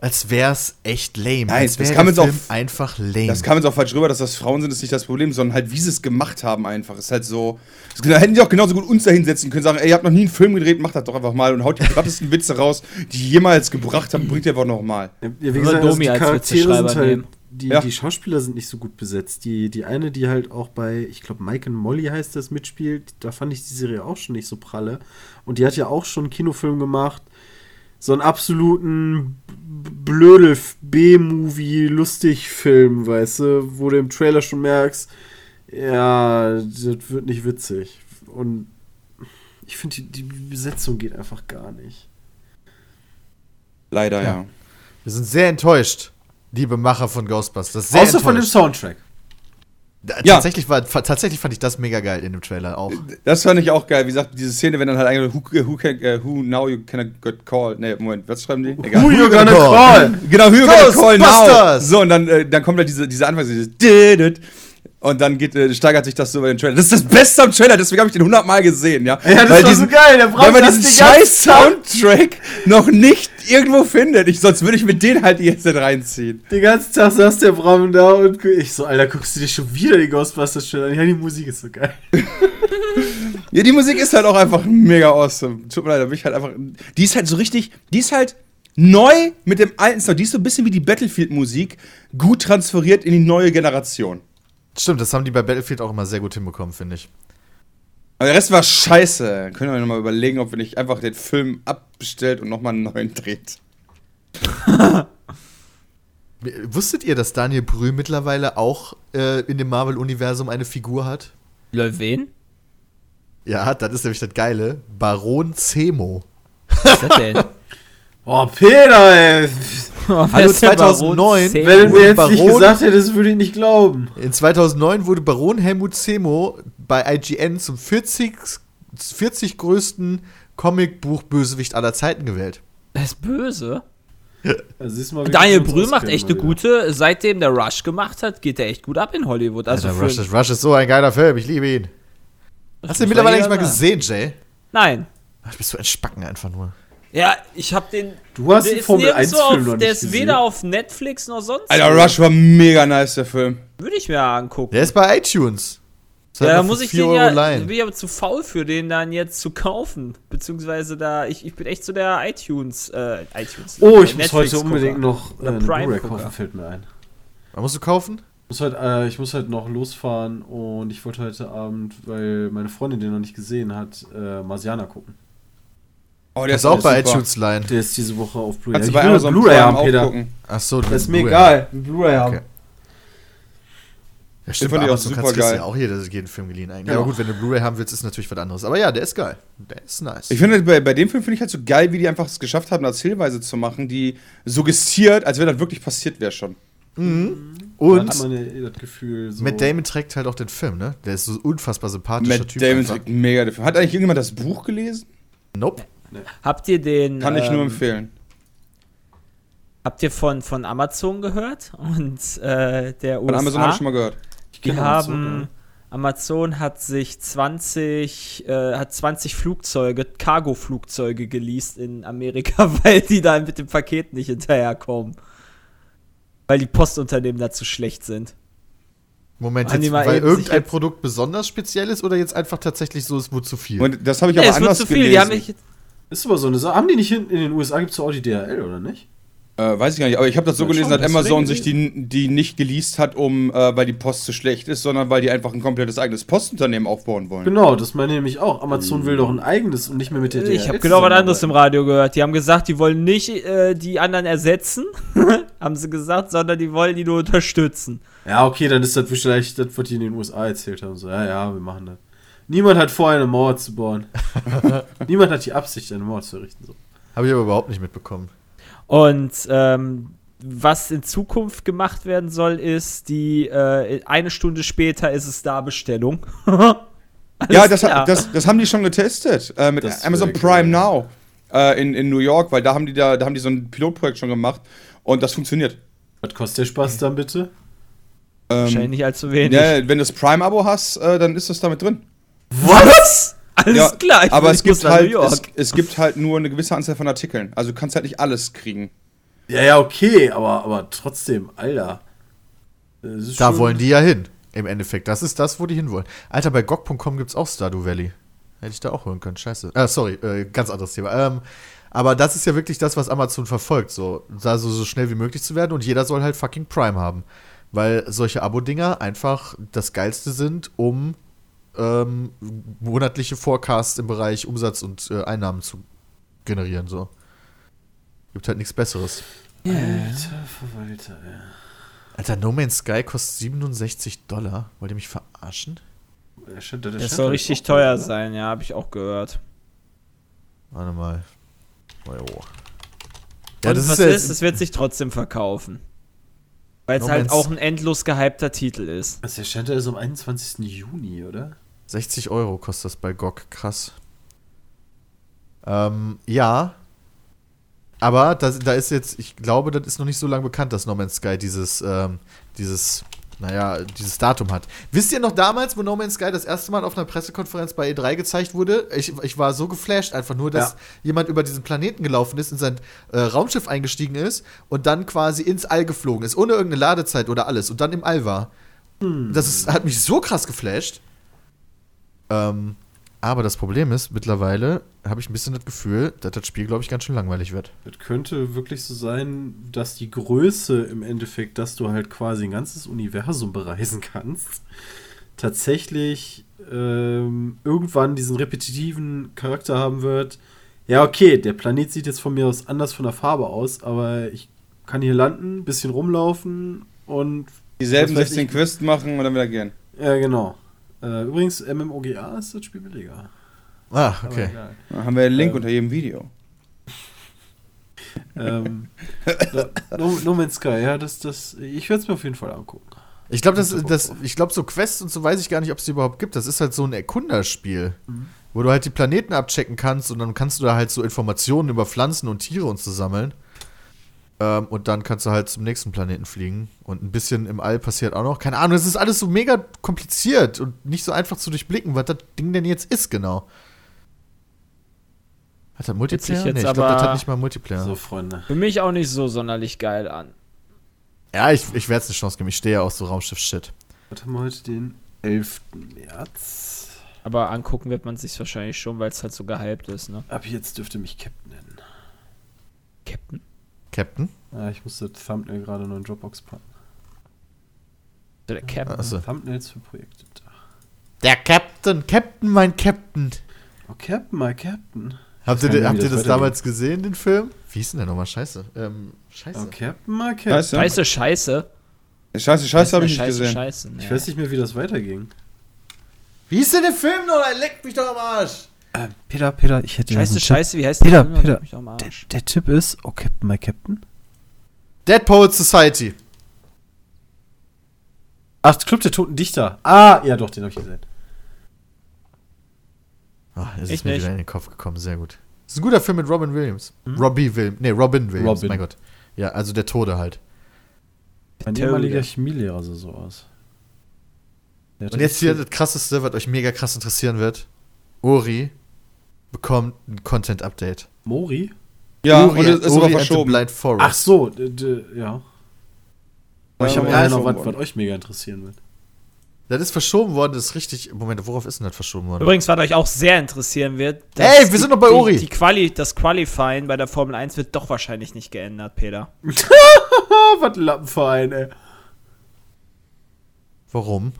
als wär's echt lame. Nein, als das der man auch- einfach lame. Das kam jetzt auch falsch rüber, dass das Frauen sind, ist nicht das Problem, sondern halt, wie sie es gemacht haben einfach. Ist halt so. Da hätten die auch genauso gut uns da hinsetzen können, sagen, ey, ihr habt noch nie einen Film gedreht, macht das doch einfach mal und haut die krassesten Witze raus, die ihr jemals gebracht habt, bringt ihr einfach nochmal. Ja, wie gesagt, also Domi die als Charaktere Witzeschreiber sind halt, nehmen. die, Ja. die Schauspieler sind nicht so gut besetzt. Die, die eine, die halt auch bei, ich glaube, Mike and Molly heißt das, mitspielt, da fand ich die Serie auch schon nicht so pralle. Und die hat ja auch schon einen Kinofilm gemacht. So einen absoluten blödel B-Movie, lustig Film, weißt du, wo du im Trailer schon merkst, ja, das wird nicht witzig. Und ich finde, die, die Besetzung geht einfach gar nicht. Leider, Ja. ja. Wir sind sehr enttäuscht, liebe Macher von Ghostbusters. Sehr Außer von dem enttäuscht. Soundtrack. Da- Ja. Tatsächlich, war, tatsächlich fand ich das mega geil in dem Trailer auch. Das fand ich auch geil. Wie gesagt, diese Szene, wenn dann halt eigentlich who, who, can, äh, who now you can get call. Nee, Moment, was schreiben die? Egal. Who you gonna gonna call? call? Genau, who you gonna call now. So, und dann, äh, dann kommt halt diese, diese Anfang, dieses Didit. Und dann geht, äh, steigert sich das so über den Trailer. Das ist das Beste am Trailer, deswegen habe ich den 100 Mal gesehen, ja. Ja, das weil war diesen, so geil. Der Weil braucht man das diesen scheiß. Soundtrack noch nicht irgendwo findet. Ich, sonst würde ich mit denen halt jetzt reinziehen. Den ganzen Tag saß der Bram da und ich so, Alter, guckst du dir schon wieder die Ghostbusters Trailer an? Ja, die Musik ist so geil. Ja, die Musik ist halt auch einfach mega awesome. Tut mir leid, da bin ich halt einfach. Die ist halt so richtig. Die ist halt neu mit dem alten Sound. Die ist so ein bisschen wie die Battlefield-Musik, gut transferiert in die neue Generation. Stimmt, das haben die bei Battlefield auch immer sehr gut hinbekommen, finde ich. Aber der Rest war scheiße. Können wir nochmal überlegen, ob wir nicht einfach den Film abbestellt und nochmal einen neuen dreht. Wusstet ihr, dass Daniel Brühl mittlerweile auch äh, in dem Marvel-Universum eine Figur hat? Lol, wen? Ja, das ist nämlich das Geile. Baron Zemo. Was ist das denn? Oh, Peter, ey. Oh, Hallo, ist der Baron 2009, Zemo? Wenn du mir jetzt Baron- nicht gesagt hättest, würde ich nicht glauben. In 2009 wurde Baron Helmut Zemo bei IGN zum 40, 40 größten Comicbuch-Bösewicht aller Zeiten gewählt. Der ist böse. Also Daniel Brühl macht echt eine gute, seitdem der Rush gemacht hat, geht er echt gut ab in Hollywood. Also Alter, Rush, ist, Rush ist so ein geiler Film, ich liebe ihn. Hast du den mittlerweile eigentlich mal gesehen, Jay? Nein. Ach, bist du ein Spacken einfach nur. Ja, ich hab den. Du hast der den Formel nirgendwo 1 Film auf, noch Der nicht ist gesehen. weder auf Netflix noch sonst. Alter. Rush war mega nice, der Film. Würde ich mir angucken. Der ist bei iTunes. Das Ja, da muss ich 4 den Euro ja, leihen. bin ich aber zu faul für den dann jetzt zu kaufen. Beziehungsweise da, ich, ich bin echt zu der iTunes, äh, iTunes. Oh, äh, ich muss Netflix heute unbedingt noch äh, Prime kaufen, fällt mir ein. Was musst du kaufen? Ich muss, halt, äh, ich muss halt noch losfahren und ich wollte heute Abend, weil meine Freundin den noch nicht gesehen hat, äh, Marsianer gucken. Oh, Der ist auch bei super. iTunes leihen. Der ist diese Woche auf Blu-ray. Du Ich bei Amazon Blu-ray haben, auch Peter. Ach so, Das ist mir egal. Blu-ray haben. Okay. Ja, stimmt, fand bei ich auch super kannst geil. ja auch jeder, jeden Film geliehen eigentlich. Genau. Aber gut, wenn du Blu-ray haben willst, ist natürlich was anderes. Aber ja, der ist geil. Der ist nice. Ich finde, bei, bei dem Film finde ich halt so geil, wie die einfach es geschafft haben, als Hinweise zu machen, die suggestiert, als wenn das wirklich passiert wäre schon. Und hat man ja das Gefühl, so. Matt Damon trägt halt auch den Film, ne? Der ist so unfassbar sympathischer Matt Typ. Damon einfach. trägt mega den Film. Hat eigentlich irgendjemand das Buch gelesen? Nope. Habt ihr den. Kann ich nur ähm, empfehlen. Habt ihr von, von Amazon gehört? Und äh, der Von USA? Amazon habe ich schon mal gehört. Ich Die haben. Amazon, Amazon hat sich 20, äh, hat 20 Flugzeuge, Cargo-Flugzeuge geleast in Amerika, weil die da mit dem Paket nicht hinterherkommen. Weil die Postunternehmen da zu schlecht sind. Moment, jetzt, weil irgendein Produkt besonders speziell ist oder jetzt einfach tatsächlich so, es wurde zu viel? Und das habe ich aber es wird anders zu viel. Ist aber so eine Sache. Haben die nicht in, in den USA gibt es auch die DHL, oder nicht? Äh, weiß ich gar nicht, aber ich habe das so Mal gelesen, dass Amazon sich die, die nicht geleast hat, um, äh, weil die Post zu schlecht ist, sondern weil die einfach ein komplettes eigenes Postunternehmen aufbauen wollen. Genau, das meine ich nämlich auch. Amazon will doch ein eigenes und nicht mehr mit der DHL. ich habe genau was anderes im. Radio gehört. Die haben gesagt, die wollen nicht äh, die anderen ersetzen, haben sie gesagt, sondern die wollen die nur unterstützen. Ja, okay, dann ist das vielleicht das, was die in den USA erzählt haben. So, ja, ja, wir machen das. Niemand hat vor, eine Mauer zu bauen. Niemand hat die Absicht, eine Mauer zu errichten. So. Habe ich aber überhaupt nicht mitbekommen. Und ähm, was in Zukunft gemacht werden soll, ist die äh, eine Stunde später ist es da Bestellung. Ja, das, das, das haben die schon getestet äh, mit Das Amazon Prime geil. Now äh, in, in New York, weil da haben die da, da haben die so ein Pilotprojekt schon gemacht und das funktioniert. Was kostet der Spaß dann bitte? Wahrscheinlich Ähm, nicht allzu wenig. ja, wenn du das Prime-Abo hast, äh, dann ist das damit drin. Was? Alles Ja, klar, ich aber es gibt halt, New York. es, es gibt halt nur eine gewisse Anzahl von Artikeln. Also du kannst halt nicht alles kriegen. Ja, ja, okay, aber, aber trotzdem, Alter. Da wollen die ja hin. Im Endeffekt. Das ist das, wo die hinwollen. Alter, bei GOG.com gibt es auch Stardew Valley. Hätte ich da auch holen können. Scheiße. Äh, sorry, äh, ganz anderes Thema. Ähm, aber das ist ja wirklich das, was Amazon verfolgt. So, da so, so schnell wie möglich zu werden und jeder soll halt fucking Prime haben. Weil solche Abo-Dinger einfach das Geilste sind, um ähm, monatliche Forecasts im Bereich Umsatz und äh, Einnahmen zu generieren. So. Gibt halt nichts Besseres. Alter Verwalter, ey. Alter, No Man's Sky kostet 67 Dollar. Wollt ihr mich verarschen? Scheint- der Das scheint soll richtig teuer oder? sein, ja, habe ich auch gehört. Warte mal. Oh. Ja, das was ja ist, es wird sich trotzdem verkaufen. Weil es No halt auch ein endlos gehypter Titel ist. Das erscheint ja erst am 21. Juni, oder? 60 Euro kostet das bei GOG. Krass. Ähm, ja. Aber das, da ist jetzt, ich glaube, das ist noch nicht so lange bekannt, dass No Man's Sky dieses, ähm, dieses, naja, dieses Datum hat. Wisst ihr noch damals, wo No Man's Sky das erste Mal auf einer Pressekonferenz bei E3 gezeigt wurde? Ich, ich war so geflasht, einfach nur, dass Ja. jemand über diesen Planeten gelaufen ist, in sein äh, Raumschiff eingestiegen ist und dann quasi ins All geflogen ist, ohne irgendeine Ladezeit oder alles und dann im All war. Das ist, hat mich so krass geflasht. Ähm, aber das Problem ist, mittlerweile habe ich ein bisschen das Gefühl, dass das Spiel, glaube ich, ganz schön langweilig wird. Es könnte wirklich so sein, dass die Größe im Endeffekt, dass du halt quasi ein ganzes Universum bereisen kannst, tatsächlich ähm, irgendwann diesen repetitiven Charakter haben wird. Ja, okay, der Planet sieht jetzt von mir aus anders von der Farbe aus, aber ich kann hier landen, bisschen rumlaufen und. Dieselben was weiß 16 ich. Quests machen und dann wieder gehen. Ja, genau. Äh, übrigens, MMOGA ist das Spiel billiger. Ah, okay. Da haben wir einen Link Ähm. unter jedem Video. ähm, no, no Man's Sky, ja, das, das, ich werde es mir auf jeden Fall angucken. Ich glaube, das, das, ich glaube, so Quests und so weiß ich gar nicht, ob es die überhaupt gibt. Das ist halt so ein Erkunderspiel, wo du halt die Planeten abchecken kannst und dann kannst du da halt so Informationen über Pflanzen und Tiere und so sammeln. Ähm, und dann kannst du halt zum nächsten Planeten fliegen. Und ein bisschen im All passiert auch noch. Keine Ahnung, es ist alles so mega kompliziert und nicht so einfach zu durchblicken, was das Ding denn jetzt ist genau. Hat das Multiplayer? jetzt nee, ich glaube, das hat nicht mal Multiplayer. So, Freunde. Für mich auch nicht so sonderlich geil an. Ja, ich, ich werde es eine Chance geben. Ich stehe ja auch so Raumschiff-Shit. Was haben wir heute den 11. März? Aber angucken wird man sich wahrscheinlich schon, weil es halt so gehypt ist, ne? Ab jetzt dürfte mich Captain nennen. Captain. Captain? Ah, ich musste Thumbnail gerade noch in Dropbox packen. Der Captain. Achso. Thumbnails für Projekte. Der Captain, Captain, mein Captain. Oh, Captain, my Captain. Habt ihr, habt nicht, ihr das das damals gesehen, den Film? Wie hieß denn der nochmal? Scheiße. Ähm, scheiße. Oh, Captain, my Captain. Scheiße. Scheiße, scheiße. Scheiße, Scheiße habe ich nicht scheiße, gesehen. Scheiße, Ich weiß nicht mehr, wie das weiterging. Wie hieß denn der Film noch? Er leckt mich doch am Arsch. Ähm, Peter, Peter, ich hätte Scheiße, scheiße, wie heißt Peter, der? Peter, am Der, Tipp ist, oh, Captain, my Captain. Dead Poet Society. Ach, Club der Toten Dichter. Ah, ja doch, den habe ich gesehen. Ah, es ist mir nicht. wieder in den Kopf gekommen. Sehr gut. Das ist ein guter Film mit Robin Williams. Robbie Williams. Nee, Robin Williams. Robin. Mein Gott. Ja, also der Tode halt. Mein ehemaliger Chemielehrer sah so aus. Und jetzt hier das krasseste, was euch mega krass interessieren wird. Ori bekommt ein Content-Update. Mori? Ja, Ori, und es ist the verschoben. Blind Forest. Ach so, ja. Aber ich habe ja, ja, noch was, was euch mega interessieren wird. Das ist verschoben worden, das ist richtig. Moment, worauf ist denn das verschoben worden? Übrigens, was euch auch sehr interessieren wird. Ey, wir die- sind noch bei die, Ori. Die Quali, das Qualifying bei der Formel 1 wird doch wahrscheinlich nicht geändert, Peter. Was ein Lappenverein, ey. Warum?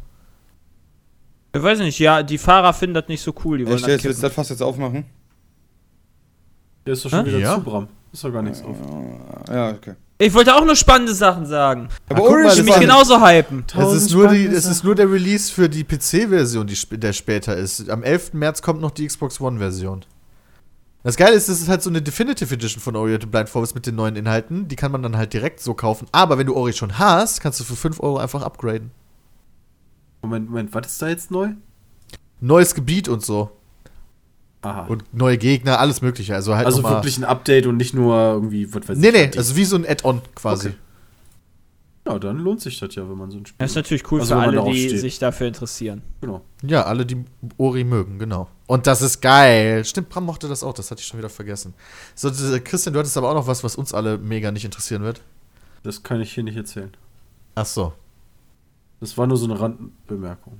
Ich weiß nicht, ja, die Fahrer finden das nicht so cool. Die wollen Ich das jetzt, kippen. jetzt das Fass jetzt aufmachen. Der ist doch schon Hä? wieder Ja. zu, Bram. Ist doch gar nichts auf. Ja, okay. Ich wollte auch nur spannende Sachen sagen. Aber guck Ori mal, will mich war- genauso hypen. Es ist, nur die, es ist nur der Release für die PC-Version, die sp der später ist. Am 11. März kommt noch die Xbox One-Version. Das Geile ist, es ist halt so eine Definitive Edition von Ori and the Blind Forest mit den neuen Inhalten. Die kann man dann halt direkt so kaufen. Aber wenn du Ori schon hast, kannst du für 5 Euro einfach upgraden. Moment, Moment, was ist da jetzt neu? Neues Gebiet und so. Aha. Und neue Gegner, alles mögliche. Also halt also wirklich ein Update und nicht nur irgendwie, was weiß Nee, ich. nee, was also wie so ein Add-on quasi. Okay. Ja, dann lohnt sich das ja, wenn man so ein Spiel. Das ist natürlich cool Also, für alle, die steht. sich dafür interessieren. Genau. Ja, alle, die Ori mögen, genau. Und das ist geil. Stimmt, Bram mochte das auch, das hatte ich schon wieder vergessen. So, Christian, du hattest aber auch noch was, was uns alle mega nicht interessieren wird. Das kann ich hier nicht erzählen. Ach so, Das war nur so eine Randbemerkung.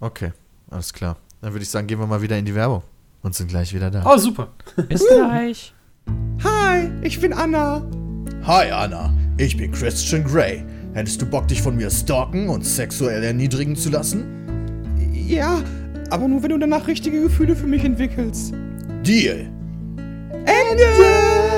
okay, alles klar. Dann würde ich sagen, gehen wir mal wieder in die Werbung und sind gleich wieder da. Oh, super. Bis gleich. Hi, ich bin Anna. Hi Anna, ich bin Christian Grey. Hättest du Bock, dich von mir stalken und sexuell erniedrigen zu lassen? Ja, aber nur wenn du danach richtige Gefühle für mich entwickelst. Deal. Ende!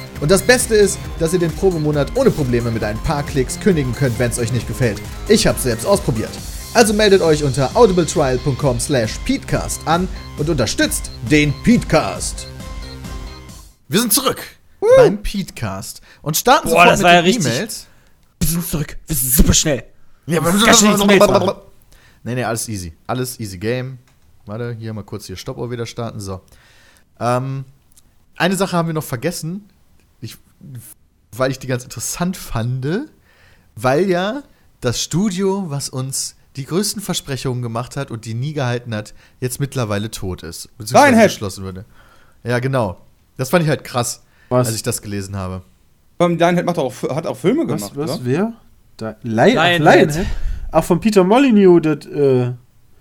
Und das Beste ist, dass ihr den Probemonat ohne Probleme mit ein paar Klicks kündigen könnt, wenn es euch nicht gefällt. Ich habe selbst ausprobiert. Also meldet euch unter audibletrial.com slash peatcast an und unterstützt den Peatcast. Wir sind zurück beim Peatcast und starten Boah, das war ja den richtig- E-Mails. Wir sind zurück. Wir sind super schnell. Ja, aber Ganz schnell. Nee, nee, alles easy. Alles easy game. Warte, hier mal kurz hier Stoppuhr wieder starten. So. Ähm, eine Sache haben wir noch vergessen, ich, weil ich die ganz interessant fand, weil ja das Studio, was uns die größten Versprechungen gemacht hat und die nie gehalten hat, jetzt mittlerweile tot ist. Beziehungsweise Lionhead. geschlossen wurde. Ja, genau. Das fand ich halt krass, Was? als ich das gelesen habe. Beim Lionhead macht auch, hat auch Filme Was, gemacht, was, oder? wer? Da, Lion, ach, Lionhead. Lionhead? Ach, von Peter Molyneux, das, äh,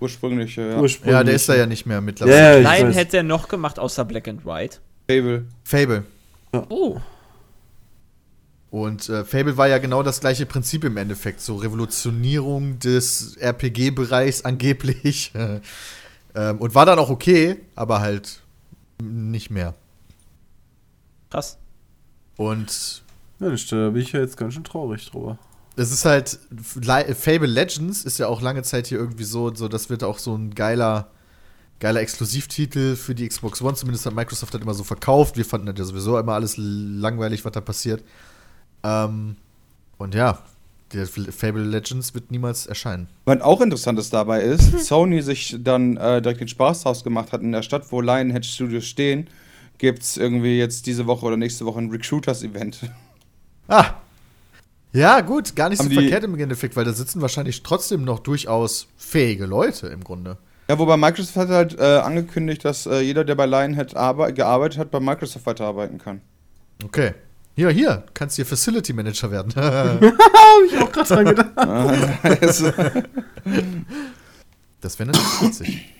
Ursprünglich, äh, ja. ursprünglich. Ja, der ist da ja nicht mehr Ja, mittlerweile. ja, Nein, hätte er noch gemacht außer Black and White. Fable. Fable. Oh. Und äh, Fable war ja genau das gleiche Prinzip im Endeffekt. So Revolutionierung des RPG-Bereichs angeblich. ähm, und war dann auch okay, aber halt nicht mehr. Krass. Und Mensch, da bin ich ja jetzt ganz schön traurig drüber. Es ist halt, Fable Legends ist ja auch lange Zeit hier irgendwie so, so das wird auch so ein geiler, geiler Exklusivtitel für die Xbox One. Zumindest hat Microsoft das immer so verkauft. Wir fanden das ja sowieso immer alles langweilig, was da passiert. Ähm, und ja, der Fable Legends wird niemals erscheinen. Was auch interessantes dabei ist, Sony sich dann äh, direkt den Spaß draus gemacht hat, in der Stadt, wo Lionhead Studios stehen, gibt es irgendwie jetzt diese Woche oder nächste Woche ein Recruiters-Event. Ah! Ja, gut, gar nicht Haben so die- verkehrt im Endeffekt, weil da sitzen wahrscheinlich trotzdem noch durchaus fähige Leute im Grunde. Ja, wobei Microsoft hat halt äh, angekündigt, dass äh, jeder, der bei Lionhead arbe gearbeitet hat, bei Microsoft weiterarbeiten kann. Okay. Hier, hier, kannst hier Facility Manager werden. Habe ich auch gerade dran gedacht. Also, Das wäre natürlich witzig.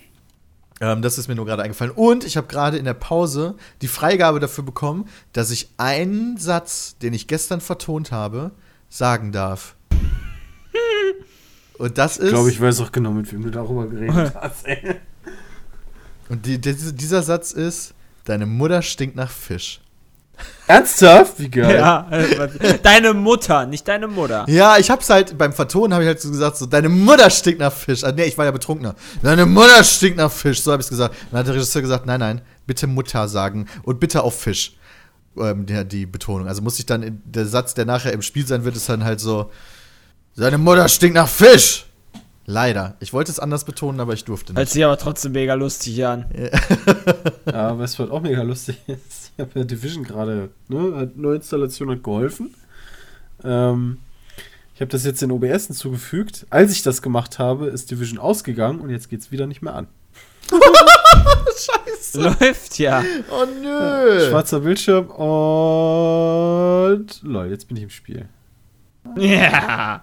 Ähm, das ist mir nur gerade eingefallen. Und ich habe gerade in der Pause die Freigabe dafür bekommen, dass ich einen Satz, den ich gestern vertont habe, sagen darf. Und das ist. Ich glaube, ich weiß auch genau, mit wem du darüber geredet hast. Ey. Und die, dieser- dieser Satz ist: Deine Mutter stinkt nach Fisch. Ernsthaft? Wie geil. Ja, äh, deine Mutter, nicht deine Mutter. Ja, ich hab's halt beim Vertonen habe ich halt so gesagt, so deine Mutter stinkt nach Fisch. Ah, nee, ich war ja betrunkener. Deine Mutter stinkt nach Fisch, so habe ich's gesagt. Dann hat der Regisseur gesagt, nein, nein, bitte Mutter sagen und bitte auf Fisch. Ähm, der, die Betonung. Also muss ich dann in, der Satz, der nachher im Spiel sein wird, ist dann halt so Deine Mutter stinkt nach Fisch. Leider. Ich wollte es anders betonen, aber ich durfte Hört nicht. sich aber trotzdem mega lustig an. Ja, weißt du, was auch mega lustig ist? Ich habe ja Division gerade, ne? Hat Neuinstallation hat geholfen. Ähm, ich habe das jetzt in OBS hinzugefügt. Als ich das gemacht habe, ist Division ausgegangen und jetzt geht's wieder nicht mehr an. Läuft ja. Oh nö. Schwarzer Bildschirm und. Lol, jetzt bin ich im Spiel. Ja.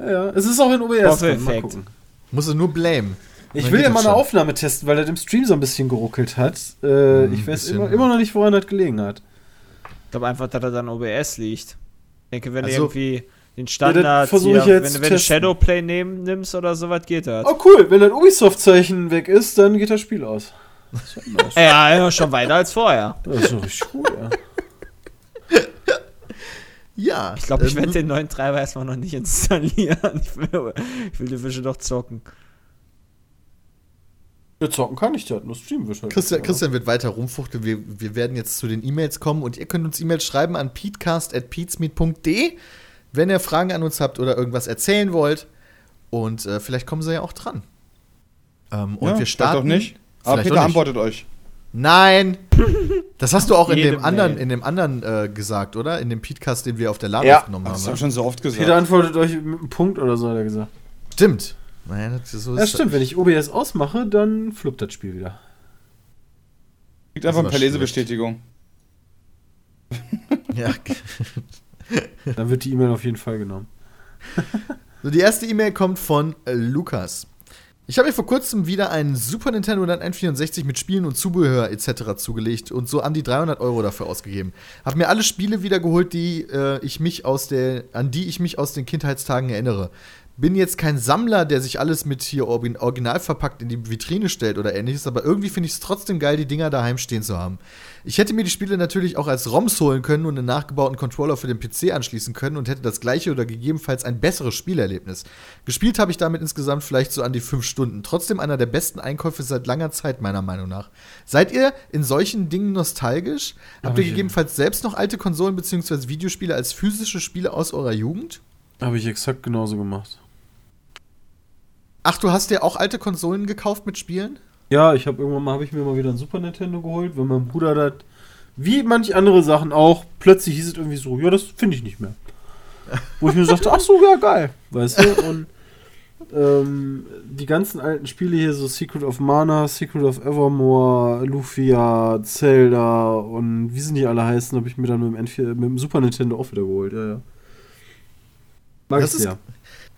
Ja, ja. Es ist auch in OBS. Mal gucken. Muss es nur blame. Ich will ja mal eine schon. Aufnahme testen, weil das im Stream so ein bisschen geruckelt hat. Äh, Hm, ich weiß immer, immer noch nicht, woran das gelegen hat. Ich glaube einfach, dass er dann OBS liegt. Ich denke, wenn Also- du irgendwie den Standard, versuch hier, ich jetzt wenn, du- wenn du. Shadowplay nehm, nimmst oder sowas, geht das. Oh cool, wenn das Ubisoft-Zeichen weg ist, dann geht das Spiel aus. Das ja. Ja, ja, schon weiter als vorher. Das ist doch richtig cool, ja. Ja. Ich glaube, ich ähm, werde den neuen Treiber erstmal noch nicht installieren. Ich will, ich will Division doch zocken. Ja, zocken kann ich das, nur streamen wir halt. Christian, Christian wird weiter rumfuchteln. Wir, wir werden jetzt zu den E-Mails kommen und ihr könnt uns E-Mails schreiben an peatcast.peatsmeet.de, wenn ihr Fragen an uns habt oder irgendwas erzählen wollt. Und äh, vielleicht kommen sie ja auch dran. Ähm, und ja, wir vielleicht starten. doch nicht. Aber Vielleicht Peter antwortet euch. Nein! Das hast du auch in dem anderen, in dem anderen äh, gesagt, oder? In dem Podcast, den wir auf der LAN Ja. aufgenommen Das haben. hast du oder? schon so oft gesagt. Peter antwortet euch mit einem Punkt oder so, hat er gesagt. Stimmt. Naja, das, so Ja, ist stimmt, wenn ich OBS ausmache, dann fluppt das Spiel wieder. Kriegt Das einfach per Lesebestätigung. Ja. Dann wird die E-Mail auf jeden Fall genommen. So, die erste E-Mail kommt von äh, Lukas. Ich habe mir vor kurzem wieder einen Super Nintendo und einen N64 mit Spielen und Zubehör etc. zugelegt und so an die 300 Euro dafür ausgegeben. Habe mir alle Spiele wiedergeholt, die äh, ich mich aus der, an die ich mich aus den Kindheitstagen erinnere. Bin jetzt kein Sammler, der sich alles mit hier origin- original verpackt in die Vitrine stellt oder ähnliches, aber irgendwie finde ich es trotzdem geil, die Dinger daheim stehen zu haben. Ich hätte mir die Spiele natürlich auch als ROMs holen können und einen nachgebauten Controller für den PC anschließen können und hätte das gleiche oder gegebenenfalls ein besseres Spielerlebnis. Gespielt habe ich damit insgesamt vielleicht so an die fünf Stunden. Trotzdem einer der besten Einkäufe seit langer Zeit, meiner Meinung nach. Seid ihr in solchen Dingen nostalgisch? Habt ihr gegebenenfalls selbst noch alte Konsolen bzw. Videospiele als physische Spiele aus eurer Jugend? Habe ich exakt genauso gemacht. Ach, du hast dir auch alte Konsolen gekauft mit Spielen? Ja, ich habe irgendwann mal, habe ich mir mal wieder ein Super Nintendo geholt, weil mein Bruder das, wie manch andere Sachen auch, plötzlich hieß es irgendwie so, ja, das finde ich nicht mehr. Wo ich mir sagte, ach so, ja, geil, weißt du, und ähm, die ganzen alten Spiele hier, so Secret of Mana, Secret of Evermore, Lufia, Zelda und wie sie die alle heißen, habe ich mir dann mit dem, N4, mit dem Super Nintendo auch wieder geholt, ja, ja. Mag Das ich ist- sehr.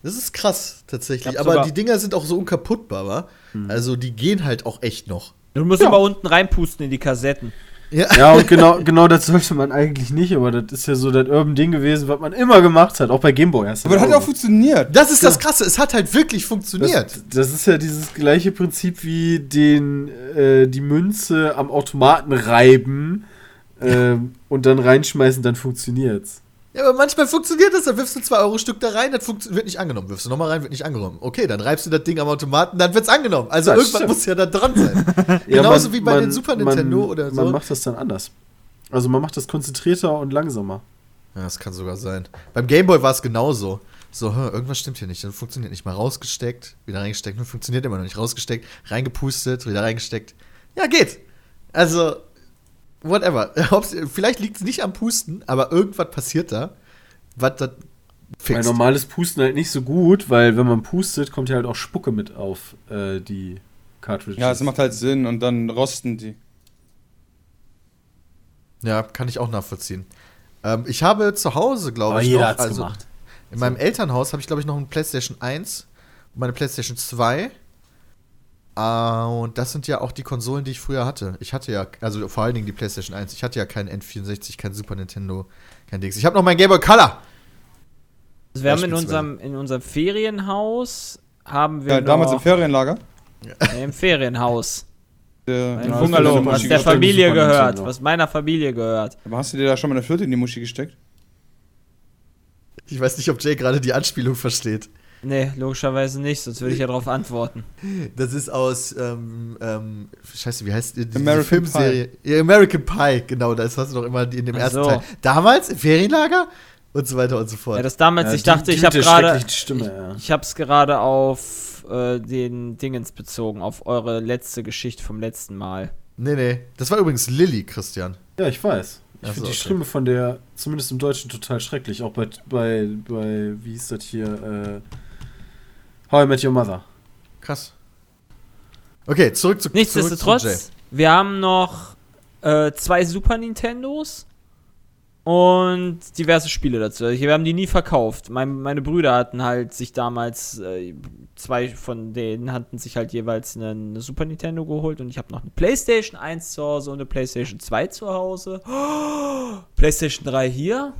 Das ist krass, tatsächlich. Aber die Dinger sind auch so unkaputtbar, wa? Also die gehen halt auch echt noch. Du musst Ja. immer unten reinpusten in die Kassetten. Ja. Ja, und genau, genau das sollte man eigentlich nicht, aber das ist ja so das Urban Ding gewesen, was man immer gemacht hat, auch bei Gameboy. Aber das hat ja auch funktioniert. Das ist das Krasse, es hat halt wirklich funktioniert. Das, das ist ja dieses gleiche Prinzip wie den, äh, die Münze am Automaten reiben ähm, und dann reinschmeißen, dann funktioniert's. Ja, aber manchmal funktioniert das, dann wirfst du 2 Euro Stück da rein, das wird nicht angenommen. Wirfst du nochmal rein, wird nicht angenommen. Okay, dann reibst du das Ding am Automaten, dann wird's angenommen. Also Das irgendwann stimmt. muss ja da dran sein. Ja, Genauso man- wie bei man- den Super Nintendo man, oder so. Man macht das dann anders. Also man macht das konzentrierter und langsamer. Ja, das kann sogar sein. Beim Gameboy war es genauso. So, hä, irgendwas stimmt hier nicht. Dann funktioniert nicht mal rausgesteckt, wieder reingesteckt, nur funktioniert immer noch nicht. Rausgesteckt, reingepustet, wieder reingesteckt. Ja, geht. Also, whatever. Vielleicht liegt es nicht am Pusten, aber irgendwas passiert da, was das fixt. normales Pusten halt nicht so gut, weil wenn man pustet, kommt ja halt auch Spucke mit auf äh, die Cartridges. Ja, es macht halt Sinn und dann rosten die. Ja, kann ich auch nachvollziehen. Ähm, ich habe zu Hause, glaube ich, jeder noch, hat's also gemacht. in meinem Elternhaus habe ich, glaube ich, noch eine PlayStation 1 und meine PlayStation 2. Ah, und das sind ja auch die Konsolen, die ich früher hatte. Ich hatte ja, also vor allen Dingen die PlayStation 1. Ich hatte ja kein N64, kein Super Nintendo, kein Dings. Ich habe noch mein Game Boy Color. Also wir haben in unserem, in unserem Ferienhaus, haben wir Ja, damals im Ferienlager. nee, im Ferienhaus, Der, ein Ja, Bungalow, was der Familie gehört, Nintendo. was meiner Familie gehört. aber hast du dir da schon mal eine Flöte in die Muschi gesteckt? Ich weiß nicht, ob Jay gerade die Anspielung versteht. Nee, logischerweise nicht, sonst würde ich ja darauf antworten. Das ist aus, ähm, ähm, scheiße, wie heißt die, diese American Filmserie? Ja, American Pie, genau, das hast du doch immer in dem Ach ersten so. Teil. Damals im Ferienlager und so weiter und so fort. Ja, das damals, Ja, ich die- dachte, die ich habe gerade, Stimme, ja. ich habe es gerade auf äh, den Dingens bezogen, auf eure letzte Geschichte vom letzten Mal. nee, nee, das war übrigens Lilly, Christian. Ja, ich weiß. Ich finde die okay. Stimme von der, zumindest im Deutschen, total schrecklich. Auch bei, bei, bei wie hieß das hier, äh, How I Met Your Mother. Krass. Okay, zurück zu zurück zu. Nichtsdestotrotz, wir haben noch äh, zwei Super Nintendos und diverse Spiele dazu. Also wir haben die nie verkauft. Mein, meine Brüder hatten halt sich damals, äh, zwei von denen hatten sich halt jeweils eine, eine Super Nintendo geholt und ich habe noch eine Playstation 1 zu Hause und eine Playstation 2 zu Hause. Playstation 3 hier.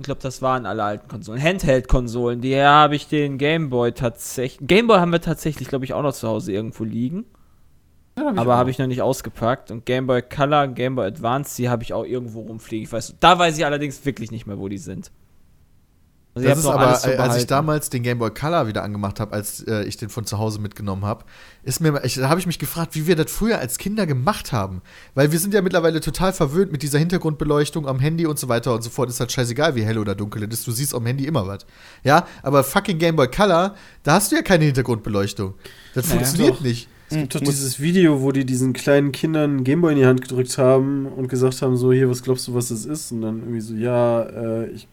Ich glaube, das waren alle alten Konsolen. Handheld-Konsolen. Die habe ich den Gameboy tatsächlich. Gameboy haben wir tatsächlich, glaube ich, auch noch zu Hause irgendwo liegen. aber habe ich noch nicht ausgepackt. Und Game Boy Color, Game Boy Advance, die habe ich auch irgendwo rumfliegen. Ich weiß, da weiß ich allerdings wirklich nicht mehr, wo die sind. Also Das ist aber, äh, als ich damals den Game Boy Color wieder angemacht habe, als äh, ich den von zu Hause mitgenommen habe, ist mir, ich, da habe ich mich gefragt, wie wir das früher als Kinder gemacht haben. Weil wir sind ja mittlerweile total verwöhnt mit dieser Hintergrundbeleuchtung am Handy und so weiter und so fort. Ist halt scheißegal, wie hell oder dunkel es ist. Du siehst am Handy immer was. Ja, aber fucking Game Boy Color, da hast du ja keine Hintergrundbeleuchtung. Das Naja. funktioniert Doch. nicht. Es gibt doch Muss- dieses Video, wo die diesen kleinen Kindern einen Gameboy in die Hand gedrückt haben und gesagt haben, so, hier, was glaubst du, was das ist? Und dann irgendwie so, ja, äh, ich,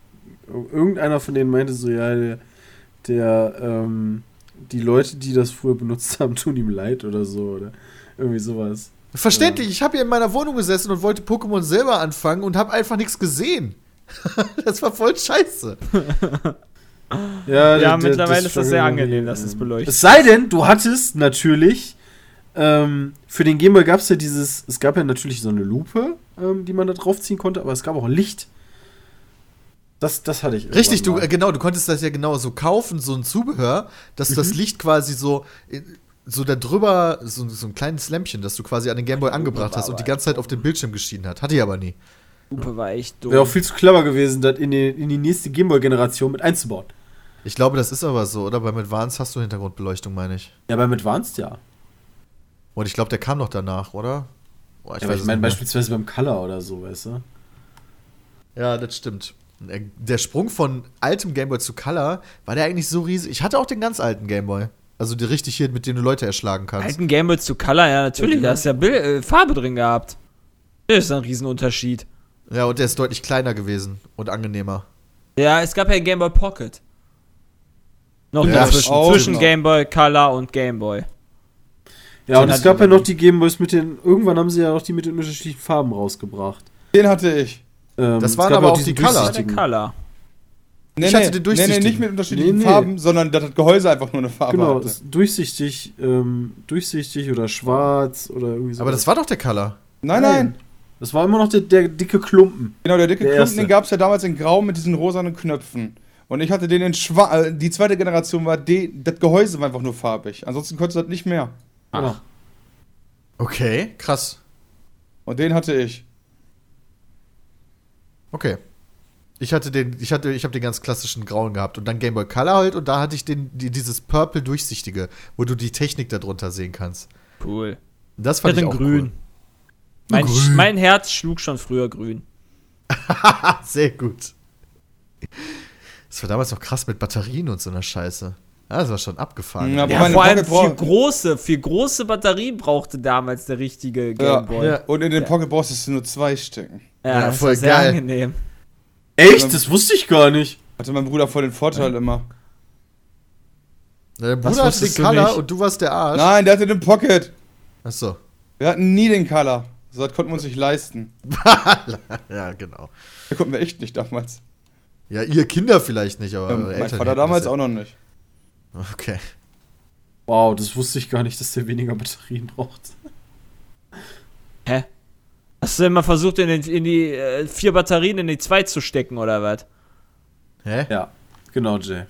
irgendeiner von denen meinte so, ja, der, der ähm, die Leute, die das früher benutzt haben, tun ihm leid oder so, oder irgendwie sowas. Verständlich, ich habe hier in meiner Wohnung gesessen und wollte Pokémon selber anfangen und habe einfach nichts gesehen. das war voll scheiße. Ja, Ja, mittlerweile ist das sehr angenehm, dass es beleuchtet. Es sei denn, du hattest natürlich, ähm, für den Gameboy gab es ja dieses, es gab ja natürlich so eine Lupe, ähm, die man da draufziehen konnte, aber es gab auch Licht. Das, das hatte ich. Richtig, du, irgendwann äh, genau, du konntest das ja genau so kaufen, so ein Zubehör, dass das Mhm. Licht quasi so, äh, so da drüber, so, so ein kleines Lämpchen, das du quasi an den Gameboy angebracht hast und die ganze Zeit auf dem Bildschirm geschienen hat. Hatte ich aber nie. Lupe war echt dumm. Wäre auch viel zu clever gewesen, das in die, in die nächste Gameboy-Generation mit einzubauen. Ich glaube, das ist aber so, oder? Beim Advance hast du Hintergrundbeleuchtung, meine ich. Ja, beim Advanced ja. Und ich glaube, der kam noch danach, oder? Boah, Ich, ja, aber ich meine beispielsweise beim Color oder so, weißt du? Ja, das stimmt. Äh, Der Sprung von altem Gameboy zu Color, war der eigentlich so riesig? Ich hatte auch den ganz alten Gameboy. Also die richtig hier, mit dem du Leute erschlagen kannst. Alten Gameboy zu Color, ja, natürlich, Ja, da hast du ja Bild, äh, Farbe drin gehabt. Das ist ein Riesenunterschied. Ja, und der ist deutlich kleiner gewesen und angenehmer. Ja, es gab ja Game Boy Pocket. Noch Ja, dazwischen. auch zwischen noch. Game Boy Color und Game Boy. Ja, und es gab ja noch die Gameboys mit den. Irgendwann haben sie ja auch die mit den unterschiedlichen Farben rausgebracht. Den hatte ich. Ähm, Das waren aber auch die Color. Der durchsichtigen. Color. Nee, Ich hatte nee, den nee, nee, durchsichtigen. nicht mit unterschiedlichen Nee, nee. Farben, sondern dass das Gehäuse einfach nur eine Farbe Genau, hatte. ist durchsichtig, ähm, durchsichtig oder schwarz oder irgendwie so. Aber das war doch der Color. Nein, nein. Das war immer noch der, der dicke Klumpen. Genau, der dicke Der Klumpen, erste. den gab es ja damals in Grau mit diesen rosanen Knöpfen. Und ich hatte den in schwarz. Äh, die zweite Generation war, die, das Gehäuse war einfach nur farbig. Ansonsten konntest du das nicht mehr. Genau. Okay, krass. Und den hatte ich. Okay. Ich hatte den, ich hatte, ich habe den ganz klassischen grauen gehabt und dann Game Boy Color halt und da hatte ich den, die, dieses Purple durchsichtige, wo du die Technik darunter sehen kannst. Cool. Das Ich fand hatte ich ein auch grün. cool. Mein, Grün. mein Herz schlug schon früher grün. Sehr gut. Das war damals noch krass mit Batterien und so einer Scheiße. Ja, das war schon abgefahren. Ja, aber Ja, vor allem für große, für große Batterien brauchte damals der richtige Ja. Gameboy. Ja. Und in den Pocket Balls ist nur zwei stecken. Ja, Ja, das voll war sehr geil. angenehm. Echt? Das wusste ich gar nicht. Hatte mein Bruder voll den Vorteil immer. Dein Was Bruder hatte den Color nicht? und du warst der Arsch. Nein, der hatte den Pocket. Achso. Wir hatten nie den Color. So das konnten wir uns nicht leisten. ja, genau. Das konnten wir echt nicht damals. Ja, ihr Kinder vielleicht nicht, aber eure mein Eltern Vater damals das auch noch nicht. ja. Okay. Wow, das wusste ich gar nicht, dass der weniger Batterien braucht. Hast du denn mal versucht, in, den, in die äh, vier Batterien in die zwei zu stecken, oder was? Hä? Ja, genau, Jay.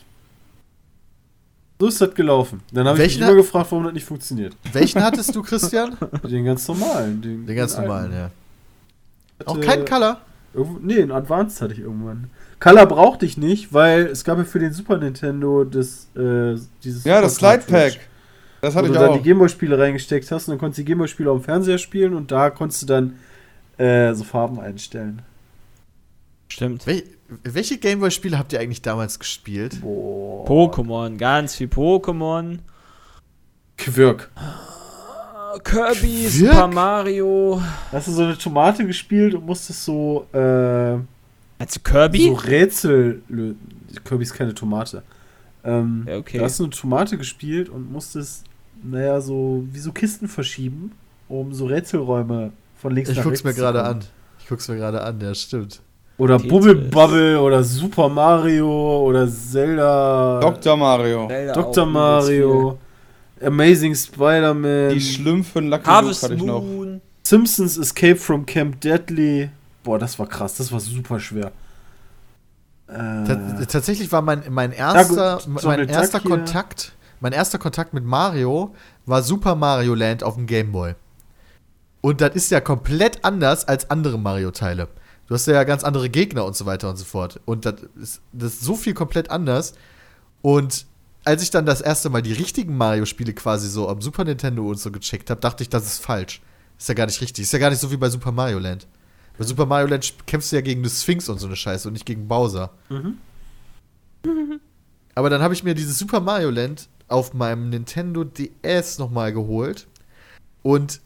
So ist das gelaufen. Dann habe ich Welchen mich immer gefragt, warum das nicht funktioniert. Welchen hattest du, Christian? Den ganz normalen. Den, Den ganz alten. normalen, ja. Hatte- Auch kein Color? Irgendwo, nee, einen Advanced hatte ich irgendwann. Color brauchte ich nicht, weil es gab ja für den Super Nintendo das, äh, dieses Ja, das Super Slide Pack. Das Wo hatte du ich dann auch. die Gameboy-Spiele reingesteckt hast und dann konntest du die Gameboy-Spiele auf dem Fernseher spielen und da konntest du dann äh, so Farben einstellen. Stimmt. Wel welche Gameboy-Spiele habt ihr eigentlich damals gespielt? Boah. Pokémon, ganz viel Pokémon. Quirk. Kirby, Wirk? Super Mario. Hast du so eine Tomate gespielt und musstest so, äh, du Kirby? so Rätsel lösen. Kirby ist keine Tomate. Ähm, Ja, okay. Da hast du eine Tomate gespielt und musstest, naja, so wie so Kisten verschieben, um so Rätselräume von links Ich nach guck's rechts mir zu gerade kommen. an. Ich guck's mir gerade an, ja, stimmt. Oder. Bubble Bubble oder Super Mario oder Zelda. Dr. Mario. Zelda Dr. Mario. Amazing Spider-Man. Die Schlümpfen Lucky Luke Harvest hatte ich noch. Simpsons Escape from Camp Deadly. Boah, das war krass. Das war super schwer. Äh, tatsächlich war mein, mein erster, gut, mein Donald erster. Kontakt, mein erster Kontakt mit Mario war Super Mario Land auf dem Game Boy. Und das ist ja komplett anders als andere Mario-Teile. Du hast ja ganz andere Gegner und so weiter und so fort. Und das ist, das ist so viel komplett anders. Und als ich dann das erste Mal die richtigen Mario-Spiele quasi so am Super Nintendo und so gecheckt habe, dachte ich, das ist falsch. Ist ja gar nicht richtig. Ist ja gar nicht so wie bei Super Mario Land. Bei Super Mario Land kämpfst du ja gegen eine Sphinx und so eine Scheiße und nicht gegen Bowser. Aber dann habe ich mir dieses Super Mario Land auf meinem Nintendo DS nochmal geholt. Und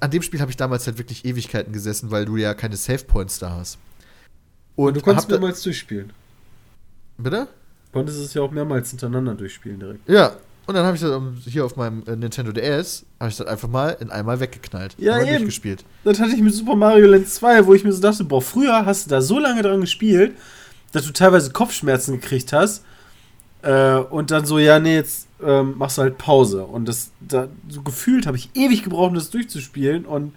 an dem Spiel habe ich damals halt wirklich Ewigkeiten gesessen, weil du ja keine Save Points da hast. Und du konntest mehrmals durchspielen. Bitte? Du konntest es ja auch mehrmals hintereinander durchspielen direkt. Ja. Und dann habe ich das ähm, hier auf meinem äh, Nintendo DS, habe ich das einfach mal in einmal weggeknallt. Ja, Einmal eben. durchgespielt. Das hatte ich mit Super Mario Land 2, wo ich mir so dachte, boah, früher hast du da so lange dran gespielt, dass du teilweise Kopfschmerzen gekriegt hast. Äh, und dann so, ja, nee, jetzt ähm, machst du halt Pause. Und das, da, so gefühlt habe ich ewig gebraucht, um das durchzuspielen. Und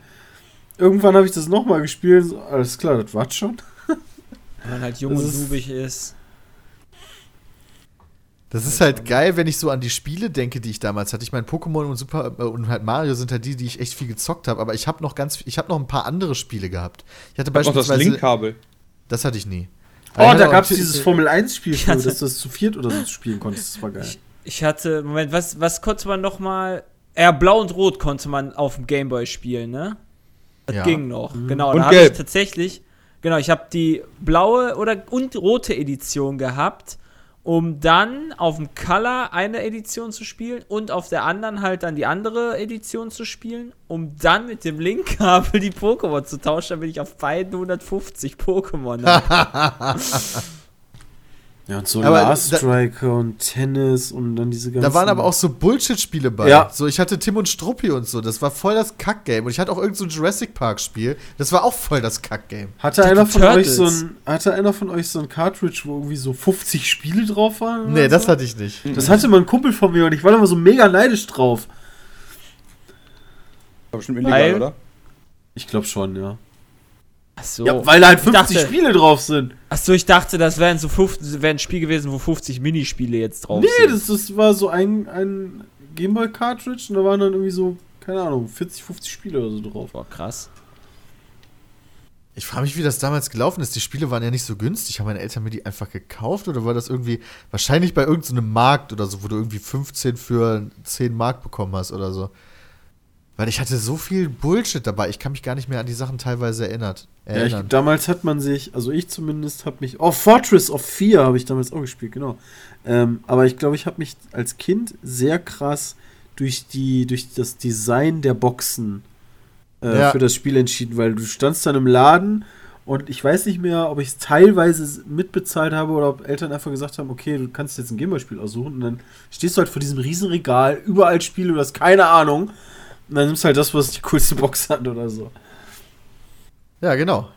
irgendwann habe ich das nochmal gespielt. So, alles klar, das war's schon. Wenn man halt jung Das und nubig ist. Das ist halt geil, wenn ich so an die Spiele denke, die ich damals hatte. Ich meine, Pokémon und Super äh, und halt Mario sind halt die, die ich echt viel gezockt habe. Aber ich habe noch ganz, ich habe noch ein paar andere Spiele gehabt. Ich hatte Noch das beispielsweise, Linkkabel. das hatte ich nie. Oh, Aber ich da gab es dieses Formel 1-Spiel, Ich für, hatte- dass du das zu viert oder so spielen konntest. Das war geil. Ich, ich hatte, Moment, was, was konnte man noch mal? Ja, Blau und Rot konnte man auf dem Gameboy spielen, ne? Das Ja. ging noch. Genau, Und da habe ich tatsächlich, genau, ich habe die blaue oder und rote Edition gehabt, um dann auf dem Color eine Edition zu spielen und auf der anderen halt dann die andere Edition zu spielen, um dann mit dem Linkkabel die Pokémon zu tauschen, damit ich auf beiden 150 Pokémon habe. Ja, und so Aber Last da- Striker und Tennis und dann diese ganzen. Da waren aber auch so Bullshit-Spiele bei. Ja. So, ich hatte Tim und Struppi und so. Das war voll das Kack-Game. Und ich hatte auch irgend so ein Jurassic Park-Spiel. Das war auch voll das Kack-Game. Hatte einer von euch so ein hatte einer von euch so ein Cartridge, wo irgendwie so 50 Spiele drauf waren? Nee, oder das so? hatte ich nicht. Das hatte mal ein Kumpel von mir und ich war da immer so mega neidisch drauf. War bestimmt illegal, Weil- oder? Ich glaube schon, ja. Achso. Ja, weil da halt Ich 50 dachte- Spiele drauf sind. Achso, ich dachte, das wären so 50, wäre ein Spiel gewesen, wo 50 Minispiele jetzt drauf nee, sind. das, das war so ein, ein Gameboy Cartridge und da waren dann irgendwie so, keine Ahnung, 40, 50 Spiele oder so drauf. Boah, krass. Ich frage mich, wie das damals gelaufen ist. Die Spiele waren ja nicht so günstig. Haben meine Eltern mir die einfach gekauft oder war das irgendwie wahrscheinlich bei irgendeinem Markt oder so, wo du irgendwie 15 für 10 Mark bekommen hast oder so? Weil ich hatte so viel Bullshit dabei. Ich kann mich gar nicht mehr an die Sachen teilweise erinnert, Ja, ich, erinnern. damals hat man sich, also ich zumindest habe mich, oh, Fortress of Fear habe ich damals auch gespielt, genau. Ähm, aber ich glaube, ich habe mich als Kind sehr krass durch die, durch das Design der Boxen äh, Ja. für das Spiel entschieden, weil du standst dann im Laden und ich weiß nicht mehr, ob ich es teilweise mitbezahlt habe oder ob Eltern einfach gesagt haben, okay, du kannst jetzt ein Gameboy-Spiel aussuchen und dann stehst du halt vor diesem riesen Regal, überall Spiele, du hast keine Ahnung und dann nimmst du halt das, was die coolste Box hat oder so. Ja, genau.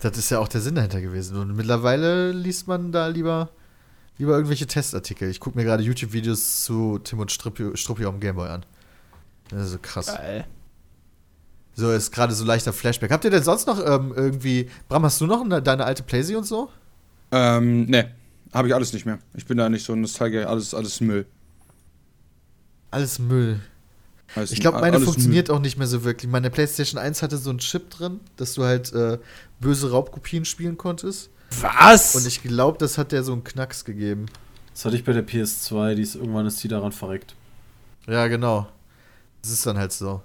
Das ist ja auch der Sinn dahinter gewesen. Und mittlerweile liest man da lieber, lieber irgendwelche Testartikel. Ich gucke mir gerade YouTube-Videos zu Tim und Struppi, Struppi auf dem Gameboy an. Das ist so krass. Geil. So ist gerade so leichter Flashback. Habt ihr denn sonst noch ähm, irgendwie. Bram, hast du noch eine, deine alte Playsee und so? Ähm, ne, habe ich alles nicht mehr. Ich bin da nicht so ein Nostalgiker, alles, alles Müll. Alles Müll. Alles, Ich glaube, meine funktioniert auch nicht mehr so wirklich. Meine PlayStation 1 hatte so einen Chip drin, dass du halt äh, böse Raubkopien spielen konntest. Was? Und ich glaube, das hat der so einen Knacks gegeben. Das hatte ich bei der PS2, die ist irgendwann ist die daran verreckt. Ja, genau. Das ist dann halt so.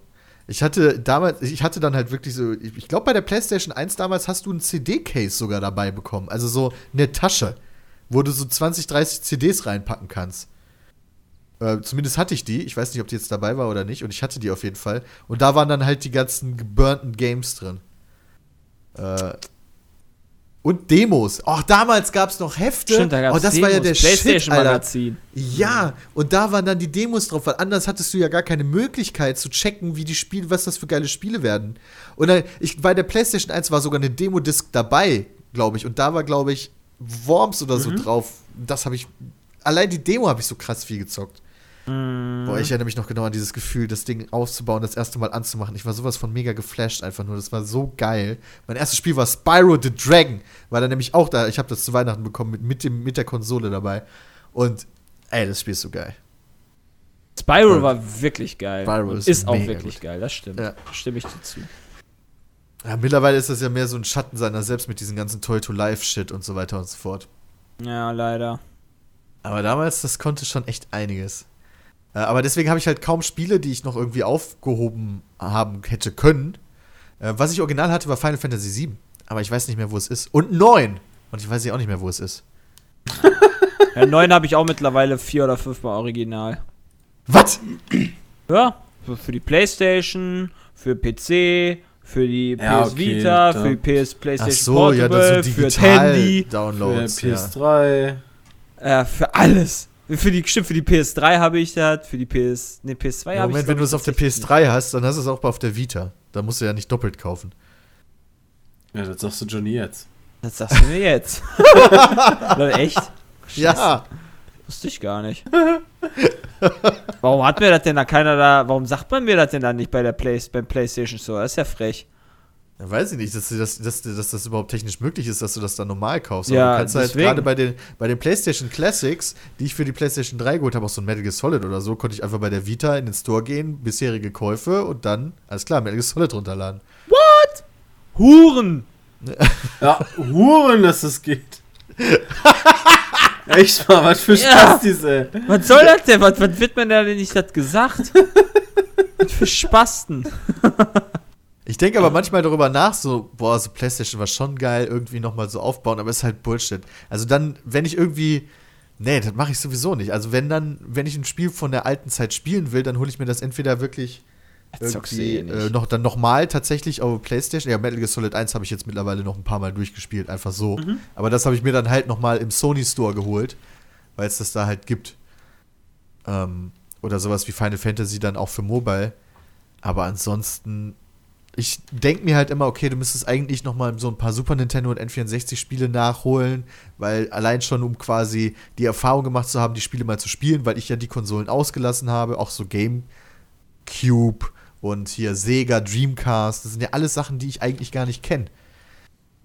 Ich hatte damals, ich hatte dann halt wirklich so, ich, ich glaube bei der PlayStation 1 damals hast du ein CD-Case sogar dabei bekommen. Also so eine Tasche, wo du so 20, 30 CDs reinpacken kannst. Äh, zumindest hatte ich die. Ich weiß nicht, ob die jetzt dabei war oder nicht. Und ich hatte die auf jeden Fall. Und da waren dann halt die ganzen geburnten Games drin. Äh, und Demos. Auch damals gab es noch Hefte. Stimmt, da gab's oh, das war ja der Shit. PlayStation-Magazin. Ja, und da waren dann die Demos drauf, weil anders hattest du ja gar keine Möglichkeit zu checken, wie die Spiele, was das für geile Spiele werden. Und dann, ich, bei der PlayStation 1 war sogar eine Demo-Disc dabei, glaube ich. Und da war, glaube ich, Worms oder so drauf. Das habe ich. Allein die Demo habe ich so krass viel gezockt. Boah, ich erinnere mich noch genau an dieses Gefühl, das Ding aufzubauen, das erste Mal anzumachen. Ich war sowas von mega geflasht einfach nur. Das war so geil. Mein erstes Spiel war Spyro the Dragon. War dann nämlich auch da. Ich habe das zu Weihnachten bekommen mit, mit, dem, mit der Konsole dabei. Und ey, das Spiel ist so geil. Spyro Ja. war wirklich geil. Spyro Und ist ist auch wirklich gut. geil, das stimmt. Ja. Stimme ich dir zu. Ja, mittlerweile ist das ja mehr so ein Schatten seiner selbst mit diesem ganzen Toy-to-Life-Shit und so weiter und so fort. Ja, leider. Aber damals, das konnte schon echt einiges. Äh, aber deswegen habe ich halt kaum Spiele, die ich noch irgendwie aufgehoben haben hätte können. Äh, was ich original hatte, war Final Fantasy VII. Aber ich weiß nicht mehr, wo es ist. Und 9. Und ich weiß ja auch nicht mehr, wo es ist. Ja, 9 habe ich auch mittlerweile vier oder fünfmal original. Was? Ja, für, die Playstation, für PC, für die PS Ja, okay, Vita, da- für die PS Ach Playstation so, ja, das Portable, sind für das Handy, Für Digital-Downloads. Ja. PS3. äh, für alles. Für die, stimmt, für die PS3 habe ich das, für die PS, ne, PS2 Ja, habe ich Moment, wenn du es auf der PS3 hast, dann hast du es auch auf der Vita. Da musst du ja nicht doppelt kaufen. Ja, das sagst du Johnny jetzt. Das sagst du mir jetzt. Leute, echt? Ja. Wusste ich gar nicht. warum hat mir das denn da keiner da, warum sagt man mir das denn dann nicht bei der Play, beim PlayStation Store? Das ist ja frech. Ja, weiß ich nicht, dass, dass, dass, dass das überhaupt technisch möglich ist, dass du das dann normal kaufst. Ja, Aber du kannst halt deswegen. gerade bei den, bei den PlayStation Classics, die ich für die PlayStation 3 geholt habe, auch so ein Metal Gear Solid oder so, konnte ich einfach bei der Vita in den Store gehen, bisherige Käufe und dann, alles klar, Metal Gear Solid runterladen. Huren! Ja, Huren, dass das geht. Echt mal, was für Ja. Spaß diese. Was soll das denn? Was, was wird man da denn nicht das gesagt? was für Spasten. Ich denke aber manchmal darüber nach, so, boah, so PlayStation war schon geil, irgendwie nochmal so aufbauen, aber ist halt Bullshit. Also dann, wenn ich irgendwie. Nee, das mache ich sowieso nicht. Also wenn dann, wenn ich ein Spiel von der alten Zeit spielen will, dann hole ich mir das entweder wirklich du irgendwie eh äh, noch, dann nochmal tatsächlich auf PlayStation. Ja, Metal Gear Solid 1 habe ich jetzt mittlerweile noch ein paar Mal durchgespielt, einfach so. Mhm. Aber das habe ich mir dann halt nochmal im Sony Store geholt, weil es das da halt gibt. Ähm, oder sowas wie Final Fantasy dann auch für Mobile. Aber ansonsten, ich denke mir halt immer, okay, du müsstest eigentlich nochmal so ein paar Super Nintendo und N64-Spiele nachholen, weil allein schon, um quasi die Erfahrung gemacht zu haben, die Spiele mal zu spielen, weil ich ja die Konsolen ausgelassen habe, auch so GameCube und hier Sega, Dreamcast, das sind ja alles Sachen, die ich eigentlich gar nicht kenne.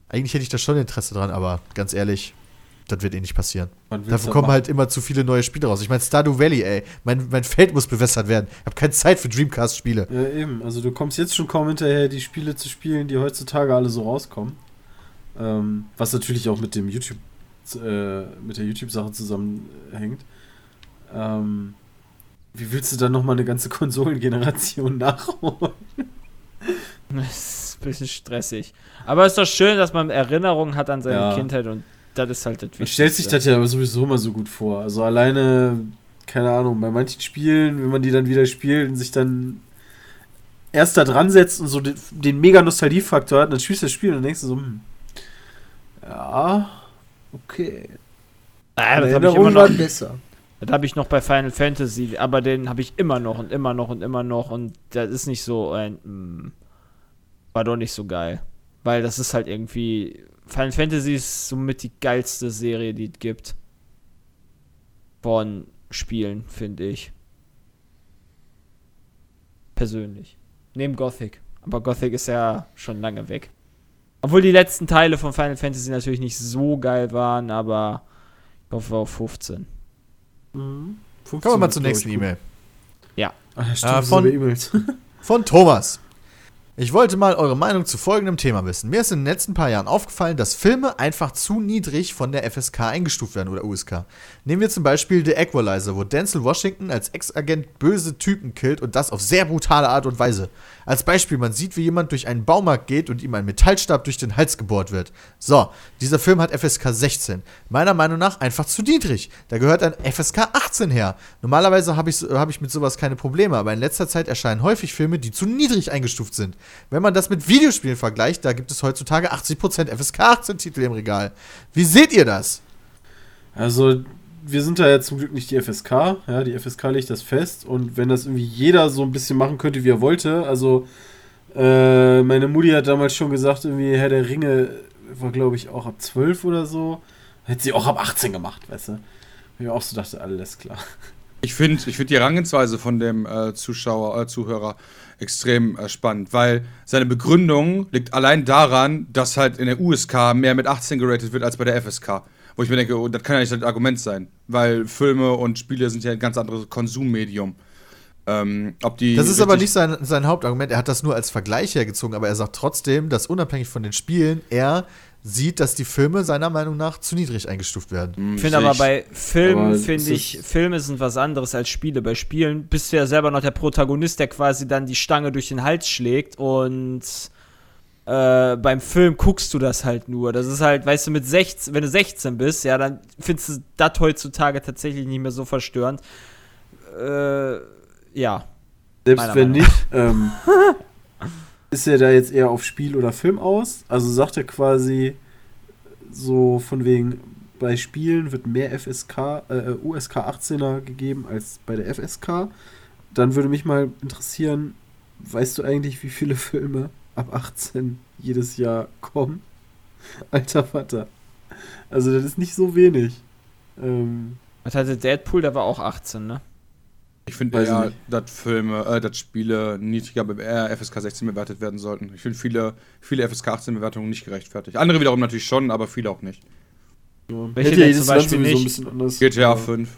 Eigentlich hätte ich da schon Interesse dran, aber ganz ehrlich, das wird eh nicht passieren. Dafür kommen machen? halt immer zu viele neue Spiele raus. Ich meine, Stardew Valley, ey. Mein, mein Feld muss bewässert werden. Ich habe keine Zeit für Dreamcast-Spiele. Ja, eben. Also du kommst jetzt schon kaum hinterher, die Spiele zu spielen, die heutzutage alle so rauskommen. Ähm, was natürlich auch mit dem YouTube, äh, mit der YouTube-Sache zusammenhängt. Ähm, wie willst du dann nochmal eine ganze Konsolengeneration nachholen? Das ist ein bisschen stressig. Aber es ist doch schön, dass man Erinnerungen hat an seine Ja. Kindheit und das ist halt das Man stellt sich das ja aber sowieso immer so gut vor. Also alleine, keine Ahnung, bei manchen Spielen, wenn man die dann wieder spielt und sich dann erst da dran setzt und so den, den mega Nostalgiefaktor hat, dann spielst du das Spiel und dann denkst du so, hm, ja, okay. Ah, das habe ich immer noch. besser. Das habe ich noch bei Final Fantasy, aber den habe ich immer noch und immer noch und immer noch und das ist nicht so ein. mm, war doch nicht so geil. Weil das ist halt irgendwie. Final Fantasy ist somit die geilste Serie, die es gibt. Von Spielen, finde ich. Persönlich. Neben Gothic. Aber Gothic ist ja schon lange weg. Obwohl die letzten Teile von Final Fantasy natürlich nicht so geil waren, aber ich hoffe auf 15. Mhm. Kommen wir mal 15 zur nächsten. E-Mail. Ach, ja, stimmt, Äh, von- E-Mails. Von Thomas. Ich wollte mal eure Meinung zu folgendem Thema wissen. Mir ist in den letzten paar Jahren aufgefallen, dass Filme einfach zu niedrig von der FSK eingestuft werden oder USK. Nehmen wir zum Beispiel The Equalizer, wo Denzel Washington als Ex-Agent böse Typen killt und das auf sehr brutale Art und Weise. Als Beispiel, man sieht, wie jemand durch einen Baumarkt geht und ihm ein Metallstab durch den Hals gebohrt wird. So, dieser Film hat FSK 16. Meiner Meinung nach einfach zu niedrig. Da gehört ein FSK 18 her. Normalerweise habe ich, hab ich mit sowas keine Probleme, aber in letzter Zeit erscheinen häufig Filme, die zu niedrig eingestuft sind. Wenn man das mit Videospielen vergleicht, da gibt es heutzutage 80% FSK 18 Titel im Regal. Wie seht ihr das? Also, wir sind da ja zum Glück nicht die FSK. Ja, die FSK legt das fest. Und wenn das irgendwie jeder so ein bisschen machen könnte, wie er wollte, also äh, meine Mutti hat damals schon gesagt, irgendwie Herr der Ringe war, glaube ich, auch ab 12 oder so. Hätte sie auch ab 18 gemacht, weißt du? Wo ich auch so dachte, alles klar. Ich finde ich find die Herangehensweise von dem äh, Zuschauer, äh, Zuhörer extrem äh, spannend, weil seine Begründung liegt allein daran, dass halt in der USK mehr mit 18 geratet wird als bei der FSK. Wo ich mir denke, oh, das kann ja nicht das Argument sein, weil Filme und Spiele sind ja ein ganz anderes Konsummedium. Ähm, Das ist aber nicht sein, sein Hauptargument. Er hat das nur als Vergleich hergezogen, aber er sagt trotzdem, dass unabhängig von den Spielen er sieht, dass die Filme seiner Meinung nach zu niedrig eingestuft werden. Hm, Ich finde aber bei Filmen, finde ich, ist- Filme sind was anderes als Spiele. Bei Spielen bist du ja selber noch der Protagonist, der quasi dann die Stange durch den Hals schlägt und äh, beim Film guckst du das halt nur. Das ist halt, weißt du, mit 16, wenn du 16 bist, ja, dann findest du das heutzutage tatsächlich nicht mehr so verstörend. Äh, ja. Selbst wenn Meinung nicht, ähm, ist er da jetzt eher auf Spiel oder Film aus? Also sagt er quasi so von wegen, bei Spielen wird mehr FSK, äh, USK 18er gegeben als bei der FSK. Dann würde mich mal interessieren, weißt du eigentlich, wie viele Filme ab 18 jedes Jahr kommen? Alter Vater. Also das ist nicht so wenig. Ähm, Was hatte Deadpool, der war auch 18, ne? Ich finde nicht. dass Filme, äh, dass Spiele niedriger bei eher FSK 16 bewertet werden sollten. Ich finde viele, viele FSK 18 Bewertungen nicht gerechtfertigt. Andere wiederum natürlich schon, aber viele auch nicht. ja. Welche Hätte ja zum Beispiel sowieso ein nicht? bisschen anders. GTA aber- 5.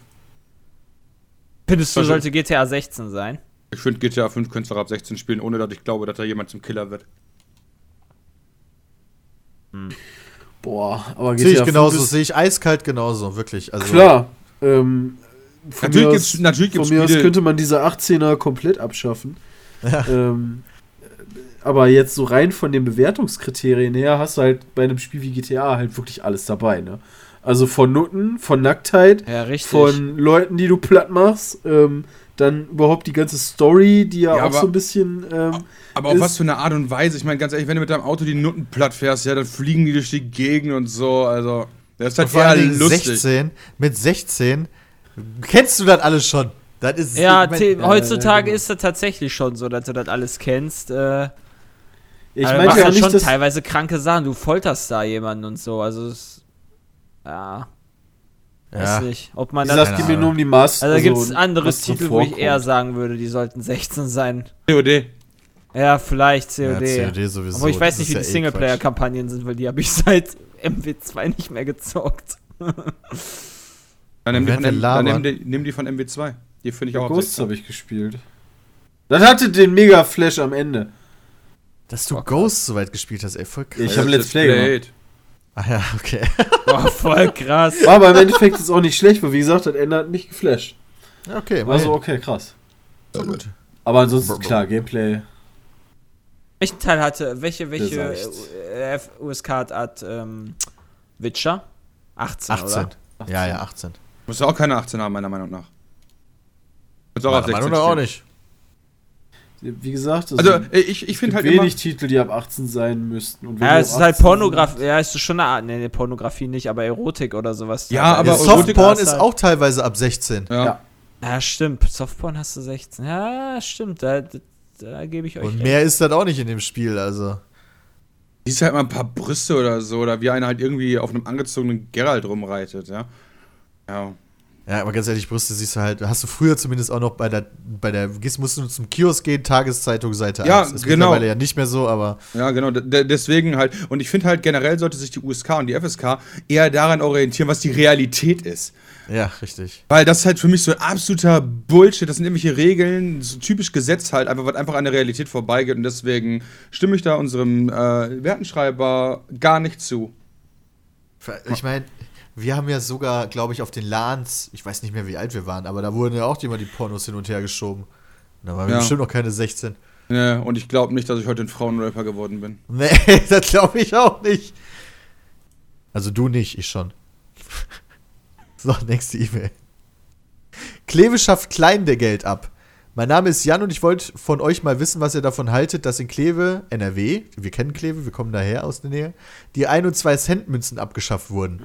Findest du, Also- sollte GTA 16 sein? Ich finde GTA 5 könntest du auch ab 16 spielen, ohne dass ich glaube, dass da jemand zum Killer wird. Boah, aber Sehe ich GTA genauso, 5 ist- sehe ich eiskalt genauso, wirklich. Also, Klar. Ähm, von Natürlich mir gibt's- aus- natürlich gibt's Von mir aus Spiele- könnte man diese 18er komplett abschaffen. Ähm, aber jetzt so rein von den Bewertungskriterien her hast du halt bei einem Spiel wie GTA halt wirklich alles dabei, ne? Also von Nutten, von Nacktheit, Ja, von Leuten, die du platt machst, ähm, dann überhaupt die ganze Story, die ja, Ja, auch aber- so ein bisschen ähm, Aber auf was für eine Art und Weise? Ich meine, ganz ehrlich, wenn du mit deinem Auto die Nutten platt fährst, ja, dann fliegen die durch die Gegend und so. Also, das ist halt vor eher Dingen lustig. 16, mit 16, kennst du das alles schon? Das ist, ja, ich mein- ja, heutzutage genau. ist es tatsächlich schon so, dass du das alles kennst. Äh, ich aber du meinte machst ja halt nicht, schon teilweise kranke Sachen. Du folterst da jemanden und so. Also, es, ja, weiß ja. nicht. Ob man das. geht mir nur um die Maß. Also, da gibt es andere Titel, wo ich eher sagen würde, die sollten 16 sein. COD. Ja, vielleicht COD. Ja, COD sowieso. Aber ich weiß das nicht, wie ist die ja eh Singleplayer-Kampagnen sind, weil die habe ich seit MW2 nicht mehr gezockt. Dann nimm die, von, M- dann nimm die, nimm die von MW2. Die finde ich auch Ghosts habe ich gespielt. Das hatte den mega Flash am Ende. Dass du Ghost so weit gespielt hast, ey, voll krass. Ich hab Let's Play gemacht. Ah ja, okay. Boah, voll krass. War aber im Endeffekt ist auch nicht schlecht, weil wie gesagt, das Ende hat mich geflasht. Okay, War so, also okay, krass. so gut. Aber ansonsten, klar, Gameplay. Welchen Teil hatte, welche, welche äh, USK hat, ähm, Witcher? 18, 18. oder? Ja, ja, 18. Muss auch keine 18 haben, meiner Meinung nach. Muss auch auf Meiner 16 Meinung nach auch nicht. Wie gesagt, Also, es äh, ich, ich finde halt immer. wenig Titel, die ab 18 sein müssten. Und wenn Ja, es ist halt 18 Pornografie, ja, es ist schon eine Art, ne, ne, Pornografie nicht, aber Erotik oder sowas. Ja, aber Ja, Erotik- Softporn ist halt- auch teilweise ab 16. Ja. Ja. Ja, stimmt. Softporn hast du 16. Ja, stimmt. Da, da, da gebe ich euch Und recht. mehr ist das auch nicht in dem Spiel, also. Siehst halt mal ein paar Brüste oder so, oder wie einer halt irgendwie auf einem angezogenen Geralt rumreitet, ja. Ja. Ja, aber ganz ehrlich, Brüste siehst du halt, hast du früher zumindest auch noch bei der, bei der, gehst, musst du zum Kiosk gehen, Tageszeitung, Seite Ja, 1. Ist genau. mittlerweile ja nicht mehr so, aber Ja, genau. d- Deswegen halt. Und ich finde halt generell sollte sich die USK und die FSK eher daran orientieren, was die Realität ist. ja, richtig. Weil das ist halt für mich so ein absoluter Bullshit. Das sind irgendwelche Regeln, so typisch Gesetz halt, einfach, was einfach an der Realität vorbeigeht. Und deswegen stimme ich da unserem äh, Wertenschreiber gar nicht zu. Ich meine, wir haben ja sogar, glaube ich, auf den LANs, ich weiß nicht mehr, wie alt wir waren, aber da wurden ja auch immer die Pornos hin und her geschoben. Da waren wir Ja. bestimmt noch keine 16. Ne, und ich glaube nicht, dass ich heute ein Frauenrapper geworden bin. Nee, das glaube ich auch nicht. Also du nicht, ich schon. So, nächste E-Mail. Kleve schafft Kleingeld ab. Mein Name ist Jan und ich wollte von euch mal wissen, was ihr davon haltet, dass in Kleve, NRW, wir kennen Kleve, wir kommen daher aus der Nähe, die 1 und 2 Cent Münzen abgeschafft wurden.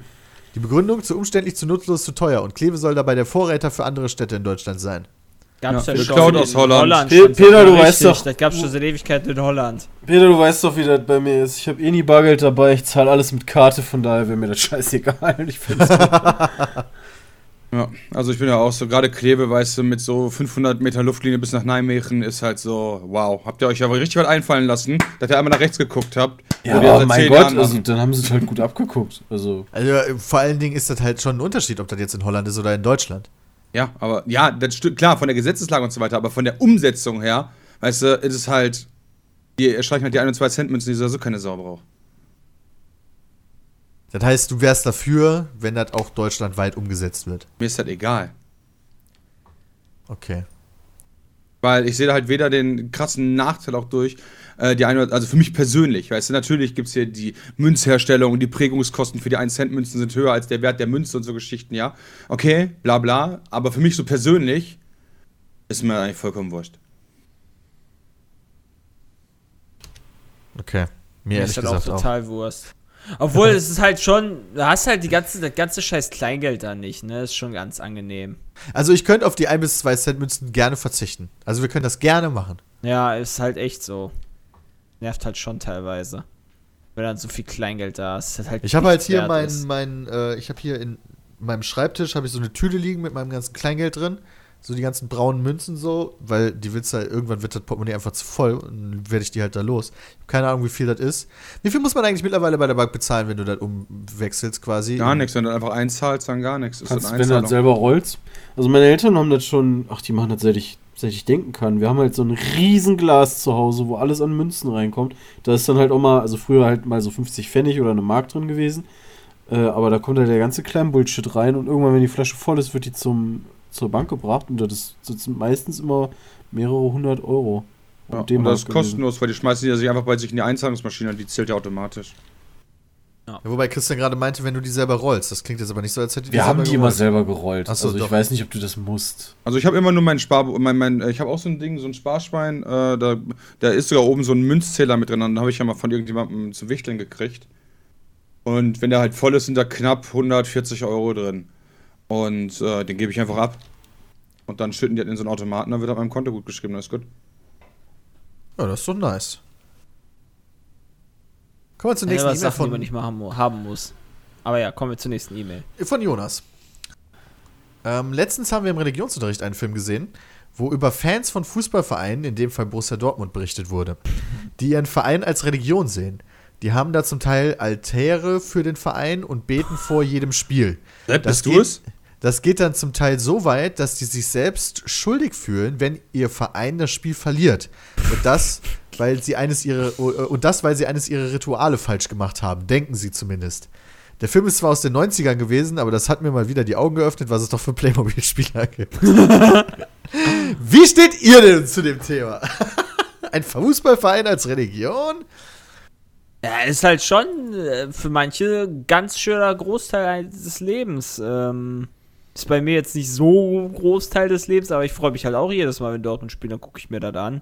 Die Begründung zu umständlich, zu nutzlos, zu teuer und Kleve soll dabei der Vorreiter für andere Städte in Deutschland sein. Gab's Ja, ja, schon aus in Holland. Pe- schon Peter, du richtig, weißt doch- Das gab's schon seit Ewigkeiten in Holland. Peter, du weißt doch, wie das bei mir ist. Ich habe eh nie Bargeld dabei, ich zahle alles mit Karte, von daher wäre mir das scheißegal. Ich find's Ja, also ich bin ja auch so, gerade Kleve, weißt du, mit so 500 Meter Luftlinie bis nach Nijmegen ist halt so, wow. Habt ihr euch aber richtig was einfallen lassen, dass ihr einmal nach rechts geguckt habt? Ja, aber seit mein Gott, also dann haben sie es halt gut abgeguckt. Also, Also vor allen Dingen ist das halt schon ein Unterschied, ob das jetzt in Holland ist oder in Deutschland. Ja, aber ja, das stimmt, klar, von der Gesetzeslage und so weiter, aber von der Umsetzung her, weißt du, ist es halt, die streichen halt die 1 und 2 Cent Münzen, die sowieso keine Sau braucht. Das heißt, du wärst dafür, wenn das auch deutschlandweit umgesetzt wird. Mir ist das egal. Okay. Weil ich sehe da halt weder den krassen Nachteil auch durch, äh, die eine, also für mich persönlich, weißt du, natürlich gibt es hier die Münzherstellung und die Prägungskosten für die 1-Cent-Münzen sind höher als der Wert der Münze und so Geschichten, ja. Okay, bla bla, aber für mich so persönlich ist mir eigentlich vollkommen wurscht. Okay. Mir Mir ehrlich ist das auch gesagt auch. total Wurst. Obwohl, es ist halt schon, du hast halt die ganze, das ganze scheiß Kleingeld da nicht, ne? Ist schon ganz angenehm. Also ich könnte auf die 1 bis 2 Cent Münzen gerne verzichten. Also wir können das gerne machen. Ja, ist halt echt so. Nervt halt schon teilweise. Wenn dann so viel Kleingeld da ist. Das halt Ich habe halt hier mein, ist. mein äh, ich habe hier in meinem Schreibtisch habe ich so eine Tüte liegen mit meinem ganzen Kleingeld drin. So die ganzen braunen Münzen so, weil die willst halt, irgendwann wird das Portemonnaie einfach zu voll und dann werde ich die halt da los. Ich habe keine Ahnung, wie viel das ist. Wie viel muss man eigentlich mittlerweile bei der Bank bezahlen, wenn du das umwechselst quasi? Gar nichts, wenn du einfach einzahlst, dann gar nichts. Ist kannst, wenn du das selber rollst. Also meine Eltern haben das schon, ach, die machen das seit ich, seit ich denken kann. Wir haben halt so ein Riesenglas zu Hause, wo alles an Münzen reinkommt. Da ist dann halt auch mal, also früher halt mal so 50 Pfennig oder eine Mark drin gewesen. Äh, aber da kommt halt der ganze kleine Bullshit rein und irgendwann, wenn die Flasche voll ist, wird die zum, zur Bank gebracht und das, sind meistens immer mehrere hundert Euro. Ja, und das ist kostenlos, weil die schmeißen die sich einfach bei sich in die Einzahlungsmaschine und die zählt ja automatisch. Ja, wobei Christian gerade meinte, wenn du die selber rollst. Das klingt jetzt aber nicht so, als hätte die Wir haben die immer gerollt. selber gerollt. Ach so, also ich doch. weiß nicht, ob du das musst. Also ich habe immer nur mein Spar, mein, mein, ich habe auch so ein Ding, so ein Sparschwein, äh, da, da ist sogar oben so ein Münzzähler mit drin, dann habe ich ja mal von irgendjemandem zum Wichteln gekriegt. Und wenn der halt voll ist, sind da knapp 140 Euro drin. Und äh, den gebe ich einfach ab. Und dann schütten die halt in so einen Automaten, dann wird auf meinem Konto gut geschrieben, das ist gut. Ja, das ist doch nice. Kommen wir zur Ja, nächsten was E-Mail Sachen, die man von, nicht machen, haben muss. Aber ja, kommen wir zur nächsten E-Mail. von Jonas. Ähm, letztens haben wir im Religionsunterricht einen Film gesehen, wo über Fans von Fußballvereinen, in dem Fall Borussia Dortmund, berichtet wurde, die ihren Verein als Religion sehen. die haben da zum Teil Altäre für den Verein und beten vor jedem Spiel. Sepp, Das bist du es? Das geht dann zum Teil so weit, dass die sich selbst schuldig fühlen, wenn ihr Verein das Spiel verliert. Und das, weil sie eines ihrer und das, weil sie eines ihrer Rituale falsch gemacht haben, denken sie zumindest. Der Film ist zwar aus den 90ern gewesen, aber das hat mir mal wieder die Augen geöffnet, was es doch für Playmobil-Spieler gibt. Wie steht ihr denn zu dem Thema? Ein Fußballverein als Religion? Ja, ist halt schon äh, für manche ganz schöner Großteil des Lebens. Ähm, ist bei mir jetzt nicht so Großteil des Lebens, aber ich freue mich halt auch jedes Mal, wenn Dortmund spielt, dann gucke ich mir das an.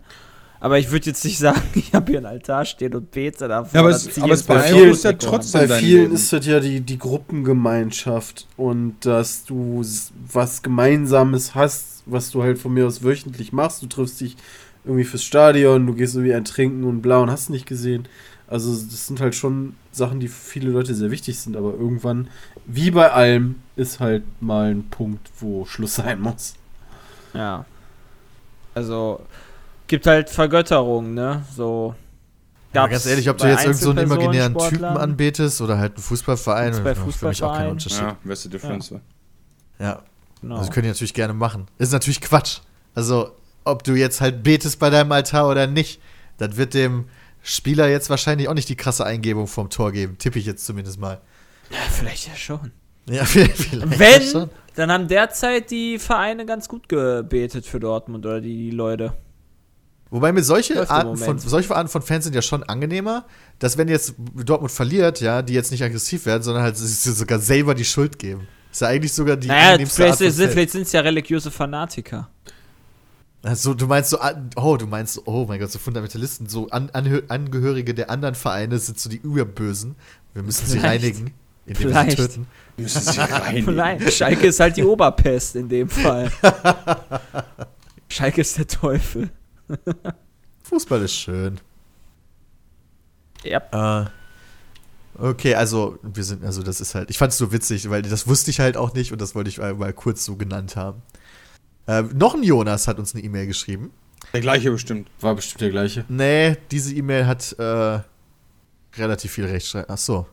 Aber ich würde jetzt nicht sagen, ich habe hier einen Altar stehen und bete davor. Ja, aber es, aber es jetzt mal beeinflusst ja trotzdem Bei vielen ist das ja die, die Gruppengemeinschaft und dass du was Gemeinsames hast, was du halt von mir aus wöchentlich machst. Du triffst dich irgendwie fürs Stadion, du gehst irgendwie ein Trinken und bla und hast nicht gesehen. Also das sind halt schon Sachen, die für viele Leute sehr wichtig sind, aber irgendwann, wie bei allem, ist halt mal ein Punkt, wo Schluss sein muss. Ja. Also, gibt halt Vergötterung, ne? So. Ja, ganz ehrlich, ob du jetzt irgendeinen so einen imaginären Typen anbetest oder halt einen Fußballverein, Gibt's bei für mich auch kein? Unterschied. Ja, where's the difference? Ja. Genau. Also können die natürlich gerne machen. Ist natürlich Quatsch. Also, ob du jetzt halt betest bei deinem Altar oder nicht, das wird dem Spieler jetzt wahrscheinlich auch nicht die krasse Eingebung vom Tor geben. Tippe ich jetzt zumindest mal. Ja, vielleicht ja schon. Ja, vielleicht, vielleicht Wenn, schon. dann haben derzeit die Vereine ganz gut gebetet für Dortmund oder die, die Leute. Wobei mir solche Arten, von, solche Arten von Fans sind ja schon angenehmer, dass wenn jetzt Dortmund verliert, ja, die jetzt nicht aggressiv werden, sondern halt sogar selber die Schuld geben. Ist ja eigentlich sogar die Naja, vielleicht, sind- vielleicht sind es ja religiöse Fanatiker. Also, du meinst so, oh, du meinst, oh mein Gott, so Fundamentalisten, so an, Angehörige der anderen Vereine sind so die Überbösen. Wir müssen sie Vielleicht. reinigen, indem wir sie Vielleicht. töten. Müssen sie. Nein, Schalke ist halt die Oberpest in dem Fall. Schalke ist der Teufel. Fußball ist schön. Ja. Äh, okay, also, wir sind, also, das ist halt, ich fand es so witzig, weil das wusste ich halt auch nicht und das wollte ich mal, mal kurz so genannt haben. Äh, noch ein Jonas hat uns eine E-Mail geschrieben. Der gleiche bestimmt. War bestimmt der gleiche. Nee, diese E-Mail hat äh, relativ viel Rechtschreibung. Ach so.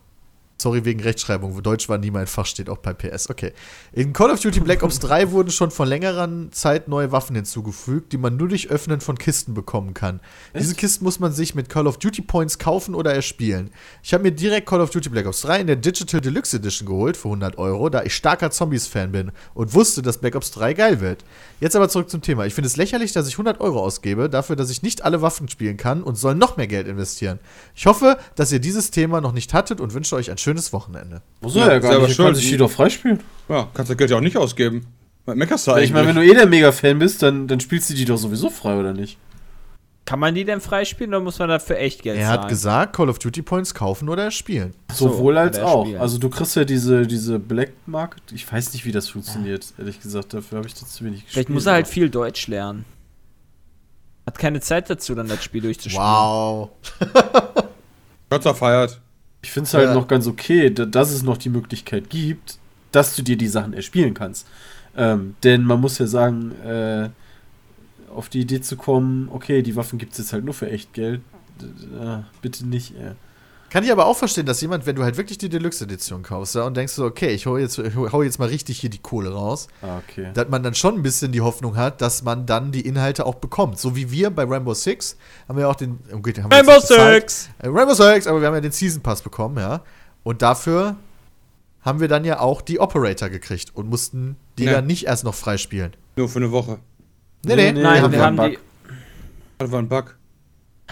Sorry wegen Rechtschreibung. Wo Deutsch war nie mein Fach, steht auch bei PS. Okay. In Call of Duty Black Ops 3 wurden schon vor längerer Zeit neue Waffen hinzugefügt, die man nur durch Öffnen von Kisten bekommen kann. Diese Kisten muss man sich mit Call of Duty Points kaufen oder erspielen. Ich habe mir direkt Call of Duty Black Ops 3 in der Digital Deluxe Edition geholt für 100 Euro, da ich starker Zombies-Fan bin und wusste, dass Black Ops 3 geil wird. Jetzt aber zurück zum Thema. Ich finde es lächerlich, dass ich 100 Euro ausgebe, dafür, dass ich nicht alle Waffen spielen kann und soll noch mehr Geld investieren. Ich hoffe, dass ihr dieses Thema noch nicht hattet und wünsche euch ein schönes Wochenende. Muss er Ja, ja, gar selber nicht. Er kann schuld. sich die doch freispielen. Ja, kannst das Geld ja auch nicht ausgeben. Meckerst du eigentlich? Ich meine, wenn du eh der Mega-Fan bist, dann, dann spielst du die doch sowieso frei, oder nicht? Kann man die denn freispielen oder muss man dafür echt Geld Er zahlen? hat gesagt, Call of Duty Points kaufen oder erspielen. so, Sowohl als auch. Spiel. Also du kriegst ja diese, diese Black Market. Ich weiß nicht, wie das funktioniert, ehrlich gesagt. Dafür habe ich das zu wenig gespielt. Vielleicht muss er halt viel Deutsch lernen. Hat keine Zeit dazu, dann das Spiel durchzuspielen. Wow. Gott sei feiert. Ich finde es halt Ja. noch ganz okay, da- dass es noch die Möglichkeit gibt, dass du dir die Sachen erspielen kannst. Ähm, denn man muss ja sagen, äh, auf die Idee zu kommen, okay, die Waffen gibt es jetzt halt nur für echt Geld. Äh, bitte nicht, äh. Kann ich aber auch verstehen, dass jemand, wenn du halt wirklich die Deluxe-Edition kaufst ja, und denkst so, okay, ich hau jetzt, ich hau jetzt mal richtig hier die Kohle raus, Ah, okay. dass man dann schon ein bisschen die Hoffnung hat, dass man dann die Inhalte auch bekommt. So wie wir bei Rainbow Six haben wir auch den. Okay, den haben wir jetzt Rainbow. Six! Äh, Rainbow Six, aber wir haben ja den Season Pass bekommen, ja. Und dafür haben wir dann ja auch die Operator gekriegt und mussten die Ja. dann nicht erst noch freispielen. Nur für eine Woche. Nee, nee, Nee, Nein, haben wir wir haben die. Das war ein Bug.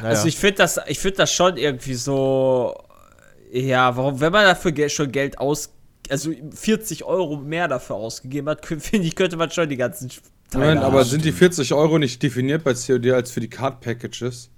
Naja. Also ich finde das, ich finde das schon irgendwie so. Ja, warum, wenn man dafür schon Geld aus, also 40 Euro mehr dafür ausgegeben hat, finde ich, könnte man schon die ganzen Teile Nein, aber sind die 40 Euro nicht definiert bei COD als für die Card Packages?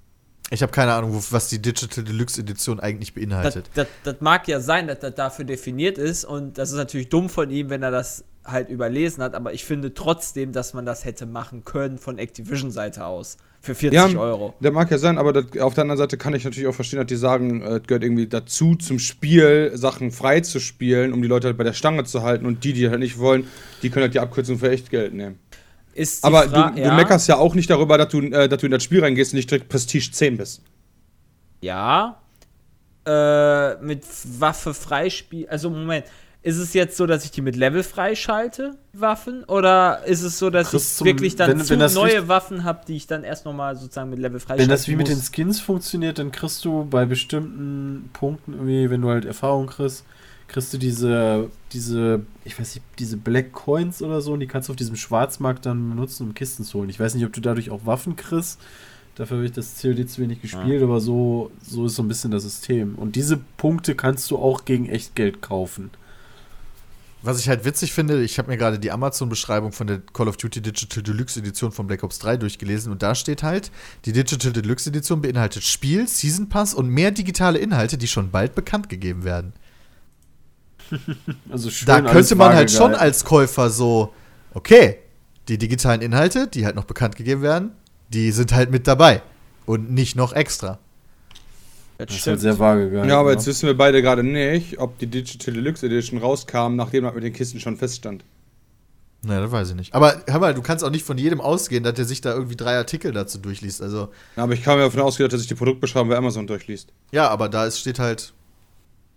ich habe keine Ahnung, was die Digital Deluxe Edition eigentlich das, beinhaltet. das, das mag ja sein, dass das dafür definiert ist und das ist natürlich dumm von ihm, wenn er das halt überlesen hat, aber ich finde trotzdem, dass man das hätte machen können von Activision-Seite aus. Für 40 Euro. Der mag ja sein, aber das, auf der anderen Seite kann ich natürlich auch verstehen, dass die sagen, äh, es gehört irgendwie dazu, zum Spiel Sachen frei zu spielen, um die Leute halt bei der Stange zu halten und die, die halt nicht wollen, die können halt die Abkürzung für echt Geld nehmen. Aber Fra- du, du meckerst ja auch nicht darüber, dass du, äh, dass du in das Spiel reingehst und nicht direkt Prestige 10 bist. Ja. äh, mit Waffe freispiele. Also Moment, ist es jetzt so, dass ich die mit Level freischalte, Waffen? Oder ist es so, dass Kriegst ich zum- wirklich dann wenn- zu wenn neue richtig- Waffen habe, die ich dann erst nochmal sozusagen mit Level freischalten Wenn das wie mit den muss? Skins funktioniert, dann kriegst du bei bestimmten Punkten irgendwie, wenn du halt Erfahrung kriegst, kriegst du diese, diese, ich weiß nicht, diese Black Coins oder so und die kannst du auf diesem Schwarzmarkt dann benutzen, um Kisten zu holen. Ich weiß nicht, ob du dadurch auch Waffen kriegst. Dafür habe ich das COD zu wenig gespielt, aber so, so ist so ein bisschen das System. Und diese Punkte kannst du auch gegen Echtgeld kaufen. Was ich halt witzig finde, ich habe mir gerade die Amazon-Beschreibung von der Call of Duty Digital Deluxe Edition von Black Ops 3 durchgelesen und da steht halt, die Digital Deluxe Edition beinhaltet Spiel, Season Pass und mehr digitale Inhalte, die schon bald bekannt gegeben werden. Also schön Da könnte man halt schon als Käufer so, okay, die digitalen Inhalte, die halt noch bekannt gegeben werden, die sind halt mit dabei und nicht noch extra. Das ist halt sehr vage gehalten. Ja, aber ne? jetzt wissen wir beide gerade nicht, ob die Digital Deluxe Edition rauskam, nachdem das mit den Kisten schon feststand. Naja, das weiß ich nicht. Aber hör mal, du kannst auch nicht von jedem ausgehen, dass der sich da irgendwie drei Artikel dazu durchliest. Also, Ja, aber ich kann mir davon ausgehen, dass er sich die Produktbeschreibung bei Amazon durchliest. ja, aber da ist, steht halt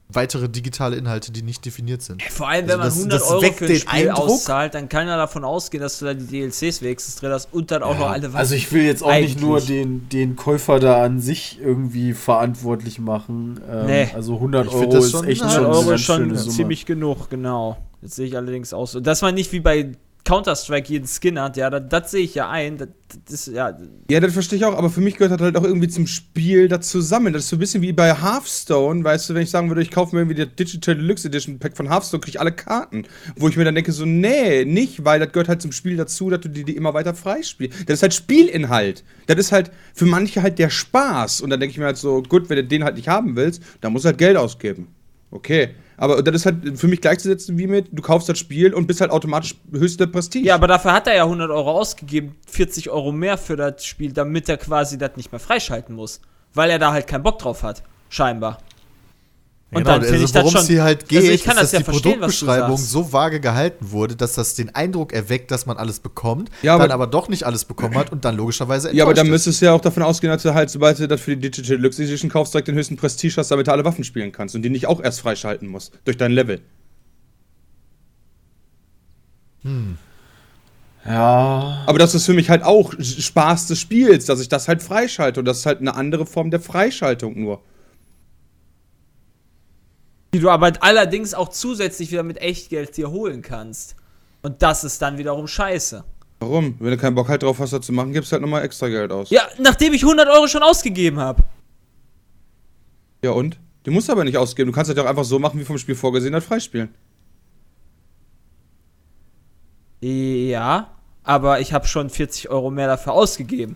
weitere digitale Inhalte, die nicht definiert sind. Vor allem, wenn man Also das- 100 das Euro für ein den Spiel Eindruck- auszahlt, dann kann er davon ausgehen, dass du da die DLCs wenigstens drin hast und dann auch noch alle Waffen. Also ich will jetzt auch Eigentlich. nicht nur den, den Käufer da an sich irgendwie verantwortlich machen. Ähm, Nee. Also 100 Ich Euro das ist schon- echt 100 schon Euro schon ziemlich genug, genau. Das sehe ich allerdings auch so. Dass man nicht wie bei Counter-Strike jeden Skin hat, ja, das, das sehe ich ja ein. Das, das ja, Ja, das verstehe ich auch, aber für mich gehört das halt auch irgendwie zum Spiel da zusammen. Das ist so ein bisschen wie bei Hearthstone, weißt du, wenn ich sagen würde, ich kaufe mir irgendwie die Digital Deluxe Edition Pack von Hearthstone, kriege ich alle Karten. Wo ich mir dann denke, so, nee, nicht, weil das gehört halt zum Spiel dazu, dass du die, die immer weiter freispielst. Das ist halt Spielinhalt. Das ist halt für manche halt der Spaß. Und dann denke ich mir halt so, gut, wenn du den halt nicht haben willst, dann musst du halt Geld ausgeben. Okay. Aber das ist halt für mich gleichzusetzen wie mit, du kaufst das Spiel und bist halt automatisch höchste Prestige. ja, aber dafür hat er ja 100 Euro ausgegeben, 40 Euro mehr für das Spiel, damit er quasi das nicht mehr freischalten muss. Weil er da halt keinen Bock drauf hat. Scheinbar. Und dann finde ich das Genau, worum schon- es hier halt geht, also ich kann ist, das dass ja die verstehen, was du Produktbeschreibung sagst. so vage gehalten wurde, dass das den Eindruck erweckt, dass man alles bekommt, Ja, aber- dann aber doch nicht alles bekommen hat und dann logischerweise Ja, aber dann ist. müsstest du ja auch davon ausgehen, dass du halt, sobald du das für die Digital Deluxe Edition kaufst, direkt den höchsten Prestige hast, damit du alle Waffen spielen kannst und die nicht auch erst freischalten musst durch dein Level. Ja. Aber das ist für mich halt auch Spaß des Spiels, dass ich das halt freischalte und das ist halt eine andere Form der Freischaltung nur. Die du aber allerdings auch zusätzlich wieder mit Echtgeld dir holen kannst. Und das ist dann wiederum scheiße. Warum? Wenn du keinen Bock halt drauf hast, das zu machen, gibst halt nochmal extra Geld aus. Ja, nachdem ich 100 Euro schon ausgegeben habe. Ja und? Die musst du aber nicht ausgeben. Du kannst ja auch einfach so machen, wie vom Spiel vorgesehen, halt freispielen. Ja, aber ich habe schon 40 Euro mehr dafür ausgegeben.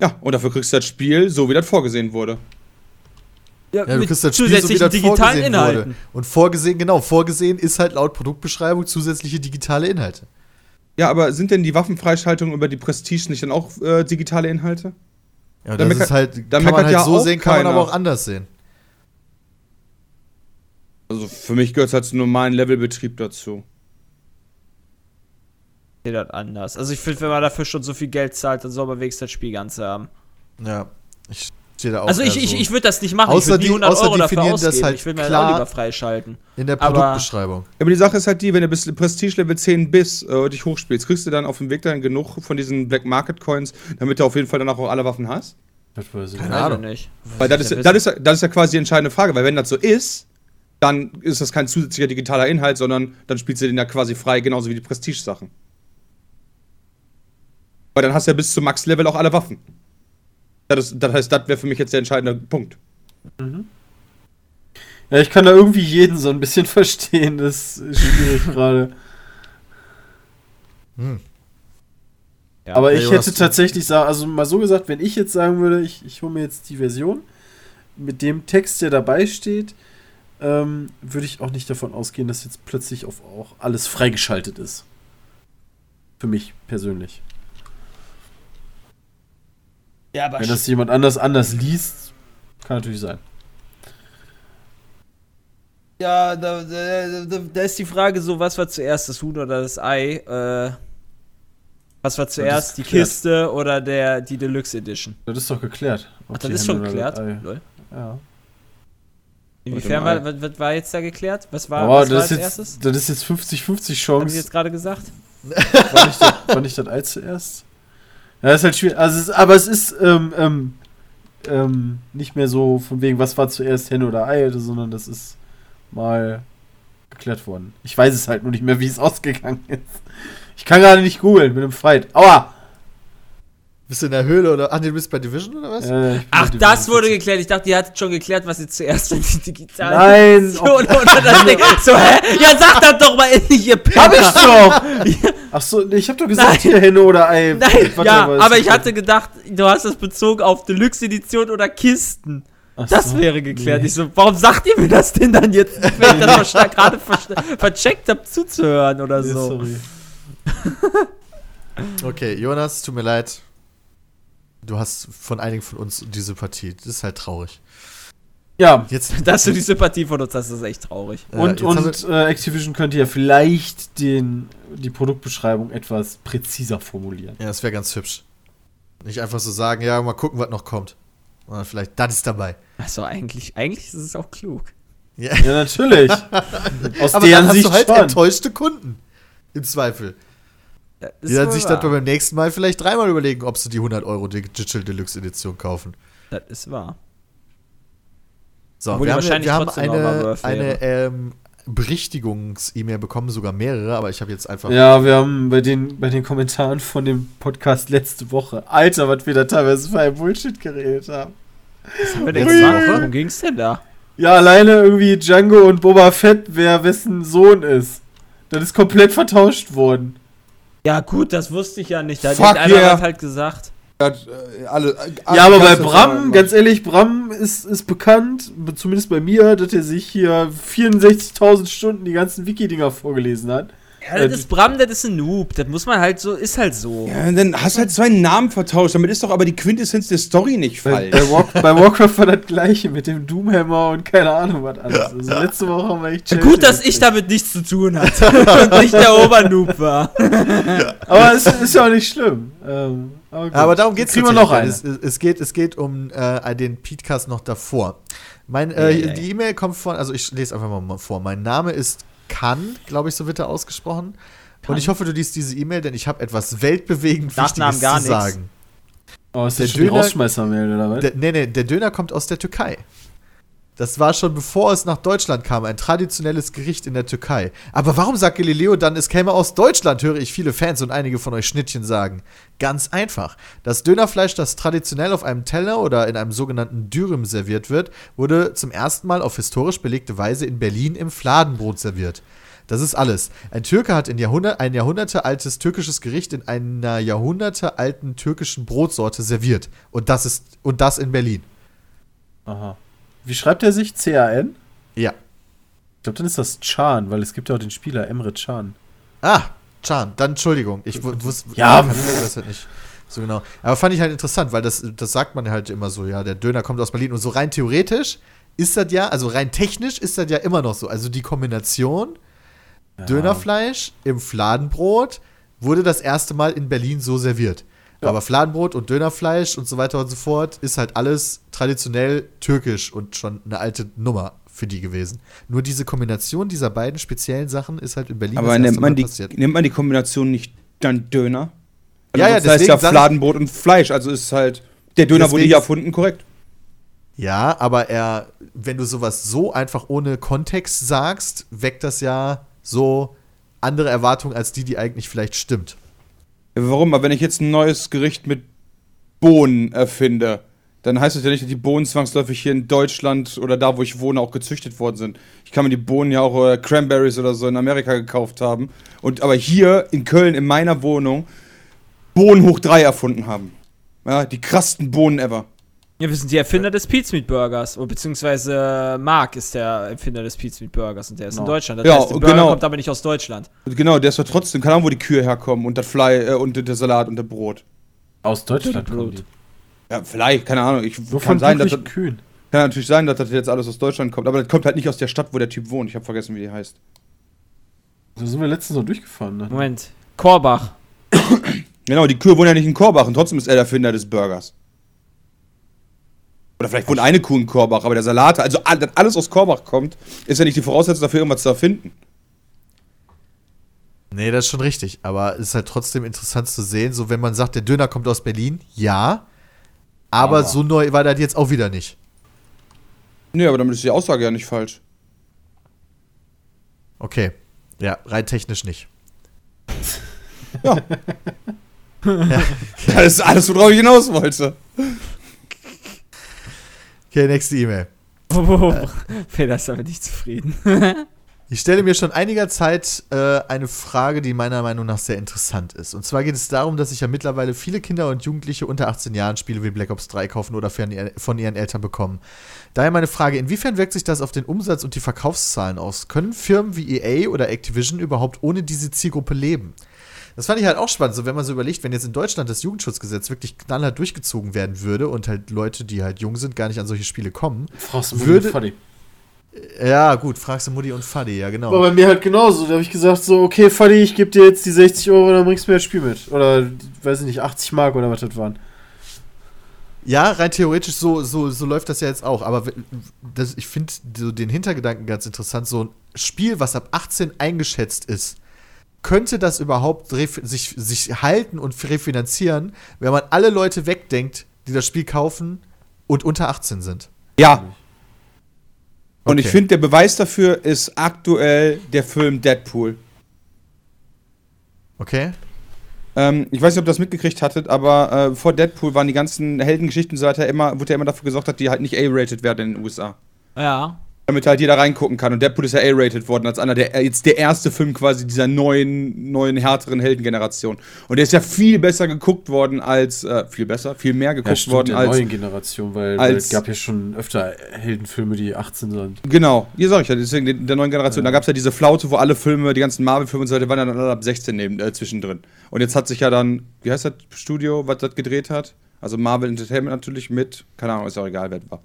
Ja, und dafür kriegst du das Spiel so, wie das vorgesehen wurde. Ja, du mit kriegst das Spiel so, wie das digitalen vorgesehen Inhalten. wurde. Und vorgesehen, genau, vorgesehen ist halt laut Produktbeschreibung zusätzliche digitale Inhalte. Ja, aber sind denn die Waffenfreischaltungen über die Prestige nicht dann auch äh, digitale Inhalte? Ja, das meckert- ist halt, kann man halt ja so sehen, kann man aber auch anders sehen. Also für mich gehört es halt zum normalen Levelbetrieb dazu. Ich sehe das anders. Also ich finde, wenn man dafür schon so viel Geld zahlt, dann soll man wenigstens das Spiel ganz haben. Ja, ich stehe da auch also ich, eher ich, so. ich würde das nicht machen. Außer ich würde die- die 100 außer Euro dafür ausgeben. halt ich will mir klar- lieber freischalten. in der aber- Produktbeschreibung. Aber die Sache ist halt die, wenn du bis Prestige Level 10 bist äh, dich hochspielst, kriegst du dann auf dem Weg dahin genug von diesen Black Market Coins, damit du auf jeden Fall danach auch alle Waffen hast? Das weiß ich Keine Ahnung. nicht. Weil das ist, Ja, das, ist, ja- das ist ja quasi die entscheidende Frage, weil wenn das so ist, dann ist das kein zusätzlicher digitaler Inhalt, sondern dann spielst du den ja quasi frei, genauso wie die Prestige-Sachen. Weil dann hast du ja bis zum Max-Level auch alle Waffen. Das, das heißt, das wäre für mich jetzt der entscheidende Punkt. Ja, ich kann da irgendwie jeden so ein bisschen verstehen. Das ist schwierig gerade. Ja. Aber ich hätte tatsächlich sagen, also mal so gesagt, wenn ich jetzt sagen würde, ich, ich hole mir jetzt die Version mit dem Text, der dabei steht, ähm, würde ich auch nicht davon ausgehen, dass jetzt plötzlich auf auch alles freigeschaltet ist. Für mich persönlich. Ja, aber Wenn das jemand anders anders liest, kann natürlich sein. Ja, da, da, da, da ist die Frage so, was war zuerst, das Huhn oder das Ei? Äh, was war zuerst, die. Kiste oder der, die Deluxe Edition? Das ist doch geklärt. Ach, das ist schon geklärt? Lol. Ja. Inwiefern war, was, war jetzt da geklärt? Was war, Oh, was war das, als ist erstes? jetzt, das ist jetzt 50-50 Haben Sie Chance. jetzt gerade gesagt? War nicht, das, war nicht das Ei zuerst? Ja, das ist halt schwierig. Also es aber es ist ähm, ähm, ähm, nicht mehr so von wegen, was war zuerst Henne oder Ei, sondern das ist mal geklärt worden. Ich weiß es halt nur nicht mehr, wie es ausgegangen ist. Ich kann gerade nicht googeln mit dem Fight. Aua! Bist du in der Höhle oder. Ach, nee, du bist bei Division oder was? Äh, Ach, das dem- wurde geklärt. Ich dachte, ihr hattet schon geklärt, was jetzt zuerst war, die digitale Nein, Edition oder das Ding. So, hä? Ja, sag das doch mal endlich, ihr Penner. Hab ich doch! Ach so, ich hab doch gesagt, Nein. hier Henne oder Ei. Nein, Warte, ja, was- aber ich hatte gedacht, du hast das bezogen auf Deluxe-Edition oder Kisten. Ach Das so. wäre geklärt. Nee. Ich so, warum sagt ihr mir das denn dann jetzt wenn ich das gerade vercheckt habe zuzuhören oder Nee, so? sorry. Okay, Jonas, tut mir leid. Du hast von einigen von uns die Sympathie. Das ist halt traurig. Ja, Jetzt. Dass du die Sympathie von uns hast, ist echt traurig. äh, Und, und äh, Activision könnte ja vielleicht den, die Produktbeschreibung etwas präziser formulieren. Ja, das wäre ganz hübsch. Nicht einfach so sagen, ja, mal gucken, was noch kommt. Sondern vielleicht, das ist dabei. Achso, eigentlich, eigentlich ist es auch klug. Ja. Ja, natürlich. Aus Aber deren dann hast Sicht du halt schon. enttäuschte Kunden. Im Zweifel. Ja, Die dann wohl sich dann wahr. beim nächsten Mal vielleicht dreimal überlegen, ob sie die 100 Euro Digital Deluxe Edition kaufen. Das ist wahr. So, Obwohl wir haben, wahrscheinlich wir haben eine, eine ähm, Berichtigungs-E-Mail bekommen, sogar mehrere, aber ich habe jetzt einfach. Ja, wir haben bei den, bei den Kommentaren von dem Podcast letzte Woche, Alter, was wir da teilweise für ein Bullshit geredet haben. Was haben wir denn? Woche? Worum ging's denn da? Ja, alleine irgendwie Django und Boba Fett, wer wessen Sohn ist. Das ist komplett vertauscht worden. Ja, gut, das wusste ich ja nicht. Da hat Fuck irgendeiner yeah. halt gesagt. Hat, äh, alle, äh, ja, aber bei Bram, ganz ehrlich, Bram ist, ist bekannt, zumindest bei mir, dass er sich hier 64.000 Stunden die ganzen Wiki-Dinger vorgelesen hat. Ja, das ist Bram, das ist ein Noob. Das muss man halt so, ist halt so. Ja, dann hast du halt zwei Namen vertauscht. Damit ist doch aber die Quintessenz der Story nicht Bei, falsch. bei, Warc bei Warcraft war das gleiche mit dem Doomhammer und keine Ahnung was alles. Also letzte Woche haben wir echt Ja, gut, dass ich damit nichts zu tun hatte und nicht der Obernoob war. Aber es ist ja auch nicht schlimm. Ähm, aber, gut. Aber darum geht es noch eine. Es, es, geht, es geht um äh, den Podcast noch davor. Mein, äh, Ja, ja, ja. Die E-Mail kommt von, also ich lese einfach mal vor. Mein Name ist Kan, glaube ich, so wird er ausgesprochen. Und ich hoffe, du liest diese E-Mail, denn ich habe etwas weltbewegend Nachnamen Wichtiges gar zu nix. sagen. Oh, ist der die Döner- Rausschmeißermail oder was? Der, nee, nee, der Döner kommt aus der Türkei. Das war schon bevor es nach Deutschland kam, ein traditionelles Gericht in der Türkei. Aber warum sagt Galileo dann, es käme aus Deutschland, höre ich viele Fans und einige von euch Schnittchen sagen. Ganz einfach. Das Dönerfleisch, das traditionell auf einem Teller oder in einem sogenannten Dürüm serviert wird, wurde zum ersten Mal auf historisch belegte Weise in Berlin im Fladenbrot serviert. Das ist alles. Ein Türke hat Jahrhundert, ein jahrhundertealtes türkisches Gericht in einer jahrhundertealten türkischen Brotsorte serviert. Und das ist, und das in Berlin. Aha. Wie schreibt er sich? C-A-N? Ja. Ich glaube, dann ist das Chan, weil es gibt ja auch den Spieler Emre Chan. Ah, Chan, dann Entschuldigung. Ich wu- wusste Ja. das halt nicht so genau. Aber fand ich halt interessant, weil das, das sagt man halt immer so, ja, der Döner kommt aus Berlin und so rein theoretisch ist das ja, also rein technisch ist das ja immer noch so. Also die Kombination Dönerfleisch im Fladenbrot wurde das erste Mal in Berlin so serviert. Ja. Aber Fladenbrot und Dönerfleisch und so weiter und so fort ist halt alles traditionell türkisch und schon eine alte Nummer für die gewesen. Nur diese Kombination dieser beiden speziellen Sachen ist halt in Berlin aber nennt man, die, passiert. nennt man die Kombination nicht dann Döner? Ja, ja, das heißt ja Fladenbrot und Fleisch. Also ist halt, der Döner wurde ist- erfunden, korrekt. Ja, aber er, wenn du sowas so einfach ohne Kontext sagst, weckt das ja so andere Erwartungen als die, die eigentlich vielleicht stimmt. Warum? Aber wenn ich jetzt ein neues Gericht mit Bohnen erfinde, dann heißt das ja nicht, dass die Bohnen zwangsläufig hier in Deutschland oder da, wo ich wohne, auch gezüchtet worden sind. Ich kann mir die Bohnen ja auch äh, Cranberries oder so in Amerika gekauft haben. Und aber hier in Köln in meiner Wohnung Bohnen hoch 3 erfunden haben. Ja, die krassten Bohnen ever. Ja, wir sind die Erfinder des Pizmeat Burgers. Oder beziehungsweise Mark ist der Erfinder des Pizmeat Burgers und der ist in Genau. Deutschland. Das Ja, heißt, der Burger genau. kommt aber nicht aus Deutschland. Und genau, der ist doch trotzdem, keine Ahnung, wo die Kühe herkommen und das Fleisch äh, und der Salat und der Brot. Aus Deutschland die. Ja, vielleicht, keine Ahnung. Ich, Nur kann, sein, dass das, Kühen. kann natürlich sein, dass das jetzt alles aus Deutschland kommt, aber das kommt halt nicht aus der Stadt, wo der Typ wohnt. Ich habe vergessen, wie die heißt. Da sind wir letztens noch durchgefahren. Ne? Moment. Korbach. Genau, die Kühe wohnen ja nicht in Korbach und trotzdem ist er der Erfinder des Burgers. Oder vielleicht wohnt eine Kuh in Korbach, aber der Salat, also alles aus Korbach kommt, ist ja nicht die Voraussetzung dafür, irgendwas zu erfinden. Nee, das ist schon richtig. Aber es ist halt trotzdem interessant zu sehen, so wenn man sagt, der Döner kommt aus Berlin, ja. Aber, Aber- so neu war das jetzt auch wieder nicht. Nee, aber damit ist die Aussage ja nicht falsch. Okay. Ja, rein technisch nicht. Das ist alles, worauf ich hinaus wollte. Okay, nächste E-Mail. Peter ist damit nicht zufrieden. Ich stelle mir schon einiger Zeit äh, eine Frage, die meiner Meinung nach sehr interessant ist. Und zwar geht es darum, dass sich ja mittlerweile viele Kinder und Jugendliche unter 18 Jahren Spiele wie Black Ops 3 kaufen oder von ihren Eltern bekommen. Daher meine Frage, inwiefern wirkt sich das auf den Umsatz und die Verkaufszahlen aus? Können Firmen wie EA oder Activision überhaupt ohne diese Zielgruppe leben? Das fand ich halt auch spannend, so wenn man so überlegt, wenn jetzt in Deutschland das Jugendschutzgesetz wirklich knallhart durchgezogen werden würde und halt Leute, die halt jung sind, gar nicht an solche Spiele kommen. Fragst du Würde- Mutti Fadi. Ja, gut, fragst du Mutti und Fadi, ja genau. War bei mir halt genauso. Da habe ich gesagt, so, okay, Fadi, ich gebe dir jetzt die 60 Euro, dann bringst du mir das Spiel mit. Oder, weiß ich nicht, 80 Mark oder was das waren. Ja, rein theoretisch, so, so, so läuft das ja jetzt auch. Aber das, ich finde so den Hintergedanken ganz interessant. So ein Spiel, was ab 18 eingeschätzt ist, könnte das überhaupt sich, sich halten und refinanzieren, wenn man alle Leute wegdenkt, die das Spiel kaufen und unter 18 sind? Ja. Und Okay. ich finde, der Beweis dafür ist aktuell der Film Deadpool. Okay? Ähm, ich weiß nicht, ob ihr das mitgekriegt hattet, aber äh, vor Deadpool waren die ganzen Heldengeschichten und so weiter immer, wurde ja immer dafür gesorgt, dass die halt nicht A-rated werden in den USA. ja. Damit halt jeder reingucken kann. Und Deadpool ist ja A-rated worden als einer der, jetzt der erste Film quasi dieser neuen, neuen, härteren Heldengeneration. Und der ist ja viel besser geguckt worden als, äh, viel besser, viel mehr geguckt worden der als, neuen Generation, weil, weil als- es gab ja schon öfter Heldenfilme, die 18 sind. Genau, hier sag ich ja, deswegen der- der neuen Generation. Da gab es ja diese Flaute, wo alle Filme, die ganzen Marvel-Filme und so weiter, waren ja dann alle ab 16 neben, äh, zwischendrin. Und jetzt hat sich ja dann, wie heißt das Studio, was das gedreht hat? Also Marvel Entertainment natürlich mit, keine Ahnung, ist auch egal, wer das war.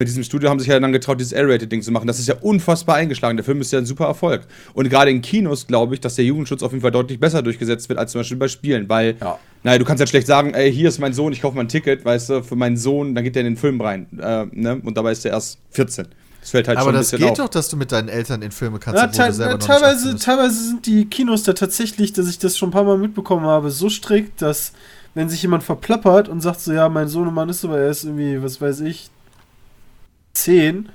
Mit diesem Studio haben sich ja dann getraut, dieses R-Rated-Ding zu machen. Das ist ja unfassbar eingeschlagen. Der Film ist ja ein super Erfolg. Und gerade in Kinos glaube ich, dass der Jugendschutz auf jeden Fall deutlich besser durchgesetzt wird, als zum Beispiel bei Spielen. Weil, Ja. naja, du kannst ja schlecht sagen, ey, hier ist mein Sohn, ich kaufe mal ein Ticket, weißt du, für meinen Sohn, dann geht der in den Film rein. Äh, ne? Und dabei ist der erst 14. Das fällt halt Aber schon ein das bisschen geht auf. doch, dass du mit deinen Eltern in Filme kannst, Ja, te 18 teilweise, teilweise sind die Kinos da tatsächlich, dass ich das schon ein paar Mal mitbekommen habe, so strikt, dass wenn sich jemand verplappert und sagt so, ja, mein Sohnemann ist aber erst irgendwie, was weiß ich, 10,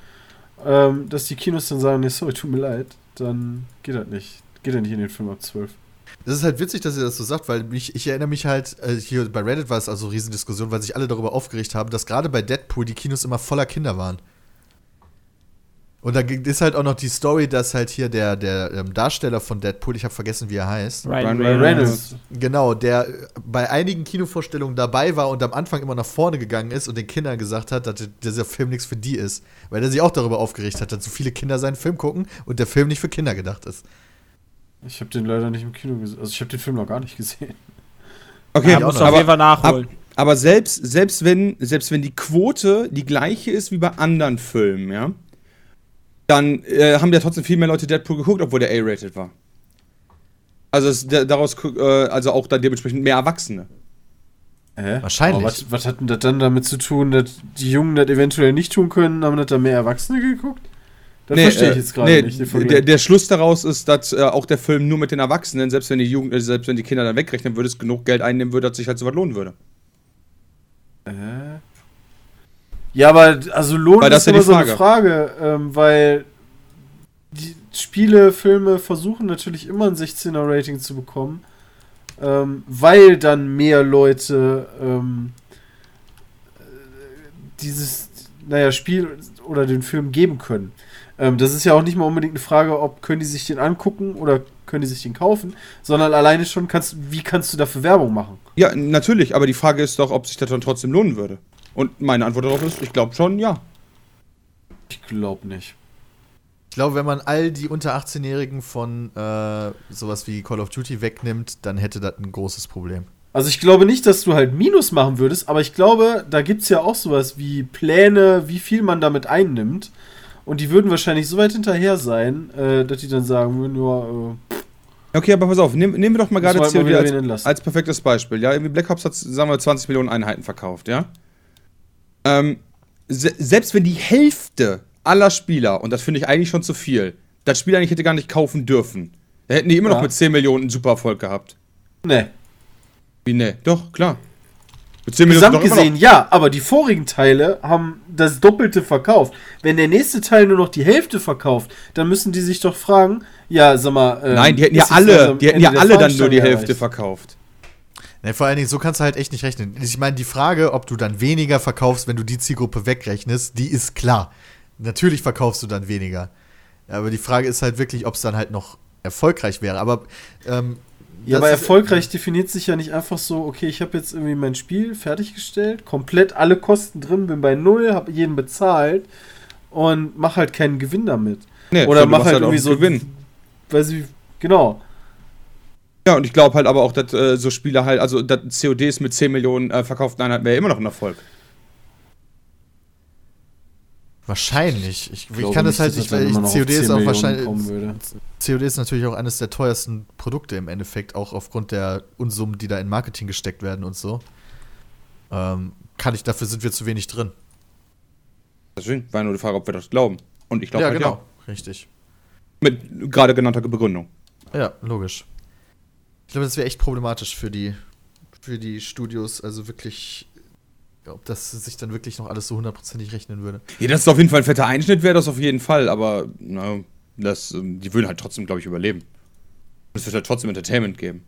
ähm, dass die Kinos dann sagen, nee, sorry, tut mir leid, dann geht das nicht. Geht er nicht in den Film ab 12. Das ist halt witzig, dass ihr das so sagt, weil mich, ich erinnere mich halt, äh, hier bei Reddit war es also Riesendiskussion, weil sich alle darüber aufgeregt haben, dass gerade bei Deadpool die Kinos immer voller Kinder waren. Und da ist halt auch noch die Story, dass halt hier der, der ähm, Darsteller von Deadpool, ich habe vergessen, wie er heißt, Ryan Ryan Reynolds. genau, der äh, bei einigen Kinovorstellungen dabei war und am Anfang immer nach vorne gegangen ist und den Kindern gesagt hat, dass dieser Film nichts für die ist. Weil er sich auch darüber aufgeregt hat, dass so viele Kinder seinen Film gucken und der Film nicht für Kinder gedacht ist. Ich habe den leider nicht im Kino gesehen. Also ich habe den Film noch gar nicht gesehen. Okay, Ja, muss auf aber, jeden Fall nachholen. aber selbst, selbst, wenn, selbst wenn die Quote die gleiche ist wie bei anderen Filmen, ja, dann äh, haben ja trotzdem viel mehr Leute Deadpool geguckt, obwohl der A-rated war. Also es, da- daraus, äh, also auch dann dementsprechend mehr Erwachsene. Hä? Wahrscheinlich. Aber was, was hat denn das dann damit zu tun, dass die Jungen das eventuell nicht tun können, haben das da mehr Erwachsene geguckt? Das verstehe ich äh, jetzt gerade nee, nicht. Der, der Schluss daraus ist, dass äh, auch der Film nur mit den Erwachsenen, selbst wenn die Jugend, äh, selbst wenn die Kinder dann wegrechnen würde, es genug Geld einnehmen würde, dass sich halt so was lohnen würde. Äh? Ja, aber also Lohn Weil das ist ja immer die so eine Frage, ähm, weil die Spiele, Filme versuchen natürlich immer ein 16er Rating zu bekommen, ähm, weil dann mehr Leute ähm, äh, dieses, naja, Spiel oder den Film geben können. Ähm, das ist ja auch nicht mal unbedingt eine Frage, ob können die sich den angucken oder können die sich den kaufen, sondern alleine schon kannst, wie kannst du dafür Werbung machen? Ja, natürlich, aber die Frage ist doch, ob sich das dann trotzdem lohnen würde. Und meine Antwort darauf ist, ich glaube schon, ja. Ich glaube nicht. Ich glaube, wenn man all die unter 18-Jährigen von äh, sowas wie Call of Duty wegnimmt, dann hätte das ein großes Problem. Also ich glaube nicht, dass du halt Minus machen würdest, aber ich glaube, da gibt es ja auch sowas wie Pläne, wie viel man damit einnimmt. Und die würden wahrscheinlich so weit hinterher sein, äh, dass die dann sagen würden, ja, äh, Okay, aber pass auf, nehm, nehmen wir doch mal gerade COD als, als perfektes Beispiel. Ja, irgendwie Black Ops hat, sagen wir, 20 Millionen Einheiten verkauft, ja? Ähm, se selbst wenn die Hälfte aller Spieler, und das finde ich eigentlich schon zu viel, das Spiel eigentlich hätte gar nicht kaufen dürfen, da hätten die immer noch Ja. mit 10 Millionen einen super Erfolg gehabt. Ne. Wie, ne? Doch, klar. Mit 10 Millionen Gesamt gesehen, ja, aber die vorigen Teile haben das Doppelte verkauft. Wenn der nächste Teil nur noch die Hälfte verkauft, dann müssen die sich doch fragen, ja, sag mal. ähm, Nein, die hätten ja alle, die hätten ja alle dann nur die Fahnenstange Hälfte erreicht? verkauft. Ne, vor allen Dingen, so kannst du halt echt nicht rechnen. Ich meine, die Frage, ob du dann weniger verkaufst, wenn du die Zielgruppe wegrechnest, die ist klar. Natürlich verkaufst du dann weniger. Aber die Frage ist halt wirklich, ob es dann halt noch erfolgreich wäre. Aber ähm, Ja, aber ist- erfolgreich definiert sich ja nicht einfach so, okay, ich habe jetzt irgendwie mein Spiel fertiggestellt, komplett alle Kosten drin, bin bei Null, habe jeden bezahlt und mach halt keinen Gewinn damit. Nee, Oder du mach halt auch irgendwie so. Gewinn. Weiß ich, genau. Ja, und ich glaube halt aber auch, dass äh, so Spiele halt, also dass CODs mit 10 Millionen äh, verkauften Einheiten wäre immer noch ein Erfolg. Wahrscheinlich. Ich, ich glaube kann das nicht, halt nicht, das weil ich, COD 10 ist auch Millionen wahrscheinlich. COD ist natürlich auch eines der teuersten Produkte im Endeffekt, auch aufgrund der Unsummen, die da in Marketing gesteckt werden und so. Ähm, kann ich, dafür sind wir zu wenig drin. Deswegen war nur die Frage, ob wir das glauben. Und ich glaube ja, halt genau. ja. Richtig. Mit gerade genannter Begründung. Ja, logisch. Ich glaube, das wäre echt problematisch für die, für die Studios. Also wirklich, ob das sich dann wirklich noch alles so hundertprozentig rechnen würde. Ja, das ist auf jeden Fall ein fetter Einschnitt, wäre das auf jeden Fall, aber na, das, ähm, die würden halt trotzdem, glaube ich, überleben. Es wird halt trotzdem Entertainment geben.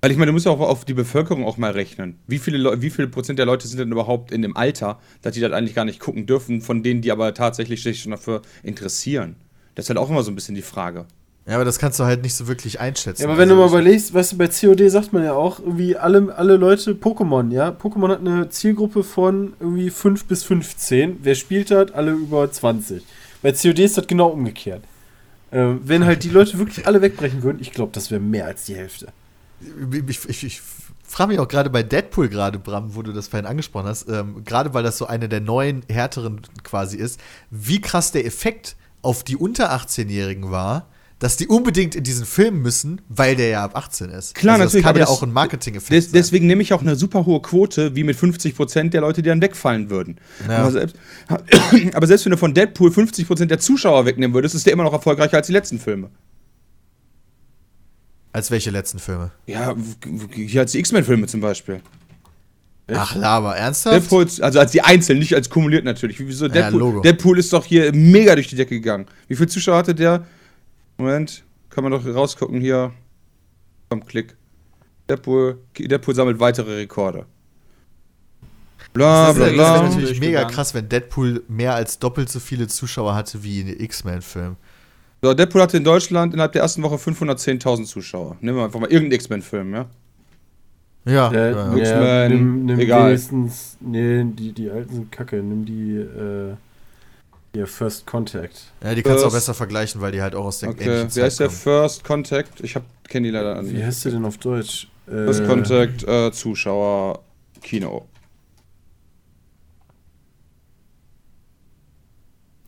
Weil ich meine, du musst ja auch auf die Bevölkerung auch mal rechnen. Wie viele, Leu- wie viele Prozent der Leute sind denn überhaupt in dem Alter, dass die das eigentlich gar nicht gucken dürfen, von denen, die aber tatsächlich sich schon dafür interessieren? Das ist halt auch immer so ein bisschen die Frage. Ja, aber das kannst du halt nicht so wirklich einschätzen. Ja, aber wenn du mal Also, überlegst, weißt du, bei COD sagt man ja auch, irgendwie alle, alle Leute Pokémon, ja? Pokémon hat eine Zielgruppe von irgendwie 5 bis 15. Wer spielt hat? Alle über 20. Bei COD ist das genau umgekehrt. Ähm, wenn halt die Leute wirklich alle wegbrechen würden, ich glaube, das wäre mehr als die Hälfte. ich, ich, ich frage mich auch gerade bei Deadpool gerade, Bram, wo du das vorhin angesprochen hast, ähm, gerade weil das so eine der neuen, härteren quasi ist, wie krass der Effekt auf die unter 18-Jährigen war, dass die unbedingt in diesen Film müssen, weil der ja ab 18 ist. Klar, also natürlich, Das kann ja das- auch ein Marketing-Effekt Des, sein. deswegen nehme ich auch eine super hohe Quote, wie mit 50% der Leute, die dann wegfallen würden. Ja. Aber, selbst, aber selbst wenn du von Deadpool 50% der Zuschauer wegnehmen würdest, ist der immer noch erfolgreicher als die letzten Filme. Als welche letzten Filme? Ja, hier als die X-Men-Filme zum Beispiel. Ach, Lava, ernsthaft? Deadpool, also als die einzelnen, nicht als kumuliert natürlich. Wieso Ja, Deadpool? Logo. Deadpool ist doch hier mega durch die Decke gegangen. Wie viele Zuschauer hatte der? Moment, kann man doch rausgucken hier. Komm, Klick. Deadpool, Deadpool sammelt weitere Rekorde. Bla bla ist, das bla. wäre natürlich mega krass, wenn Deadpool mehr als doppelt so viele Zuschauer hatte wie ein X-Men-Film. So, Deadpool hatte in Deutschland innerhalb der ersten Woche 510.000 Zuschauer. Nehmen wir einfach mal irgendeinen X-Men-Film, ja? Ja, Ja, ja, X-Men, ja, nimm, nimm egal. wenigstens, nee, die, die alten sind kacke, nimm die, äh, hier, First Contact. ja die kannst du auch besser vergleichen, weil die halt auch aus der Okay, ähnlichen wie heißt der kommen. First Contact? Ich hab, kenne die leider Wie nicht. heißt der denn auf Deutsch? Äh, First Contact, äh, Zuschauer, Kino.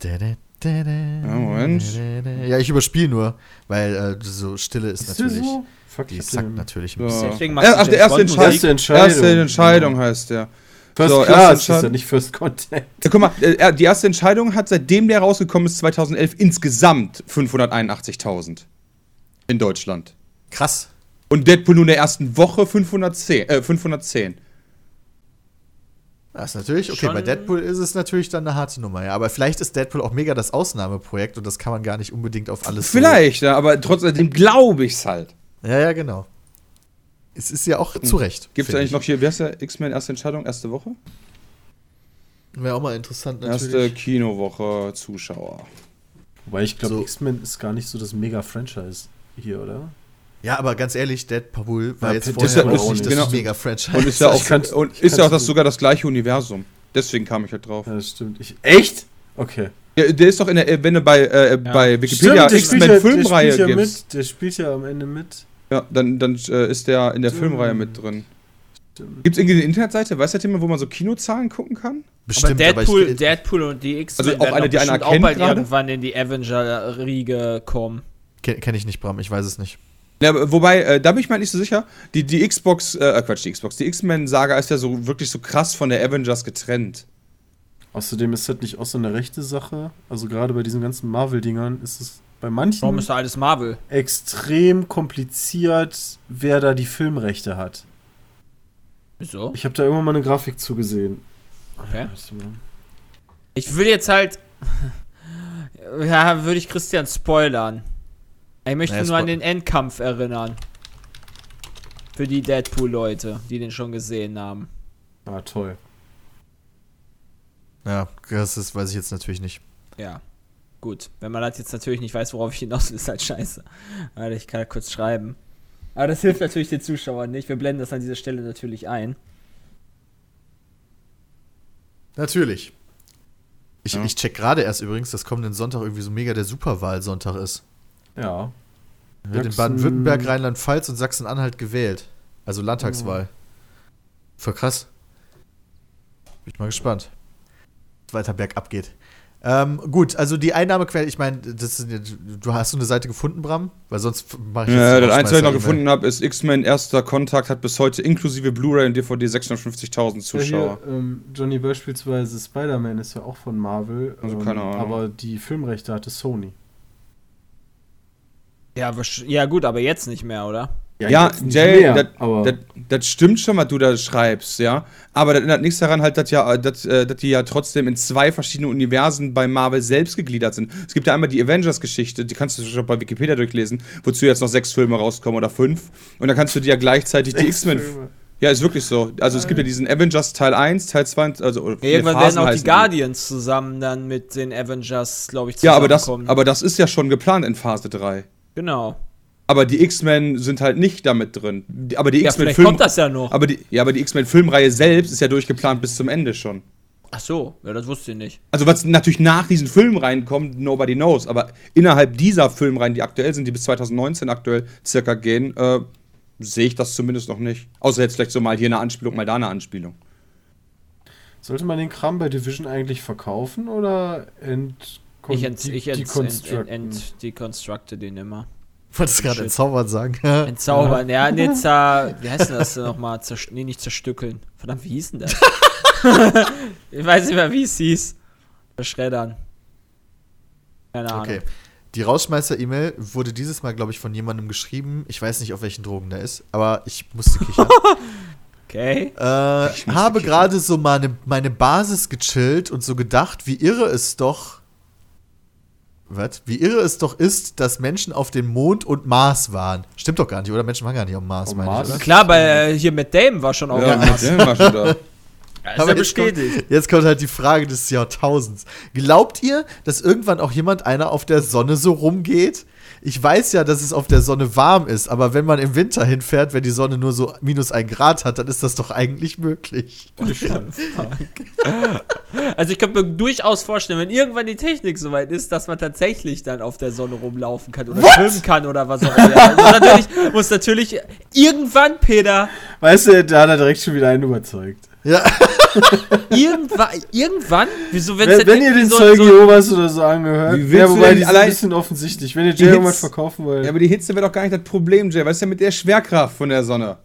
Ja, Moment. Ja, ich überspiele nur, weil äh, so Stille ist Ist natürlich. so? Fuck, Die sackt den- natürlich ein So. bisschen. Deswegen Äh, ach, der erste Bond Entscheid- Erste Entscheidung. Erste Entscheidung heißt der. First So, Class ist ja nicht First Contact. Ja, guck mal, äh, die erste Entscheidung hat seitdem der rausgekommen ist, 2011, insgesamt 581.000 in Deutschland. Krass. Und Deadpool nur in der ersten Woche 510. Äh, 510. Das ist natürlich, okay, Schon- bei Deadpool ist es natürlich dann eine harte Nummer, ja. Aber vielleicht ist Deadpool auch mega das Ausnahmeprojekt und das kann man gar nicht unbedingt auf alles. so- Vielleicht, ja, aber trotzdem glaube ich's halt. Ja, ja, genau. Es ist ja auch zu Recht. Gibt es eigentlich ich. noch hier, wie heißt der X-Men erste Entscheidung, erste Woche? Wäre auch mal interessant, Erste natürlich. Kinowoche Zuschauer. Wobei ich glaube, So. X-Men ist gar nicht so das Mega-Franchise hier, oder? Ja, aber ganz ehrlich, Deadpool war Ja, jetzt vorher ist ja auch nicht das genau. Mega-Franchise. Und ist ja auch, kann's- und ist ja auch das sogar das gleiche Universum. Deswegen kam ich halt drauf. Ja, das stimmt. Ich, echt? Okay. Ja, der ist doch in der, äh, wenn du bei, äh, bei Wikipedia Stimmt, der spielt X-Men ja- der Filmreihe spielt ja gibst, mit. Der spielt ja am Ende mit. Ja, dann, dann äh, ist der in der Stimmt. Filmreihe mit drin. Gibt es irgendwie eine Internetseite, weiß der Thema, wo man so Kinozahlen gucken kann? Bestimmt, aber Deadpool, ich, Deadpool und die X-Men Also auch eine, die einer auch bald gerade? irgendwann in die Avenger-Riege kommen. kenne kenn ich nicht, Bram, ich weiß es nicht. Ja, aber wobei, äh, da bin ich mir nicht so sicher. Die, die Xbox, äh, Quatsch, die Xbox, die X-Men-Saga ist ja so wirklich so krass von der Avengers getrennt. Außerdem ist das nicht auch so eine rechte Sache. Also gerade bei diesen ganzen Marvel-Dingern ist es bei manchen Warum ist da alles Marvel? extrem kompliziert, wer da die Filmrechte hat. Wieso? Ich habe da irgendwann mal eine Grafik zugesehen. Okay. Ich will jetzt halt. ja, würde ich Christian spoilern. Ich möchte Naja, nur an den Endkampf erinnern. Für die Deadpool-Leute, die den schon gesehen haben. Ah, toll. Ja, das ist, weiß ich jetzt natürlich nicht. Ja. Gut. Wenn man das jetzt natürlich nicht weiß, worauf ich hinaus will, ist halt scheiße. Warte, ich kann kurz schreiben. Aber das hilft natürlich den Zuschauern nicht. Wir blenden das an dieser Stelle natürlich ein. Natürlich. Ich, Ja. ich check gerade erst übrigens, dass kommenden Sonntag irgendwie so mega der Superwahlsonntag ist. Ja. Wird in Sachsen- Baden-Württemberg, Rheinland-Pfalz und Sachsen-Anhalt gewählt. Also Landtagswahl. Voll krass. Bin ich mal gespannt. was Weiter bergab geht. Ähm, gut, also die Einnahmequelle, ich meine, das ja- du hast du eine Seite gefunden, Bram? Weil sonst mache ich Ja, die das Einzige, was ich noch gefunden habe, ist X-Men erster Kontakt hat bis heute inklusive Blu-ray und DVD 650.000 Zuschauer. Ja, hier, ähm, Johnny beispielsweise Spider-Man ist ja auch von Marvel. Also ähm, keine Ahnung. Aber die Filmrechte hatte Sony. Ja, ja gut, aber jetzt nicht mehr, oder? Ja, nicht Jay, das- stimmt schon, was du da schreibst, ja. Aber das ändert nichts daran, halt, dass, ja, dass, äh, dass die ja trotzdem in zwei verschiedene Universen bei Marvel selbst gegliedert sind. Es gibt ja einmal die Avengers-Geschichte, die kannst du schon bei Wikipedia durchlesen, wozu jetzt noch sechs Filme rauskommen oder fünf. Und dann kannst du dir ja gleichzeitig die Sechs X-Men. Filme. Ja, ist wirklich so. Also es gibt ja diesen Avengers Teil 1, Teil 2, also viele Irgendwann Phasen werden auch die Guardians zusammen dann mit den Avengers, glaube ich, Ja, aber das, zusammenkommen. aber das ist ja schon geplant in Phase 3. Genau. Aber die X-Men sind halt nicht damit drin. Aber die Ja, X-Men Film kommt das ja noch. aber die, ja, aber die X-Men-Filmreihe selbst ist ja durchgeplant bis zum Ende schon. Ach so, ja, das wusste ich nicht. Also was natürlich nach diesen Filmreihen kommt, nobody knows. Aber innerhalb dieser Filmreihen, die aktuell sind, die bis 2019 aktuell circa gehen, äh, sehe ich das zumindest noch nicht. Außer jetzt vielleicht so mal hier eine Anspielung, mal da eine Anspielung. Sollte man den Kram bei Division eigentlich verkaufen oder ent Ich, ent, ich ent, ent, ent, deconstructe den immer. Wolltest du gerade entzaubern sagen? Entzaubern, ja, nee, zer, wie heißt denn das denn nochmal? Zerst nee, nicht zerstückeln. Verdammt, wie hieß denn das? ich weiß nicht mehr, wie es hieß. Verschreddern. Keine Ahnung. Okay. Die Rausschmeißer-E-Mail wurde dieses Mal, glaube ich, von jemandem geschrieben. Ich weiß nicht, auf welchen Drogen der ist, aber ich musste kichern. Okay. äh, habe gerade so meine, meine Basis gechillt und so gedacht, wie irre es doch. Was? Wie irre es doch ist, dass Menschen auf dem Mond und Mars waren. Stimmt doch gar nicht, oder? Menschen waren gar nicht auf dem Mars, Auf meine Mars? ich, oder? Klar, bei äh, hier mit Dame war schon auch Ja, was. mit dem war schon da. Ist Aber ja jetzt kommt, bestätigt. jetzt kommt halt die Frage des Jahrtausends. Glaubt ihr, dass irgendwann auch jemand einer auf der Sonne so rumgeht? Ich weiß ja, dass es auf der Sonne warm ist, aber wenn man im Winter hinfährt, wenn die Sonne nur so minus ein Grad hat, dann ist das doch eigentlich möglich. Also ich könnte mir durchaus vorstellen, wenn irgendwann die Technik soweit ist, dass man tatsächlich dann auf der Sonne rumlaufen kann oder schwimmen kann oder was auch immer. Also natürlich, muss natürlich irgendwann, Peter, Weißt du, da hat er direkt schon wieder einen überzeugt. Ja, irgendwann, irgendwann, wieso Wenn, dann wenn ihr den so- Zeugen so- Jehovas oder so angehört, ja, wobei die allein- ein bisschen offensichtlich. Wenn ihr Jay irgendwas verkaufen wollt. Ja, aber die Hitze wäre doch gar nicht das Problem, Jay. Was ist denn mit der Schwerkraft von der Sonne?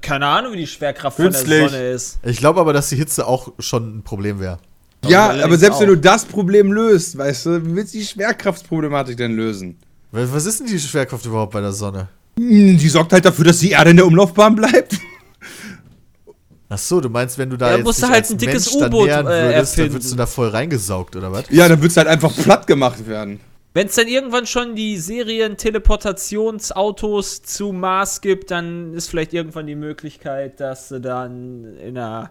Keine Ahnung, wie die Schwerkraft von Künstlich. der Sonne ist. ich glaube aber, dass die Hitze auch schon ein Problem wäre. Ja, aber selbst wenn auch. du das Problem löst, weißt du, wie willst du die Schwerkraftsproblematik denn lösen? Was ist denn die Schwerkraft überhaupt bei der Sonne? Hm, Die sorgt halt dafür, dass die Erde in der Umlaufbahn bleibt. Ach so, du meinst, wenn du da Ja, jetzt musst du halt als ein dickes U-Boot, äh, würdest, dann würdest du da voll reingesaugt, oder was? Ja, dann wird's halt einfach platt gemacht werden. Wenn es dann irgendwann schon die Serien Teleportationsautos zu Mars gibt, dann ist vielleicht irgendwann die Möglichkeit, dass sie dann in einer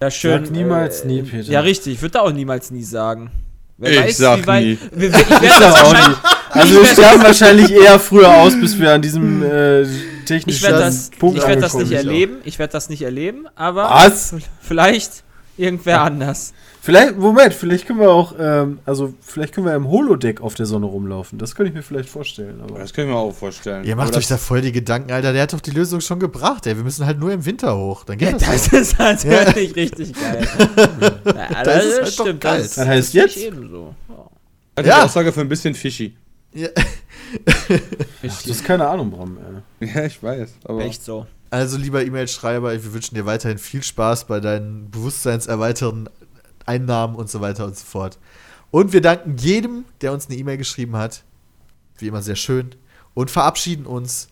da schön Sag niemals nie, Peter. Ja, richtig, ich würde da auch niemals nie sagen. Wer Ich weiß, sag wie weit, nie. Wir, wir, ich werde das auch wahrscheinlich, Also wir sterben wahrscheinlich eher früher aus, bis wir an diesem äh, technischen ich werde das, Punkt ich werd das nicht erleben. Ich werde das nicht erleben, aber Was? vielleicht irgendwer anders. Vielleicht, Moment, vielleicht können wir auch, ähm, also vielleicht können wir im Holodeck auf der Sonne rumlaufen. Das könnte ich mir vielleicht vorstellen. Aber Das kann ich mir auch vorstellen. Ihr macht euch da voll die Gedanken, Alter. Der hat doch die Lösung schon gebracht, ey. Wir müssen halt nur im Winter hoch. Dann geht Ja, das, das doch. ist natürlich richtig geil. Ja, Das ist halt doch geil. Das, Das heißt jetzt? ebenso. Ja. das ist Ja. die Aussage für ein bisschen fishy. Ja. Du hast keine Ahnung, Bram. Ey. Ja, ich weiß. Aber Echt so. Also, lieber E-Mail-Schreiber, wir wünschen dir weiterhin viel Spaß bei deinen bewusstseinserweiternden Einnahmen und so weiter und so fort. Und wir danken jedem, der uns eine E-Mail geschrieben hat. Wie immer sehr schön. Und verabschieden uns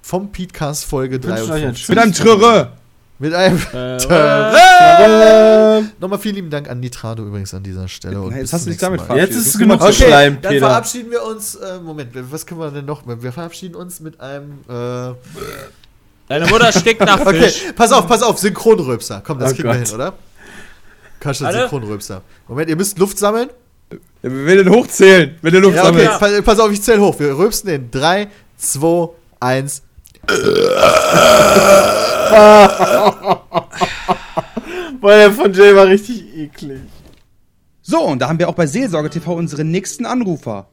vom Podcast Folge wünschen euch ein 53. mit einem Tröre! Mit einem. Äh, Nochmal vielen lieben Dank an Nitrado übrigens an dieser Stelle. Und Nein, jetzt hast du dich damit Mal. Jetzt ist es genug geschleimt, Dann Peter. verabschieden wir uns. Äh, Moment, was können wir denn noch? Wir verabschieden uns mit einem. Äh, Deine Mutter stickt nach okay, Fisch. pass auf, pass auf, Synchronröpser. Komm, das Oh kriegen wir Gott. hin, oder? Alle? Synchronröpser. Moment, ihr müsst Luft sammeln. Wir werden hochzählen, wenn du Luft Ja, okay, sammelst. pass, pass auf, ich zähle hoch. Wir rülpsen in 3, 2, 1. Boah, der von Jay war richtig eklig. So, und da haben wir auch bei Seelsorge TV unseren nächsten Anrufer.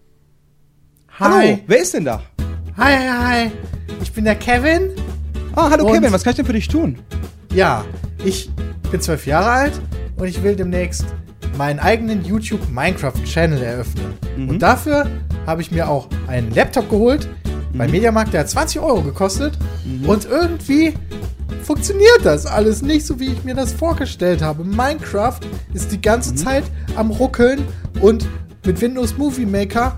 Hi. Hallo, wer ist denn da? Hi, hi, hi. Ich bin der Kevin. Ah, hallo Und- Kevin, was kann ich denn für dich tun? Ja, ich bin zwölf Jahre alt und ich will demnächst meinen eigenen YouTube Minecraft Channel eröffnen. Und dafür habe ich mir auch einen Laptop geholt bei Mediamarkt, der hat 20 Euro gekostet. Und irgendwie funktioniert das alles nicht so, wie ich mir das vorgestellt habe. Minecraft ist die ganze Zeit am Ruckeln und mit Windows Movie Maker